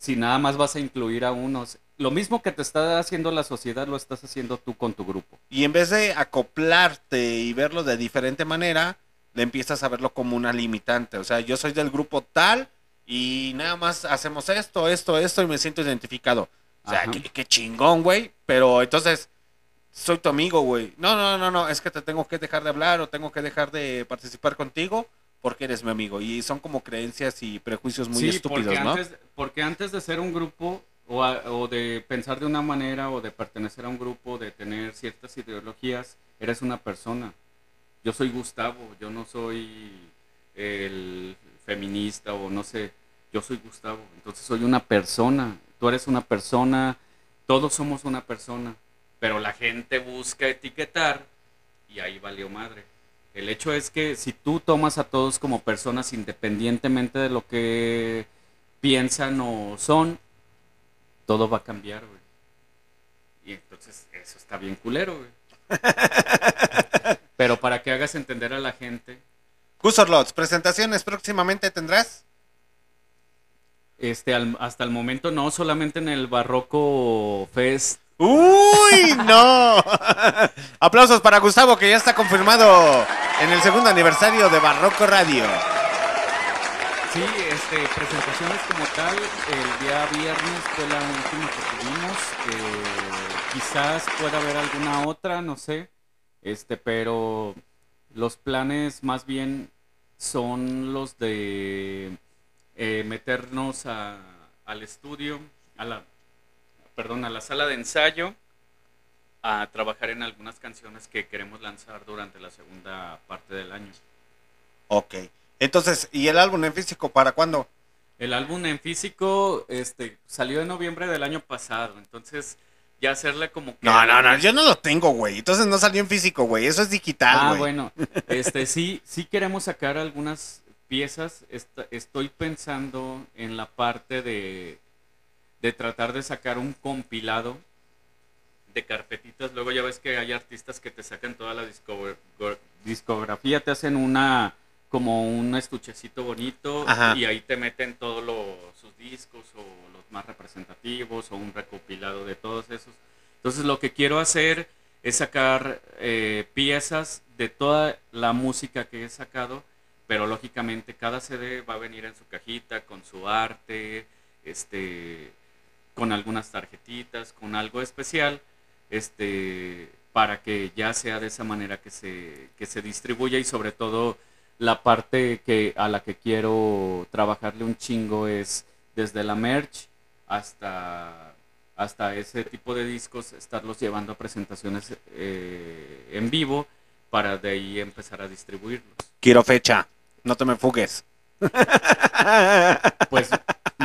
Si nada más vas a incluir a unos. Lo mismo que te está haciendo la sociedad, lo estás haciendo tú con tu grupo. Y en vez de acoplarte y verlo de diferente manera, le empiezas a verlo como una limitante. O sea, yo soy del grupo tal y nada más hacemos esto, esto, esto y me siento identificado. O sea, qué chingón, güey. Pero entonces, soy tu amigo, güey. No, no, no, no, es que te tengo que dejar de hablar o tengo que dejar de participar contigo porque eres mi amigo. Y son como creencias y prejuicios muy sí, estúpidos, porque ¿no? Antes, porque antes de ser un grupo o, a- o de pensar de una manera o de pertenecer a un grupo, de tener ciertas ideologías, eres una persona. Yo soy Gustavo, yo no soy el feminista o no sé, yo soy Gustavo. Entonces soy una persona, tú eres una persona, todos somos una persona, pero la gente busca etiquetar y ahí valió madre. El hecho es que si tú tomas a todos como personas independientemente de lo que piensan o son, todo va a cambiar, güey. Y entonces eso está bien culero, güey. Pero para que hagas entender a la gente, Gusorlots, presentaciones próximamente tendrás. este, al- hasta el momento no, solamente en el Barroco Fest. ¡Uy, no! Aplausos para Gustavo, que ya está confirmado en el segundo aniversario de Barroco Radio. Sí, este, presentaciones como tal, el día viernes fue la última que tuvimos. eh, quizás pueda haber alguna otra, no sé. Este, pero los planes más bien son los de eh, meternos a- al estudio, a la, perdón, a la sala de ensayo, a trabajar en algunas canciones que queremos lanzar durante la segunda parte del año. Ok. Entonces, ¿y el álbum en físico para cuándo? El álbum en físico este, salió en noviembre del año pasado, entonces ya hacerle como que... No, no, no, yo no lo tengo, güey. Entonces no salió en físico, güey. Eso es digital, Ah, güey. bueno, este sí, sí queremos sacar algunas piezas. Est- estoy pensando en la parte de, de tratar de sacar un compilado de carpetitas. Luego ya ves que hay artistas que te sacan toda la discografía, te hacen una como un estuchecito bonito Ajá. y ahí te meten todos los, sus discos o los más representativos o un recopilado de todos esos. Entonces lo que quiero hacer es sacar eh, piezas de toda la música que he sacado, pero lógicamente cada CD va a venir en su cajita con su arte, este, con algunas tarjetitas, con algo especial, este, para que ya sea de esa manera que se, que se distribuya y sobre todo la parte que a la que quiero trabajarle un chingo es desde la merch hasta hasta ese tipo de discos estarlos llevando a presentaciones eh, en vivo para de ahí empezar a distribuirlos. Quiero fecha. No te me fugues. Pues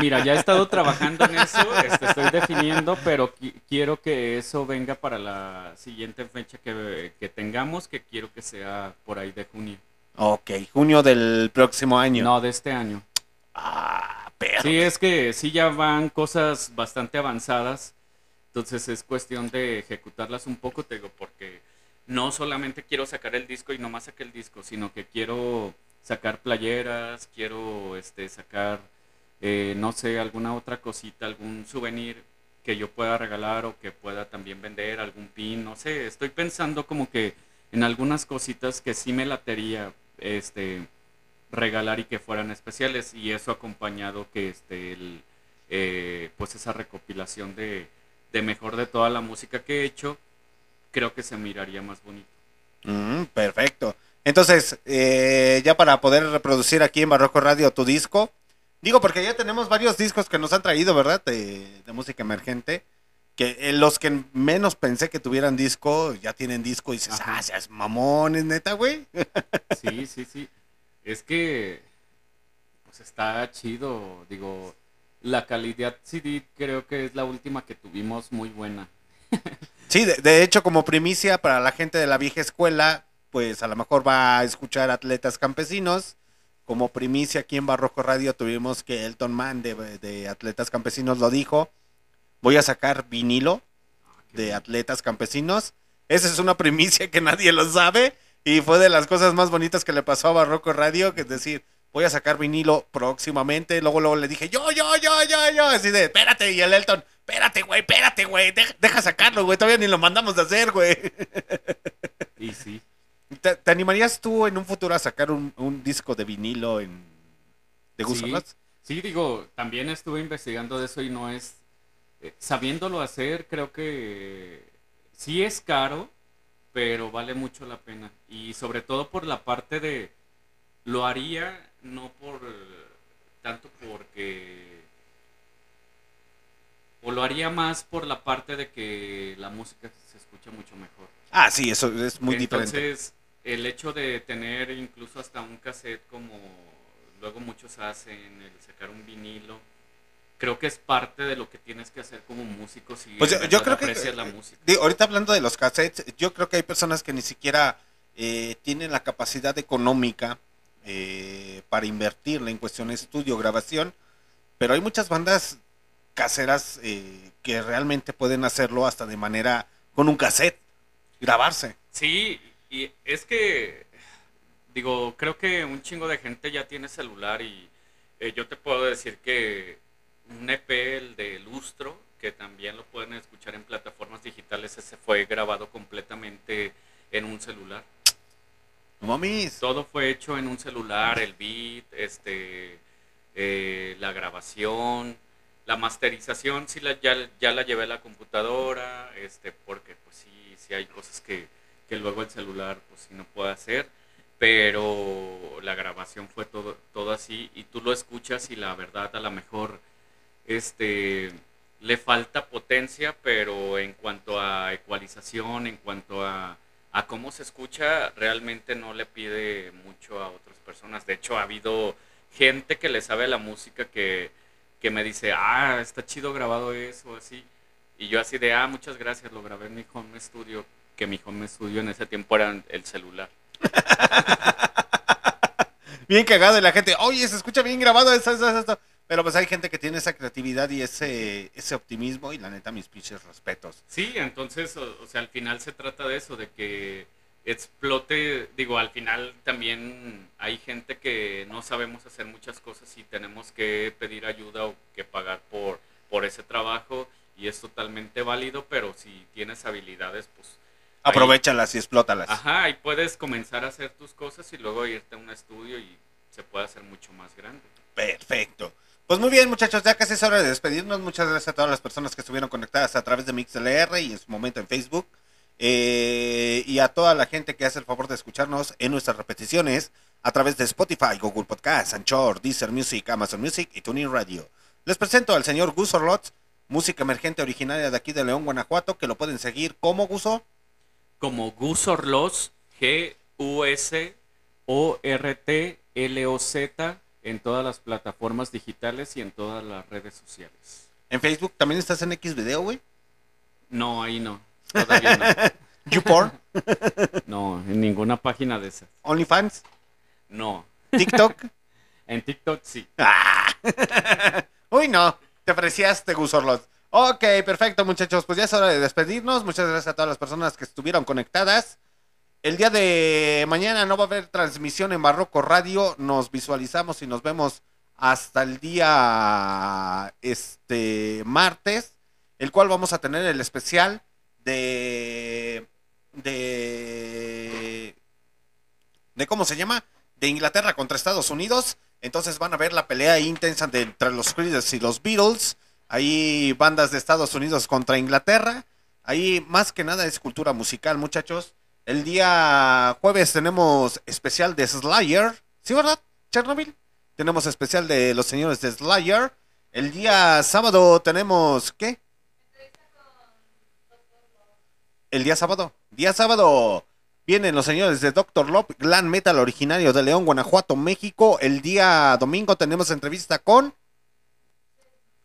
mira, ya he estado trabajando en eso, este, estoy definiendo, pero qui- quiero que eso venga para la siguiente fecha que, que tengamos, que quiero que sea por ahí de junio. Ok, junio del próximo año. No, de este año. Ah, perro. Sí, es que sí ya van cosas bastante avanzadas, entonces es cuestión de ejecutarlas un poco, te digo, porque no solamente quiero sacar el disco y nomás saqué el disco, sino que quiero sacar playeras, quiero este sacar, eh, no sé, alguna otra cosita, algún souvenir que yo pueda regalar o que pueda también vender, algún pin, no sé, estoy pensando como que en algunas cositas que sí me latería, este, regalar y que fueran especiales y eso acompañado que este el, eh, pues esa recopilación de, de mejor de toda la música que he hecho creo que se miraría más bonito Mm, perfecto. Entonces, eh, ya para poder reproducir aquí en Barroco Radio tu disco, digo porque ya tenemos varios discos que nos han traído, ¿verdad? De, de música emergente. Que eh, los que menos pensé que tuvieran disco, ya tienen disco y dices, ah, seas mamón, es neta, güey. sí sí sí es que pues está chido digo la calidad CD creo que es la última que tuvimos muy buena Sí, de, de hecho, como primicia para la gente de la vieja escuela, pues a lo mejor va a escuchar Atletas Campesinos. Como primicia aquí en Barroco Radio tuvimos que Elton Man de, de Atletas Campesinos lo dijo. Voy a sacar vinilo de Atletas Campesinos. Esa es una primicia que nadie lo sabe y fue de las cosas más bonitas que le pasó a Barroco Radio, que es decir, voy a sacar vinilo próximamente. Luego, luego le dije, yo, yo, yo, yo, yo, así de, espérate, y el Elton, espérate, güey, espérate, güey, deja, deja sacarlo, güey, todavía ni lo mandamos de hacer, güey. y sí ¿te, te animarías tú en un futuro a sacar un, un disco de vinilo en, de Gusto Sí, digo, también estuve investigando de eso y no es... eh, sabiéndolo hacer, creo que sí es caro, pero vale mucho la pena. Y sobre todo por la parte de... Lo haría no por... tanto porque... O lo haría más por la parte de que la música se escucha mucho mejor. Ah, sí, eso es muy diferente. Entonces, el hecho de tener incluso hasta un cassette como luego muchos hacen, el sacar un vinilo, creo que es parte de lo que tienes que hacer como músico si Pues yo, que. la música. digo, ahorita hablando de los cassettes, yo creo que hay personas que ni siquiera eh, tienen la capacidad económica eh, para invertirla en cuestión de estudio, grabación. Pero hay muchas bandas caseras eh, que realmente pueden hacerlo hasta de manera con un cassette, grabarse. Sí, y es que, digo, creo que un chingo de gente ya tiene celular y eh, yo te puedo decir que un EP, el de Lustro, que también lo pueden escuchar en plataformas digitales, ese fue grabado completamente en un celular. No mames. Todo fue hecho en un celular, el beat, este, eh, la grabación, la masterización, sí la, ya, ya la llevé a la computadora, este, porque pues sí, sí hay cosas que, que luego el celular pues sí no puede hacer, pero la grabación fue todo, todo así y tú lo escuchas y la verdad a lo mejor este le falta potencia, pero en cuanto a ecualización, en cuanto a, a cómo se escucha, realmente no le pide mucho a otras personas. De hecho, ha habido gente que le sabe la música que, que me dice, ah, está chido grabado eso, así. Y yo así de, ah, muchas gracias, lo grabé en mi home studio, que mi home studio en ese tiempo era el celular. Bien cagado y la gente, oye, se escucha bien grabado esto, esto, esto. Pero pues hay gente que tiene esa creatividad y ese, ese optimismo y la neta mis pinches respetos. Sí, entonces, o, o sea, al final se trata de eso, de que explote, digo, al final también hay gente que no sabemos hacer muchas cosas y tenemos que pedir ayuda o que pagar por, por ese trabajo y es totalmente válido, pero si tienes habilidades, pues... Aprovechalas y explótalas. Ajá, y puedes comenzar a hacer tus cosas y luego irte a un estudio y se puede hacer mucho más grande. Perfecto. Pues muy bien, muchachos, ya casi es hora de despedirnos. Muchas gracias a todas las personas que estuvieron conectadas a través de MixLR y en su momento en Facebook. Eh, y a toda la gente que hace el favor de escucharnos en nuestras repeticiones a través de Spotify, Google Podcast, Anchor, Deezer Music, Amazon Music y TuneIn Radio. Les presento al señor Gus Orlot, música emergente originaria de aquí de León, Guanajuato, que lo pueden seguir como Guso. Como Gus Orloz, G-U-S-O-R-T-L-O-Z, en todas las plataformas digitales y en todas las redes sociales. En Facebook también estás en X Video, güey. No, ahí no. Todavía no. YouPorn, No, en ninguna página de esas. OnlyFans, No. TikTok. En TikTok sí. Uy, no, te apreciaste, Gus Orlot. Ok, perfecto, muchachos. Pues ya es hora de despedirnos. Muchas gracias a todas las personas que estuvieron conectadas. El día de mañana no va a haber transmisión en Barroco Radio. Nos visualizamos y nos vemos hasta el día este martes, el cual vamos a tener el especial de de de cómo se llama de Inglaterra contra Estados Unidos. Entonces van a ver la pelea intensa de, entre los Creedence y los Beatles. Ahí bandas de Estados Unidos contra Inglaterra. Ahí más que nada es cultura musical, muchachos. El día jueves tenemos especial de Slayer. ¿Sí, verdad? Chernobyl. Tenemos especial de los señores de Slayer. El día sábado tenemos ¿qué? El día sábado. Día sábado. Vienen los señores de Dr. Love, Glam Metal originario de León, Guanajuato, México. El día domingo tenemos entrevista con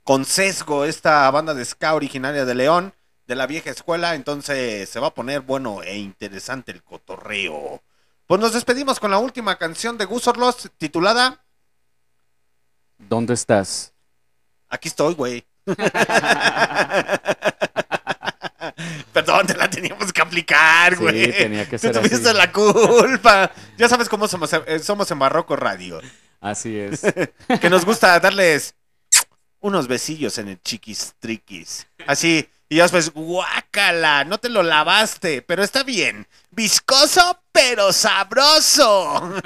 con Sesgo, esta banda de ska originaria de León, de la vieja escuela. Entonces se va a poner bueno e interesante el cotorreo. Pues nos despedimos con la última canción de Gus Orlos titulada ¿Dónde estás? Aquí estoy, güey. Teníamos que aplicar, Sí, güey. tenía que Tú ser tuviste así. la culpa. Ya sabes cómo somos, eh, somos en Barroco Radio. Así es. que nos gusta darles unos besillos en el chiquis triquis. Así, Y ya después, guácala, no te lo lavaste, pero está bien. Viscoso, pero sabroso.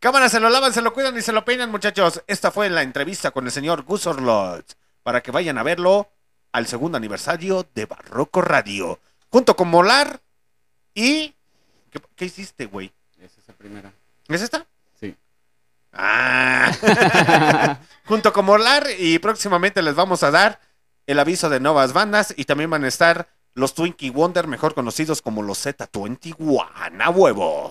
Cámara, se lo lavan, se lo cuidan y se lo peinan, muchachos. Esta fue la entrevista con el señor Gus Orlot. Para que vayan a verlo al segundo aniversario de Barroco Radio. Junto con Molar y... ¿Qué, qué hiciste, güey? Esa es la primera. ¿Es esta? Sí. Ah. Junto con Molar y próximamente les vamos a dar el aviso de nuevas bandas y también van a estar los Twinkie Wonder, mejor conocidos como los Z21. ¡A huevo!